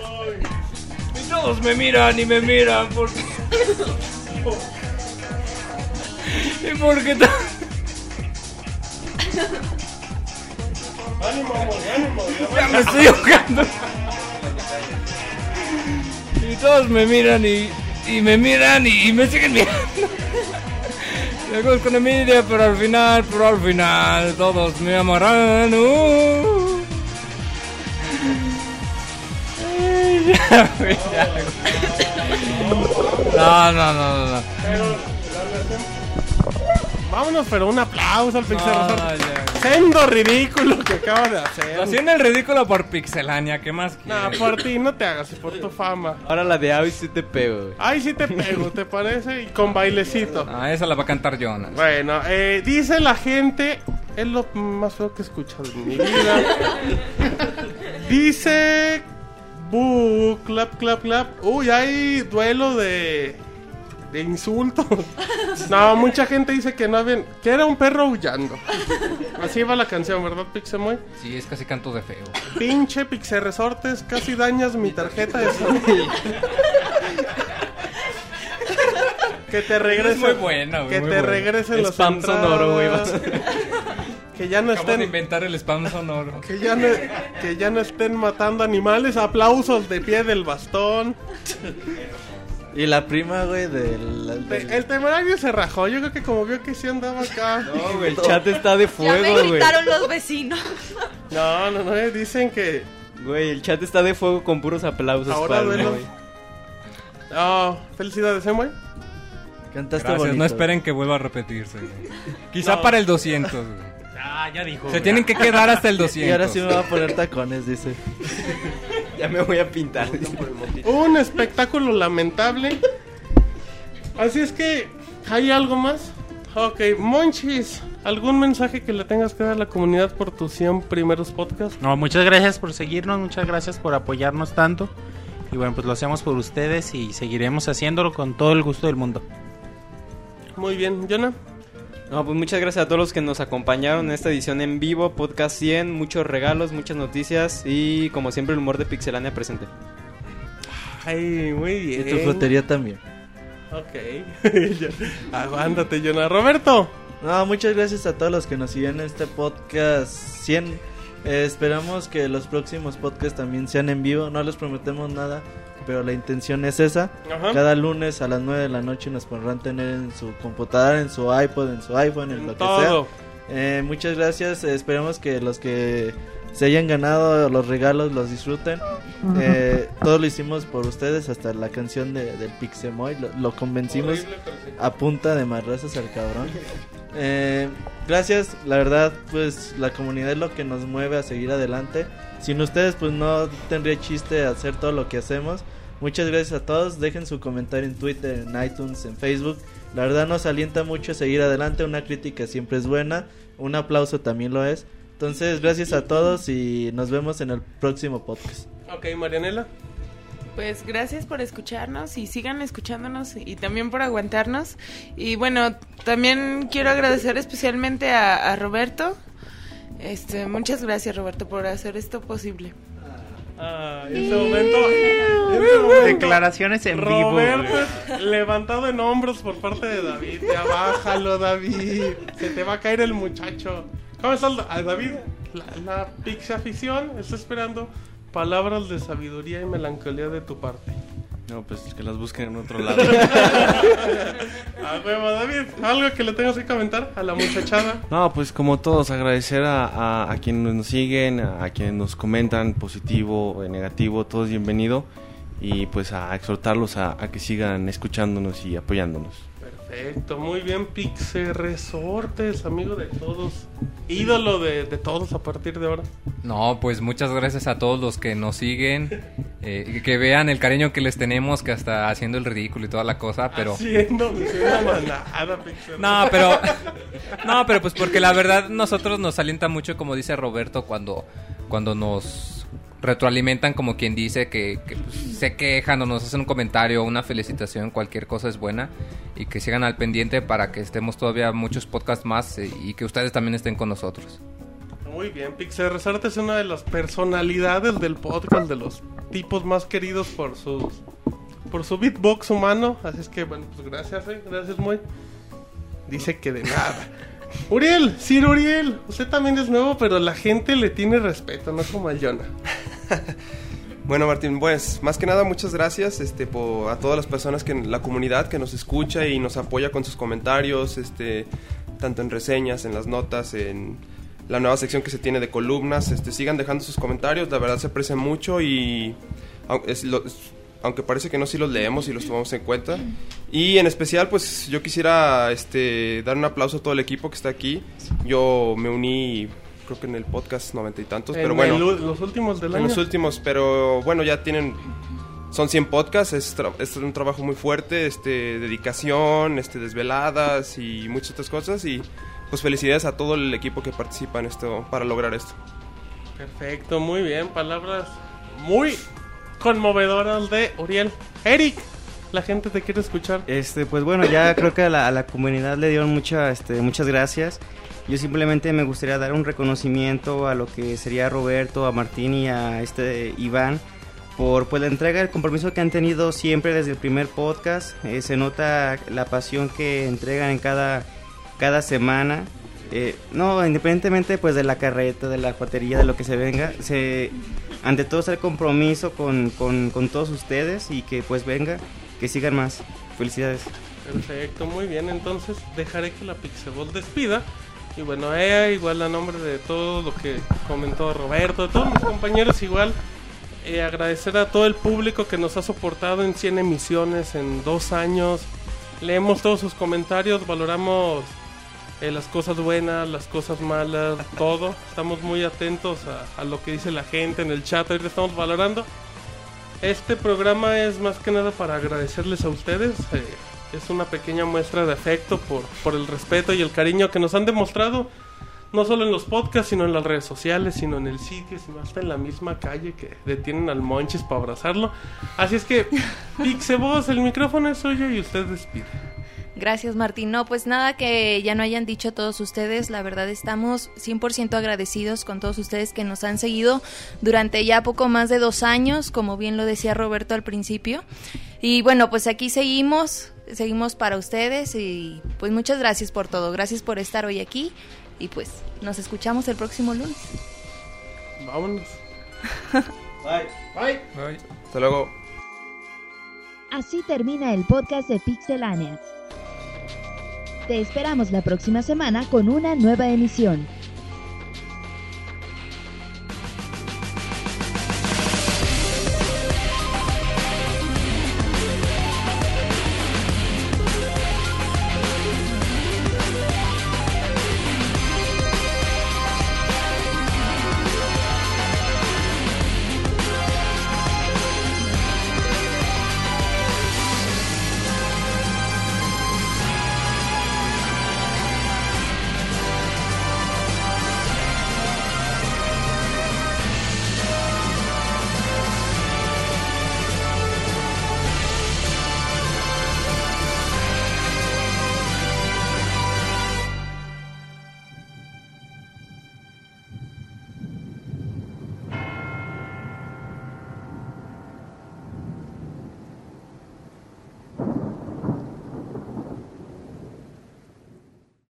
Speaker 12: Y todos me miran y me miran porque... ¿Y por qué ta-
Speaker 2: Ánimo, amor, ánimo.
Speaker 12: Ya me estoy ahogando. Y todos me miran y, y me miran y, y me siguen mirando. Luego con envidia, pero al final, pero al final, todos me amarán. uh. No, no, no, no, no.
Speaker 2: Vámonos, pero un aplauso al Pixel
Speaker 12: No,
Speaker 2: Resort.
Speaker 12: ya.
Speaker 2: Sendo ridículo que acaba de hacer.
Speaker 12: Haciendo el ridículo por Pixelania, ¿qué más
Speaker 2: Nah,
Speaker 12: quieres?
Speaker 2: por ti no te hagas, y por tu fama.
Speaker 14: Ahora la de Avi sí te pego, güey.
Speaker 2: Ay, sí te pego, ¿te parece? Y con bailecito.
Speaker 12: Ah, esa la va a cantar Jonas.
Speaker 2: Bueno, eh, dice la gente, es lo más feo que he escuchado en mi vida. dice, bu, clap, clap, clap. Uy, hay duelo de, de insultos. no, mucha gente dice que no habían, que era un perro aullando. Así va la canción, ¿verdad, Pixemoy?
Speaker 12: Sí, es casi canto de feo.
Speaker 2: Pinche Pixe Resortes, casi dañas mi tarjeta de Sony. que te regresen.
Speaker 12: Es muy güey,
Speaker 2: Que
Speaker 12: muy
Speaker 2: te
Speaker 12: buena.
Speaker 2: regresen los
Speaker 14: Spam sonoro, güey,
Speaker 2: Que ya no
Speaker 12: Acabo de
Speaker 2: estén.
Speaker 12: inventar el spam sonoro.
Speaker 2: Que ya, no, que ya no estén matando animales. Aplausos de pie del bastón.
Speaker 5: Y la prima, güey, del... del-
Speaker 2: El temerario se rajó. Yo creo que como vio que sí andaba acá.
Speaker 14: No, güey, el chat está de
Speaker 11: Ya me
Speaker 14: fuego, güey.
Speaker 11: gritaron los vecinos.
Speaker 2: No, no, no. eh, Dicen que.
Speaker 14: Güey, el chat está de fuego con puros aplausos
Speaker 2: Ahora
Speaker 14: para. Moy.
Speaker 2: Oh, felicidades, ¿eh, Moy?
Speaker 5: Cantaste
Speaker 12: Gracias,
Speaker 5: bonito.
Speaker 12: no esperen que vuelva a repetirse. güey. Quizá
Speaker 2: No.
Speaker 12: para el 200. güey.
Speaker 4: Ah, ya dijo.
Speaker 12: Se tienen que quedar hasta el 200.
Speaker 5: Y ahora sí me voy a poner tacones, dice.
Speaker 14: ya me voy a pintar.
Speaker 2: Un espectáculo lamentable. Así es que, ¿hay algo más? Ok, Monchis, ¿algún mensaje que le tengas que dar a la comunidad por tus 100 primeros podcasts?
Speaker 4: No, muchas gracias por seguirnos, muchas gracias por apoyarnos tanto. Y bueno, pues lo hacemos por ustedes y seguiremos haciéndolo con todo el gusto del mundo.
Speaker 2: Muy bien, Jonah.
Speaker 14: No, pues muchas gracias a todos los que nos acompañaron en esta edición en vivo, podcast 100, muchos regalos, muchas noticias y como siempre el humor de Pixelania presente.
Speaker 2: Ay, muy bien.
Speaker 5: Y tu frutería también.
Speaker 2: Ok. Aguántate, Jonah. Roberto.
Speaker 5: No, muchas gracias a todos los que nos siguen en este podcast 100. Eh, esperamos que los próximos podcasts también sean en vivo. No les prometemos nada, pero la intención es esa.
Speaker 2: Ajá.
Speaker 5: Cada lunes a las 9 de la noche nos podrán tener en su computadora, en su iPod, en su iPhone, en lo
Speaker 2: Todo.
Speaker 5: que sea. Eh, muchas gracias. eh, esperemos que los que se hayan ganado los regalos los disfruten. Eh, todo lo hicimos por ustedes, hasta la canción de, del Pixemoy. Lo, lo convencimos
Speaker 2: Horrible, pero sí.
Speaker 5: a punta de marrazas al cabrón. Eh, gracias, la verdad, pues la comunidad es lo que nos mueve a seguir adelante. Sin ustedes, pues no tendría chiste hacer todo lo que hacemos. Muchas gracias a todos. Dejen su comentario en Twitter, en iTunes, en Facebook. La verdad nos alienta mucho a seguir adelante. Una crítica siempre es buena. Un aplauso también lo es. Entonces, gracias a todos y nos vemos en el próximo podcast.
Speaker 2: Ok, Marianela.
Speaker 10: Pues gracias por escucharnos y sigan escuchándonos y también por aguantarnos. Y bueno, también quiero agradecer especialmente a, a Roberto. Este, muchas gracias Roberto por hacer esto posible.
Speaker 2: Ah, en ese momento, en ese momento,
Speaker 4: Declaraciones en vivo.
Speaker 2: Roberto es levantado en hombros por parte de David. Ya bájalo, David. Se te va a caer el muchacho. ¿Cómo estás, Ah, David? La, la pixie afición está esperando palabras de sabiduría y melancolía de tu parte.
Speaker 9: No, pues que las busquen en otro lado.
Speaker 2: A huevo, David. ¿Algo que le tengas que comentar a la muchachada?
Speaker 9: No, pues como todos, agradecer a, a- a quienes nos siguen, a, a quienes nos comentan positivo, eh, negativo, todo es bienvenido. Y pues a exhortarlos a, que sigan escuchándonos y apoyándonos.
Speaker 2: Perfecto, muy bien, Pixie Resortes, amigo de todos. Ídolo de, de todos a partir de ahora.
Speaker 12: No, pues muchas gracias a todos los que nos siguen, eh, que vean el cariño que les tenemos, que hasta haciendo el ridículo y toda la cosa, pero...
Speaker 2: Haciendo, manada,
Speaker 12: No, pero no, pero pues porque la verdad nosotros nos alienta mucho, como dice Roberto, cuando cuando nos retroalimentan como quien dice que, pues, se quejan o nos hacen un comentario una felicitación, cualquier cosa es buena y que sigan al pendiente para que estemos todavía muchos podcasts más eh, y que ustedes también estén con nosotros.
Speaker 2: Muy bien, Pixel Resort es una de las personalidades del podcast, de los tipos más queridos por sus por su beatbox humano. Así es que, bueno, pues gracias, eh, gracias muy. Dice que de nada. Uriel, Sir Uriel, usted también es nuevo, pero la gente le tiene respeto, no como a Jonah.
Speaker 6: Bueno, Martín, pues más que nada muchas gracias este, por, a todas las personas que la comunidad que nos escucha y nos apoya con sus comentarios, este, tanto en reseñas, en las notas, en la nueva sección que se tiene de columnas. Este, sigan dejando sus comentarios, la verdad se aprecia mucho y es lo- aunque parece que no, sí los leemos y los tomamos en cuenta. Y en especial, pues yo quisiera este, dar un aplauso a todo el equipo que está aquí. Yo me uní, creo que en el podcast noventa y tantos, pero
Speaker 2: En
Speaker 6: bueno.
Speaker 2: el u- los últimos del
Speaker 6: En
Speaker 2: año.
Speaker 6: los últimos, pero bueno, ya tienen. Son 100 podcasts, es, tra- es un trabajo muy fuerte, este, dedicación, este, desveladas y muchas otras cosas. Y pues felicidades a todo el equipo que participa en esto para lograr esto.
Speaker 2: Perfecto, muy bien, palabras muy conmovedoras de Uriel. Eric, la gente te quiere escuchar.
Speaker 8: Este, pues bueno, ya creo que a la, a la comunidad le dieron mucha, este, muchas gracias. Yo simplemente me gustaría dar un reconocimiento a lo que sería Roberto, a Martín y a este Iván por pues la entrega, el compromiso que han tenido siempre desde el primer podcast. Eh, se nota la pasión que entregan en cada, cada semana. Eh, no, independientemente pues de la carreta, de la cuatería, de lo que se venga, se, ante todo el compromiso con, con, con todos ustedes y que pues venga, que sigan más. Felicidades.
Speaker 2: Perfecto, muy bien. Entonces dejaré que la Pixelball despida. Y bueno, ella igual a nombre de todo lo que comentó Roberto, de todos mis compañeros igual, eh, agradecer a todo el público que nos ha soportado en 100 emisiones, en dos años. Leemos todos sus comentarios, valoramos eh, las cosas buenas, las cosas malas, todo. Estamos muy atentos a, a lo que dice la gente en el chat, ahorita estamos valorando. Este programa es más que nada para agradecerles a ustedes. eh, es una pequeña muestra de afecto por, por el respeto y el cariño que nos han demostrado. No solo en los podcasts, sino en las redes sociales, sino en el sitio, sino hasta en la misma calle que detienen al Monchis para abrazarlo. Así es que, Pixeboss, el micrófono es suyo y usted despide.
Speaker 11: Gracias, Martín. No, pues nada que ya no hayan dicho todos ustedes. La verdad estamos 100% agradecidos con todos ustedes que nos han seguido durante ya poco más de dos años, como bien lo decía Roberto al principio. Y bueno, pues aquí seguimos, seguimos para ustedes y pues muchas gracias por todo. Gracias por estar hoy aquí y pues nos escuchamos el próximo lunes.
Speaker 2: Vámonos.
Speaker 4: Bye. Bye.
Speaker 6: Hasta luego.
Speaker 1: Así termina el podcast de Pixelania. Te esperamos la próxima semana con una nueva emisión.